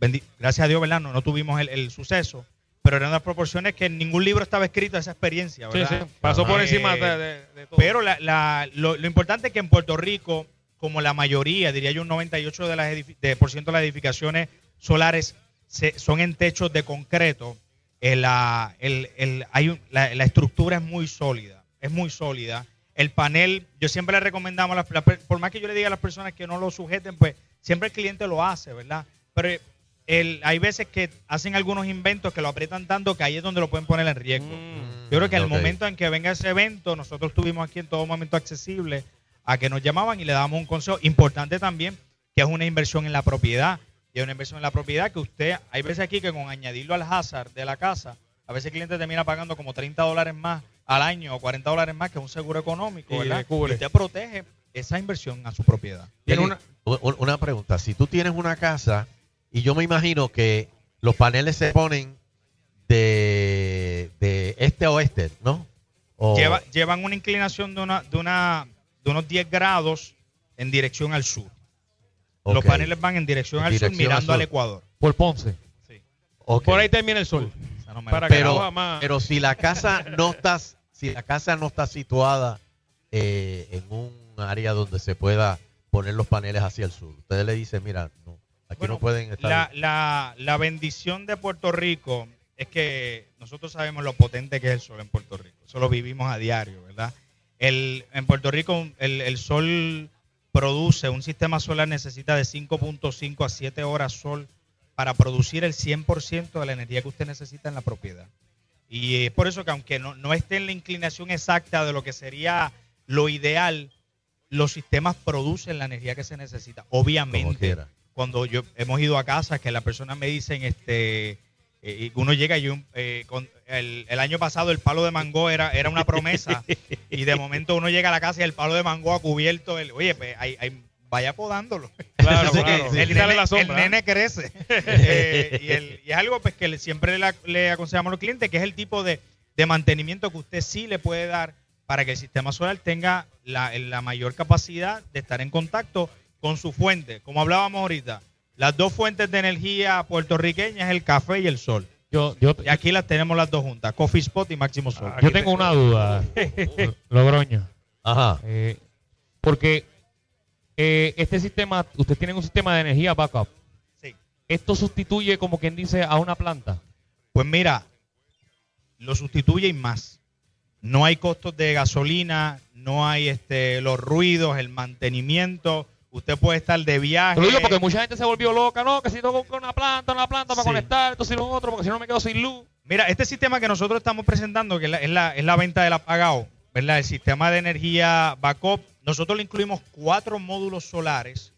bendi- gracias a Dios, ¿verdad? No, no tuvimos el, el suceso, pero eran unas proporciones que en ningún libro estaba escrito esa experiencia, Sí, ¿verdad? sí, pasó por Eh, encima de, de- de todo. Pero la- la- lo, lo importante es que en Puerto Rico, como la mayoría, diría yo un 98% de las, de, por ciento de las edificaciones solares se- son en techos de concreto, eh, la, el- el- hay un- la, la estructura es muy sólida, es muy sólida. El panel, yo siempre le recomendamos, por más que yo le diga a las personas que no lo sujeten, pues siempre el cliente lo hace, ¿verdad? Pero el, hay veces que hacen algunos inventos que lo aprietan tanto que ahí es donde lo pueden poner en riesgo. Mm. Yo creo que al momento en que venga ese evento, nosotros estuvimos aquí en todo momento accesible a que nos llamaban y le damos un consejo importante también, que es una inversión en la propiedad. Y es una inversión en la propiedad que usted, hay veces aquí que con añadirlo al hazard de la casa, a veces el cliente termina pagando como 30 dólares más al año o 40 dólares más que un seguro económico, Y ¿verdad? Y usted protege esa inversión a su propiedad. Tiene una- una pregunta. Si tú tienes una casa y yo me imagino que los paneles se ponen de, de este a oeste, ¿no? O- Lleva- llevan una inclinación de, una, de, una, de unos 10 grados en dirección al sur. Los paneles van en dirección En al sur mirando al. Ecuador. Por Ponce. Ok. Por ahí termina el sol. no Para pero, más. pero si la casa no está si la casa no está situada eh, en un área donde se pueda poner los paneles hacia el sur ustedes le dicen mira no, aquí no pueden estar La, la, la bendición de Puerto Rico es que nosotros sabemos lo potente que es el sol en Puerto Rico. Eso lo vivimos a diario, ¿verdad? El, en Puerto Rico el, el sol produce, un sistema solar necesita de 5.5 a 7 horas sol para producir el 100% de la energía que usted necesita en la propiedad. Y es por eso que aunque no, no esté en la inclinación exacta de lo que sería lo ideal, los sistemas producen la energía que se necesita. Obviamente, quiera. Cuando yo hemos ido a casa que las personas me dicen este eh, y uno llega y yo, eh, con el, el año pasado el palo de mango era, era una promesa. Y de momento uno llega a la casa y el palo de mango ha cubierto el oye pues hay, hay- vaya podándolo. Claro, el, Quítale nene, la sombra, el nene crece. <laughs> Eh, y, el- y es algo pues que siempre le, le aconsejamos a los clientes que es el tipo de, de mantenimiento que usted sí le puede dar para que el sistema solar tenga la, la mayor capacidad de estar en contacto con su fuente. Como hablábamos ahorita, las dos fuentes de energía puertorriqueñas es el café y el sol. Yo, yo, y aquí las tenemos las dos juntas, Coffee Spot y Máximo Sol. Yo tengo una duda, <laughs> Logroño. Ajá. Eh, porque eh, este sistema, ustedes tienen un sistema de energía backup. Sí. ¿Esto sustituye, como quien dice, a una planta? Pues mira, lo sustituye y más. No hay costos de gasolina, no hay este los ruidos, el mantenimiento. Usted puede estar de viaje. Lo digo porque mucha gente se volvió loca, ¿no? Que si tengo que una planta, una planta para Sí. conectar, esto lo otro, porque si no me quedo sin luz. Mira, este sistema que nosotros estamos presentando, que es la, es la, es la venta del apagado, ¿verdad? El sistema de energía backup, nosotros le incluimos cuatro módulos solares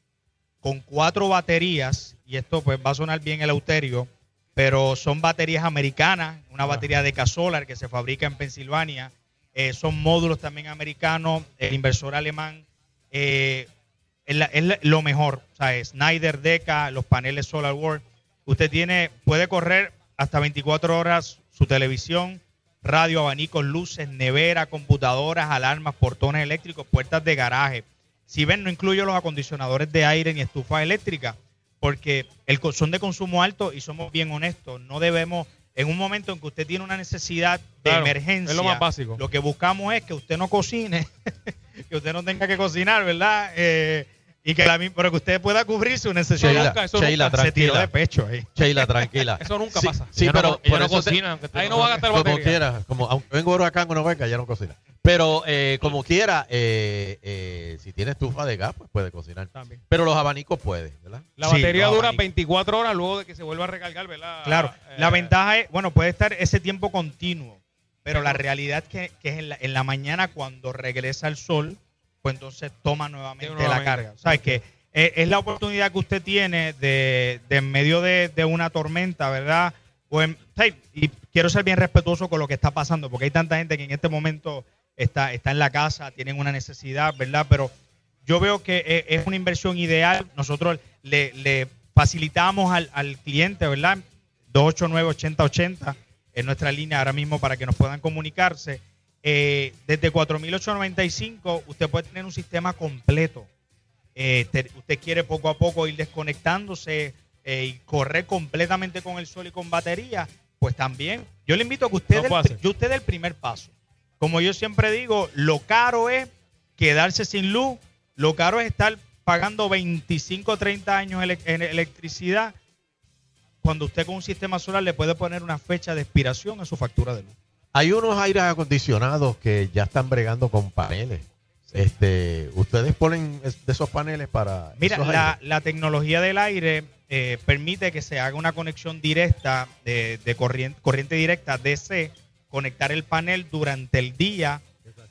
con cuatro baterías, y esto pues va a sonar bien el euterio, pero son baterías americanas, una batería de Casolar que se fabrica en Pensilvania, eh, son módulos también americanos, el inversor alemán, eh, es, la- es lo mejor, o sea, Snyder, Deca, los paneles Solar World, usted tiene, puede correr hasta 24 horas su televisión, radio, abanicos, luces, nevera, computadoras, alarmas, portones eléctricos, puertas de garaje. Si ven, no incluyo los acondicionadores de aire ni estufas eléctricas, porque el, son de consumo alto y somos bien honestos. No debemos, en un momento en que usted tiene una necesidad de Claro, emergencia, es lo más básico. lo que buscamos es que usted no cocine, <laughs> que usted no tenga que cocinar, ¿verdad? Eh, y que la, pero que usted pueda cubrir su necesidad. Sheila, Nunca, eso Sheila, nunca se tiró tranquila. de pecho ahí. Sheila, tranquila. Eso nunca Sí, pasa. Sí, Ella no pero co- ella por no eso cocina, te- Ahí no va a gastar como batería. quiera, como aunque venga huracán o no venga, ya no cocina. Pero eh, como quiera, eh, eh, si tiene estufa de gas, pues puede cocinar. También. Pero los abanicos puede, ¿verdad? La Sí, batería no, dura abanico. 24 horas luego de que se vuelva a recargar, ¿verdad? Claro, la Eh, ventaja es, bueno, puede estar ese tiempo continuo, pero la realidad es que, que es en la, en la mañana cuando regresa el sol, pues entonces toma nuevamente, la carga. O sea, es que es, la oportunidad que usted tiene de, de en medio de, de una tormenta, ¿verdad? O en- sí, y quiero ser bien respetuoso con lo que está pasando, porque hay tanta gente que en este momento está, está en la casa, tienen una necesidad, ¿verdad? Pero yo veo que e- es una inversión ideal. Nosotros le, le facilitamos al, al cliente, ¿verdad? 289-8080 en nuestra línea ahora mismo para que nos puedan comunicarse. Eh, desde 4.895 usted puede tener un sistema completo. Eh, te- usted quiere poco a poco ir desconectándose eh, y correr completamente con el sol y con batería, pues también. Yo le invito a que usted, el, yo usted dé el primer paso. Como yo siempre digo, lo caro es quedarse sin luz, lo caro es estar pagando 25 o 30 años ele- en electricidad cuando usted con un sistema solar le puede poner una fecha de expiración a su factura de luz. Hay unos aires acondicionados que ya están bregando con paneles. Este, ustedes ponen de esos paneles para Mira, esos la, tecnología del aire eh, permite que se haga una conexión directa de, de corriente, corriente directa DC, conectar el panel durante el día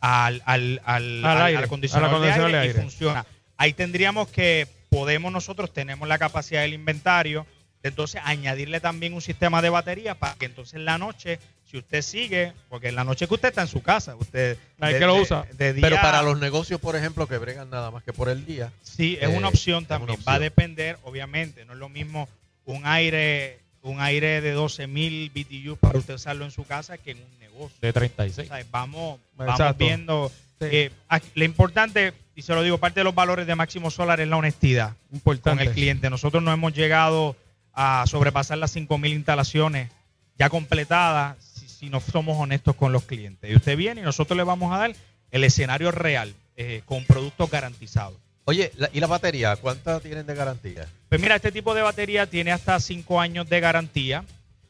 al, al, al, Al aire, al acondicionador, de aire de y funciona. Ahí tendríamos que, podemos nosotros, tenemos la capacidad del inventario, de entonces añadirle también un sistema de batería para que entonces en la noche Si usted sigue, porque en la noche que usted está en su casa, usted Hay de- que lo usa. de día- Pero para los negocios, por ejemplo, que bregan nada más que por el día. Sí, es eh, una opción también. una Va a depender, obviamente, no es lo mismo un aire un aire de 12.000 BTU para usted usarlo en su casa que en un negocio. De 36. O sea, vamos, vamos viendo. eh, lo importante, y se lo digo, parte de los valores de Máximo Solar es la honestidad Importante. con el cliente. Nosotros no hemos llegado a sobrepasar las 5.000 instalaciones ya completadas si, no somos honestos con los clientes. Y usted viene y nosotros le vamos a dar el escenario real eh, con productos garantizados. Oye, la- ¿y la batería? ¿Cuántas tienen de garantía? Pues mira, este tipo de batería tiene hasta 5 años de garantía.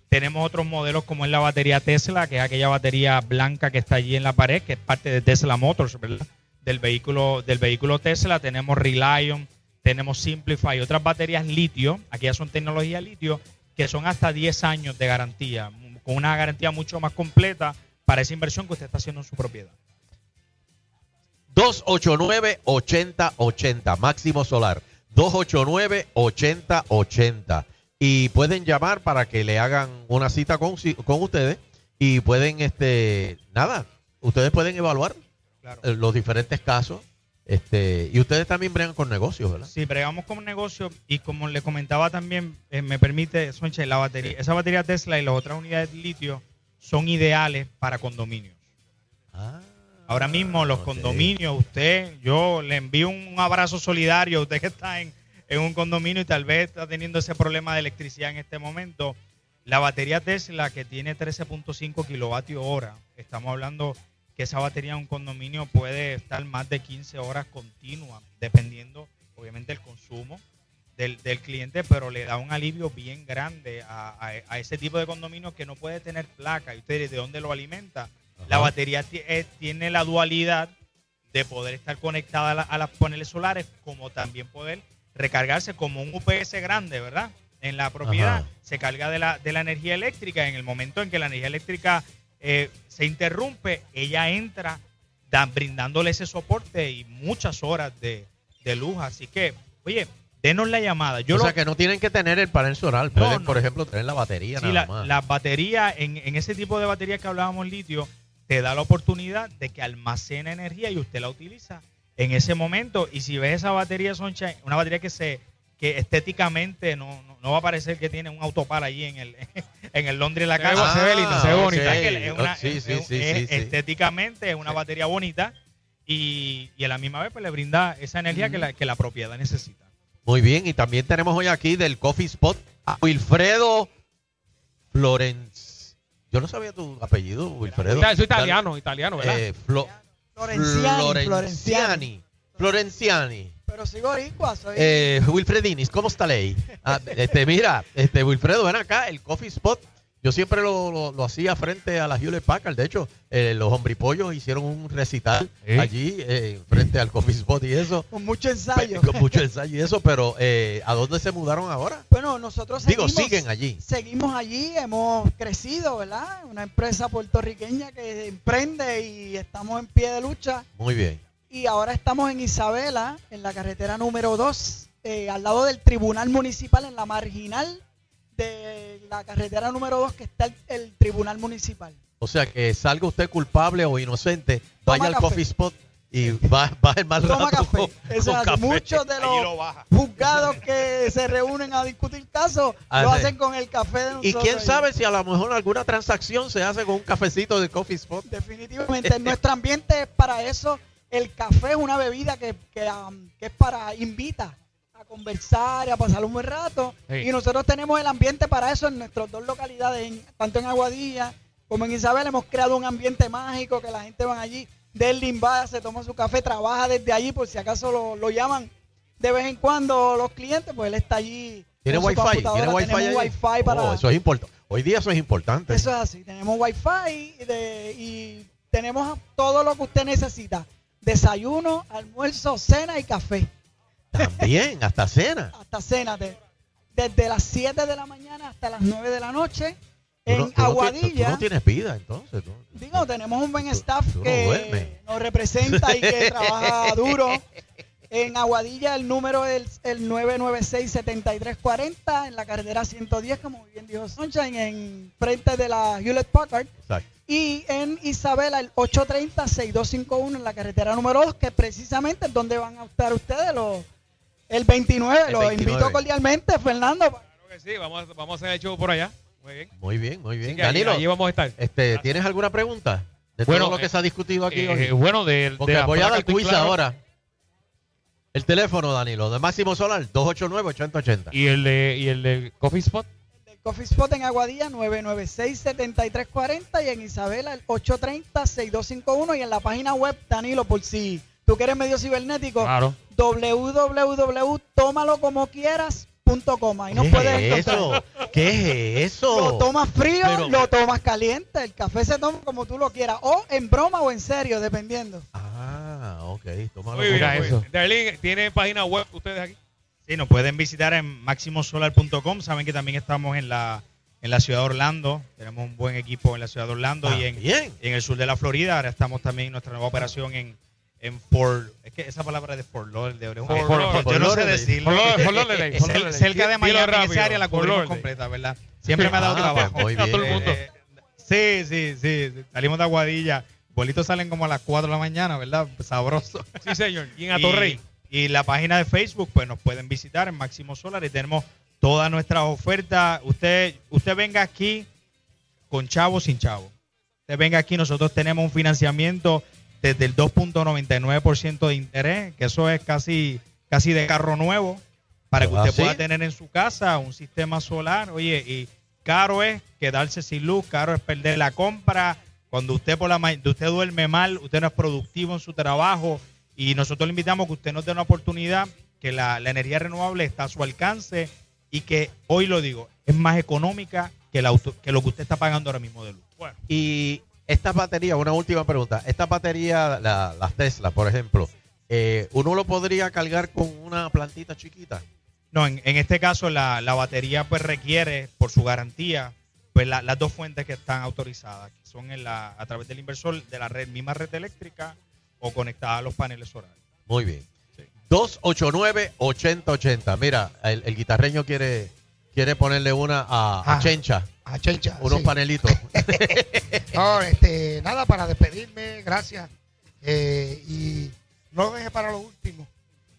Tenemos otros modelos como es la batería Tesla, que es aquella batería blanca que está allí en la pared, que es parte de Tesla Motors, ¿verdad? Del vehículo, del vehículo Tesla. Tenemos Relion, tenemos Simplify, otras baterías litio, aquellas son tecnología litio, que son hasta 10 años de garantía, con una garantía mucho más completa para esa inversión que usted está haciendo en su propiedad. 289-8080, Máximo Solar. 289-8080. Y pueden llamar para que le hagan una cita con, con ustedes. Y pueden, este, nada, ustedes pueden evaluar los diferentes casos. Este, y ustedes también bregan con negocios, ¿verdad? Sí, bregamos con un negocio y como le comentaba también, eh, me permite, Sonche, la batería, esa batería Tesla y las otras unidades de litio son ideales para condominios. Ahora mismo los condominios, usted, yo le envío un abrazo solidario a usted que está en, en un condominio y tal vez está teniendo ese problema de electricidad en este momento. La batería Tesla que tiene 13.5 kilovatios hora, estamos hablando que esa batería en un condominio puede estar más de 15 horas continuas, dependiendo obviamente del consumo del, del cliente, pero le da un alivio bien grande a, a- a ese tipo de condominio que no puede tener placa. ¿Y usted de dónde lo alimenta? La batería eh, tiene la dualidad de poder estar conectada a, la- a las paneles solares, como también poder recargarse como un UPS grande, ¿verdad? En la propiedad Ajá. se carga de la, de la energía eléctrica. En el momento en que la energía eléctrica eh, se interrumpe, ella entra da- brindándole ese soporte y muchas horas de, de luz. Así que, oye, denos la llamada. Yo o lo- sea que no tienen que tener el panel solar. Pueden, no. por ejemplo, tener la batería Sí, nada la, más. las baterías, en, en ese tipo de baterías que hablábamos litio, te da la oportunidad de que almacena energía y usted la utiliza en ese momento. Y si ves esa batería Sunshine, una batería que se que estéticamente no, no, no va a parecer que tiene un autopar allí en el <laughs> en el Londres de la ve- se ve linda, se ve bonita. es una- Sí. Estéticamente es una batería bonita y, y a la misma vez pues, le brinda esa energía que, la, que la propiedad necesita. Muy bien, y también tenemos hoy aquí del Coffee Spot a Wilfredo Florenz. Yo no sabía tu apellido, Wilfredo. Soy italiano, italiano, ¿verdad? Eh, Flo- Florenciani, Florenciani. Florenciani. Pero soy boricua, soy... Eh, Wilfredinis, ¿cómo está ley? Ah, este, mira, este Wilfredo, ven acá, el Coffee Spot. Yo siempre lo, lo- lo hacía frente a la Hewlett Packard. De hecho, eh, los hombripollos hicieron un recital ¿Eh? allí eh, frente al Coffee Spot y eso. Con mucho ensayo. Con mucho ensayo y eso, pero eh, ¿a dónde se mudaron ahora? Bueno, nosotros Digo, seguimos, siguen allí. seguimos allí, hemos crecido, ¿verdad? Una empresa puertorriqueña que emprende y estamos en pie de lucha. Muy bien. Y ahora estamos en Isabela, en la carretera número 2, eh, al lado del Tribunal Municipal, en la marginal de la carretera número 2 que está el, el Tribunal Municipal. O sea, que salga usted culpable o inocente, vaya al café. Coffee Spot y va, va el Toma rato café. con- Eso con es así. café. Muchos de lo los juzgados que se reúnen a discutir casos lo hacen con el café de Y nosotros. quién ahí. sabe si a lo mejor alguna transacción se hace con un cafecito de Coffee Spot. Definitivamente, nuestro ambiente es para eso. El café es una bebida que, que, um, que es para, invita a conversar y a pasar un buen rato. Sí. Y nosotros tenemos el ambiente para eso en nuestras dos localidades, en- tanto en Aguadilla como en Isabel. Hemos creado un ambiente mágico que la gente va allí, del limbada, se toma su café, trabaja desde allí, por si acaso lo, lo llaman de vez en cuando los clientes, pues él está allí. ¿Tiene wifi? ¿Tiene wifi? Allí? wifi para, Oh, eso es importante. Hoy día eso es importante. eso es así, tenemos wifi de, y tenemos todo lo que usted necesita. Desayuno, almuerzo, cena y café. También, <laughs> hasta cena. Hasta cena. de- desde las 7 de la mañana hasta las 9 de la noche. En tú no ti- Aguadilla, tú no tienes vida, entonces. tú- digo, tenemos un buen staff no que nos representa y que trabaja <laughs> duro. En Aguadilla el número es el 996-7340 en la carretera 110, como bien dijo Sunshine, en frente de la Hewlett Packard. Exacto. Y en Isabela el 830-6251 en la carretera número 2, que precisamente es donde van a estar ustedes los, el 29. El los 29. invito cordialmente, Fernando. Claro que sí, vamos, a- vamos a hacer el show por allá. Muy bien. Muy bien, muy bien. Allí- vamos a estar. Este, ¿tienes alguna pregunta? De Bueno, todo lo que eh, se ha discutido aquí eh, hoy. bueno, de- voy a dar quiz claro. ahora. El teléfono, Danilo, de Máximo Solar, 289-8080. ¿Y el de, y el de Coffee Spot? El Coffee Spot en Aguadilla 996-7340 y en Isabela el 830-6251 y en la página web, Danilo, por si tú que eres medio cibernético, Claro. www.tómalocomoquieras.com. Ahí nos ¿Qué puedes es encontrar. eso? ¿Qué es eso? Lo tomas frío, Pero- lo tomas caliente, el café se toma como tú lo quieras, o en broma o en serio, dependiendo. Ah, ok. Tómalo Muy bien, muy eso. bien. Darlene, ¿tiene página web ustedes aquí? Sí, nos pueden visitar en maximosolar.com. Saben que también estamos en la, en la ciudad de Orlando. Tenemos un buen equipo en la ciudad de Orlando y en, y en el sur de la Florida. Ahora estamos también en nuestra nueva operación en, en Fort. Es que esa palabra de Fort Lauderdale. Fort Yo Lauderdale. no sé decirlo. <laughs> Cerca de Miami, esa área la cubrimos completa, ¿verdad? Siempre me ha dado Ah, trabajo. muy bien. Eh, sí, sí, sí. Salimos de Aguadilla. Bolitos salen como a las 4 de la mañana, ¿verdad? Sabroso. Sí, señor. Y en <laughs> Atorrey. Y, y la página de Facebook, pues nos pueden visitar en Máximo Solar y tenemos todas nuestras ofertas. Usted, usted venga aquí con chavo sin chavo. Usted venga aquí, nosotros tenemos un financiamiento desde el 2.99% de interés, que eso es casi, casi de carro nuevo, para que ¿Ah, usted sí? pueda tener en su casa un sistema solar. Oye, y caro es quedarse sin luz, caro es perder la compra. Cuando usted por la ma- usted duerme mal, usted no es productivo en su trabajo y nosotros le invitamos que usted nos dé una oportunidad, que la, la energía renovable está a su alcance y que hoy lo digo, es más económica que, la auto- que lo que usted está pagando ahora mismo de luz. Bueno, Y esta batería, una última pregunta. Esta batería, la- las Tesla, por ejemplo, eh, ¿uno lo podría cargar con una plantita chiquita? No, en, en este caso la, la batería pues requiere, por su garantía, pues la- las dos fuentes que están autorizadas, que son en la, a través del inversor de la red, misma red eléctrica o conectada a los paneles solares. Muy bien. 289-8080. Mira, el, el guitarreño quiere, quiere ponerle una a, a Chencha. A Chelcha. Unos sí. panelitos. <laughs> No, este, nada, para despedirme, gracias. Eh, y no lo deje para lo último.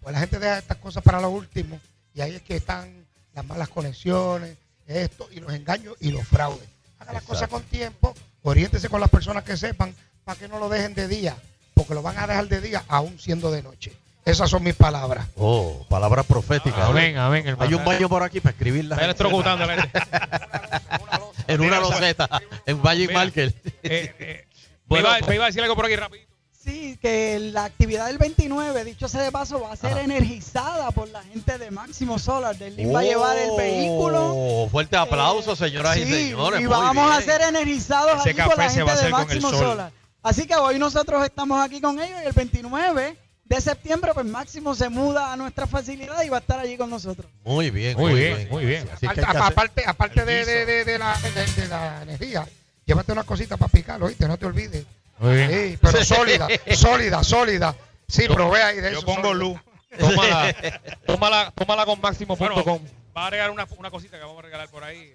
Pues la gente deja estas cosas para lo último. Y ahí es que están las malas conexiones, esto, y los engaños y los fraudes. Haga las cosas con tiempo, oriéntese con las personas que sepan para que no lo dejen de día, porque lo van a dejar de día aún siendo de noche. Esas son mis palabras. Oh, palabras proféticas. Amén, amén, hermano. Hay un baño por aquí para escribirla. Está electrocutando <laughs> en una loseta, en Magic Mira, Marker. Eh, eh, Bueno, me, iba, me iba a decir algo por aquí rápido. Sí, que la actividad del 29, dicho sea de paso, va a ser Ajá. energizada por la gente de Máximo Solar. Delin va a llevar el vehículo. Oh, Fuerte aplauso, señoras y Sí, señores. y vamos a ser energizados Ese allí por la va a gente de Máximo sol. Solar. Así que hoy nosotros estamos aquí con ellos y el 29 de septiembre, pues Máximo se muda a nuestra facilidad y va a estar allí con nosotros. Muy bien, Muy bien, muy bien. Así Aparte, que aparte, aparte de, de- de- de la, de, de la energía, llévate una cosita para picar, oíste, no te olvides. Muy bien. Sí, pero <laughs> sólida, sólida, sólida. Sí, provee ahí de Yo eso. pongo sólida. luz. Tómala, <laughs> tómala, tómala con máximo.com. Bueno, va a regalar una, una cosita que vamos a regalar por ahí.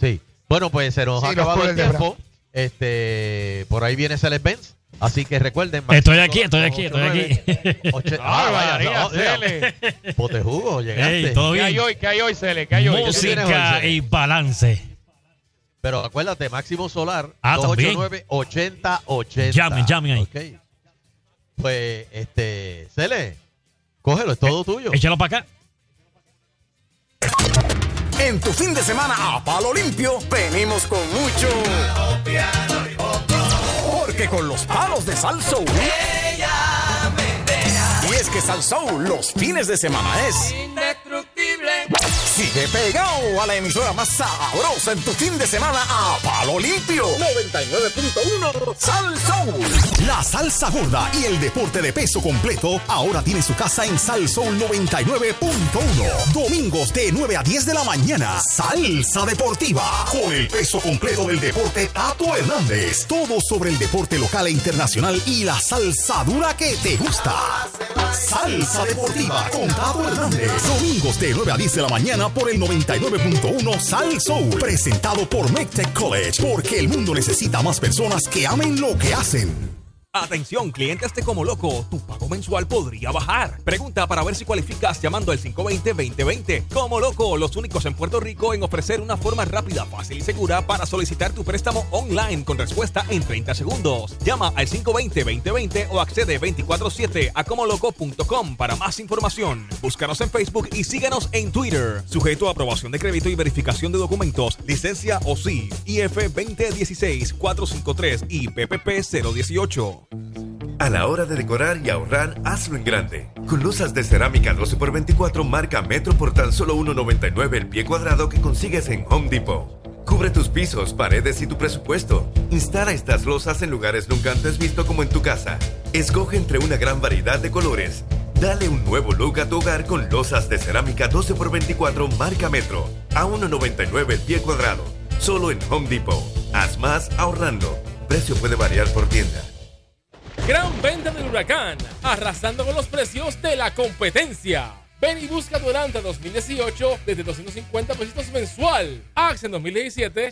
Sí. Bueno, pues se nos Sí, ha acabado el de tiempo. Este, por ahí viene Celeste Benz. Así que recuerden. Estoy aquí, estoy aquí, estoy aquí. 289, oche- <laughs> Ah, vaya, María, no, mira, Cele. Pote jugo, llegaste. Ey, todo ¿Qué hay hoy? ¿Qué hay hoy, Cele? ¿Qué hay hoy? ¿Qué tienes Música hoy, y balance. Pero acuérdate, Máximo Solar, Ah, también. 289-8080. Llamen, llamen ahí. Ok. Pues, este, Cele, cógelo, es todo tuyo. Échalo para acá. En tu fin de semana a palo limpio, venimos con mucho. Porque con los palos de Salsoul. Y es que Salsoul los fines de semana es. Sigue pegado a la emisora más sabrosa en tu fin de semana a Palo Limpio 99.1 Sal Soul. La salsa gorda y el deporte de peso completo ahora tiene su casa en Sal Soul 99.1. Domingos de 9 a 10 de la mañana. Salsa deportiva. Con el peso completo del deporte Tato Hernández. Todo sobre el deporte local e internacional y la salsa dura que te gusta. Salsa deportiva con Tato Hernández. Domingos de 9 a 10 de la mañana por el 99.1 Sal. Presentado por MedTech College. Porque el mundo necesita más personas que amen lo que hacen. Atención, clientes de Como Loco, tu pago mensual podría bajar. Pregunta para ver si cualificas llamando al 520-2020. Como Loco, los únicos en Puerto Rico en ofrecer una forma rápida, fácil y segura para solicitar tu préstamo online con respuesta en 30 segundos. Llama al 520-2020 o accede 24-7 a comoloco.com para más información. Búscanos en Facebook y síguenos en Twitter. Sujeto a aprobación de crédito y verificación de documentos, licencia o sí, IF 2016-453 y PPP 018. A la hora de decorar y ahorrar, hazlo en grande. Con losas de cerámica 12x24 marca Metro por tan solo 1,99 el pie cuadrado que consigues en Home Depot. Cubre tus pisos, paredes y tu presupuesto. Instala estas losas en lugares nunca antes visto como en tu casa. Escoge entre una gran variedad de colores. Dale un nuevo look a tu hogar con losas de cerámica 12x24 marca Metro. A 1,99 el pie cuadrado. Solo en Home Depot. Haz más ahorrando. Precio puede variar por tienda. Gran venta del huracán, arrasando con los precios de la competencia. Ven y busca durante 2018 desde 250 pesitos mensual. Axe en 2017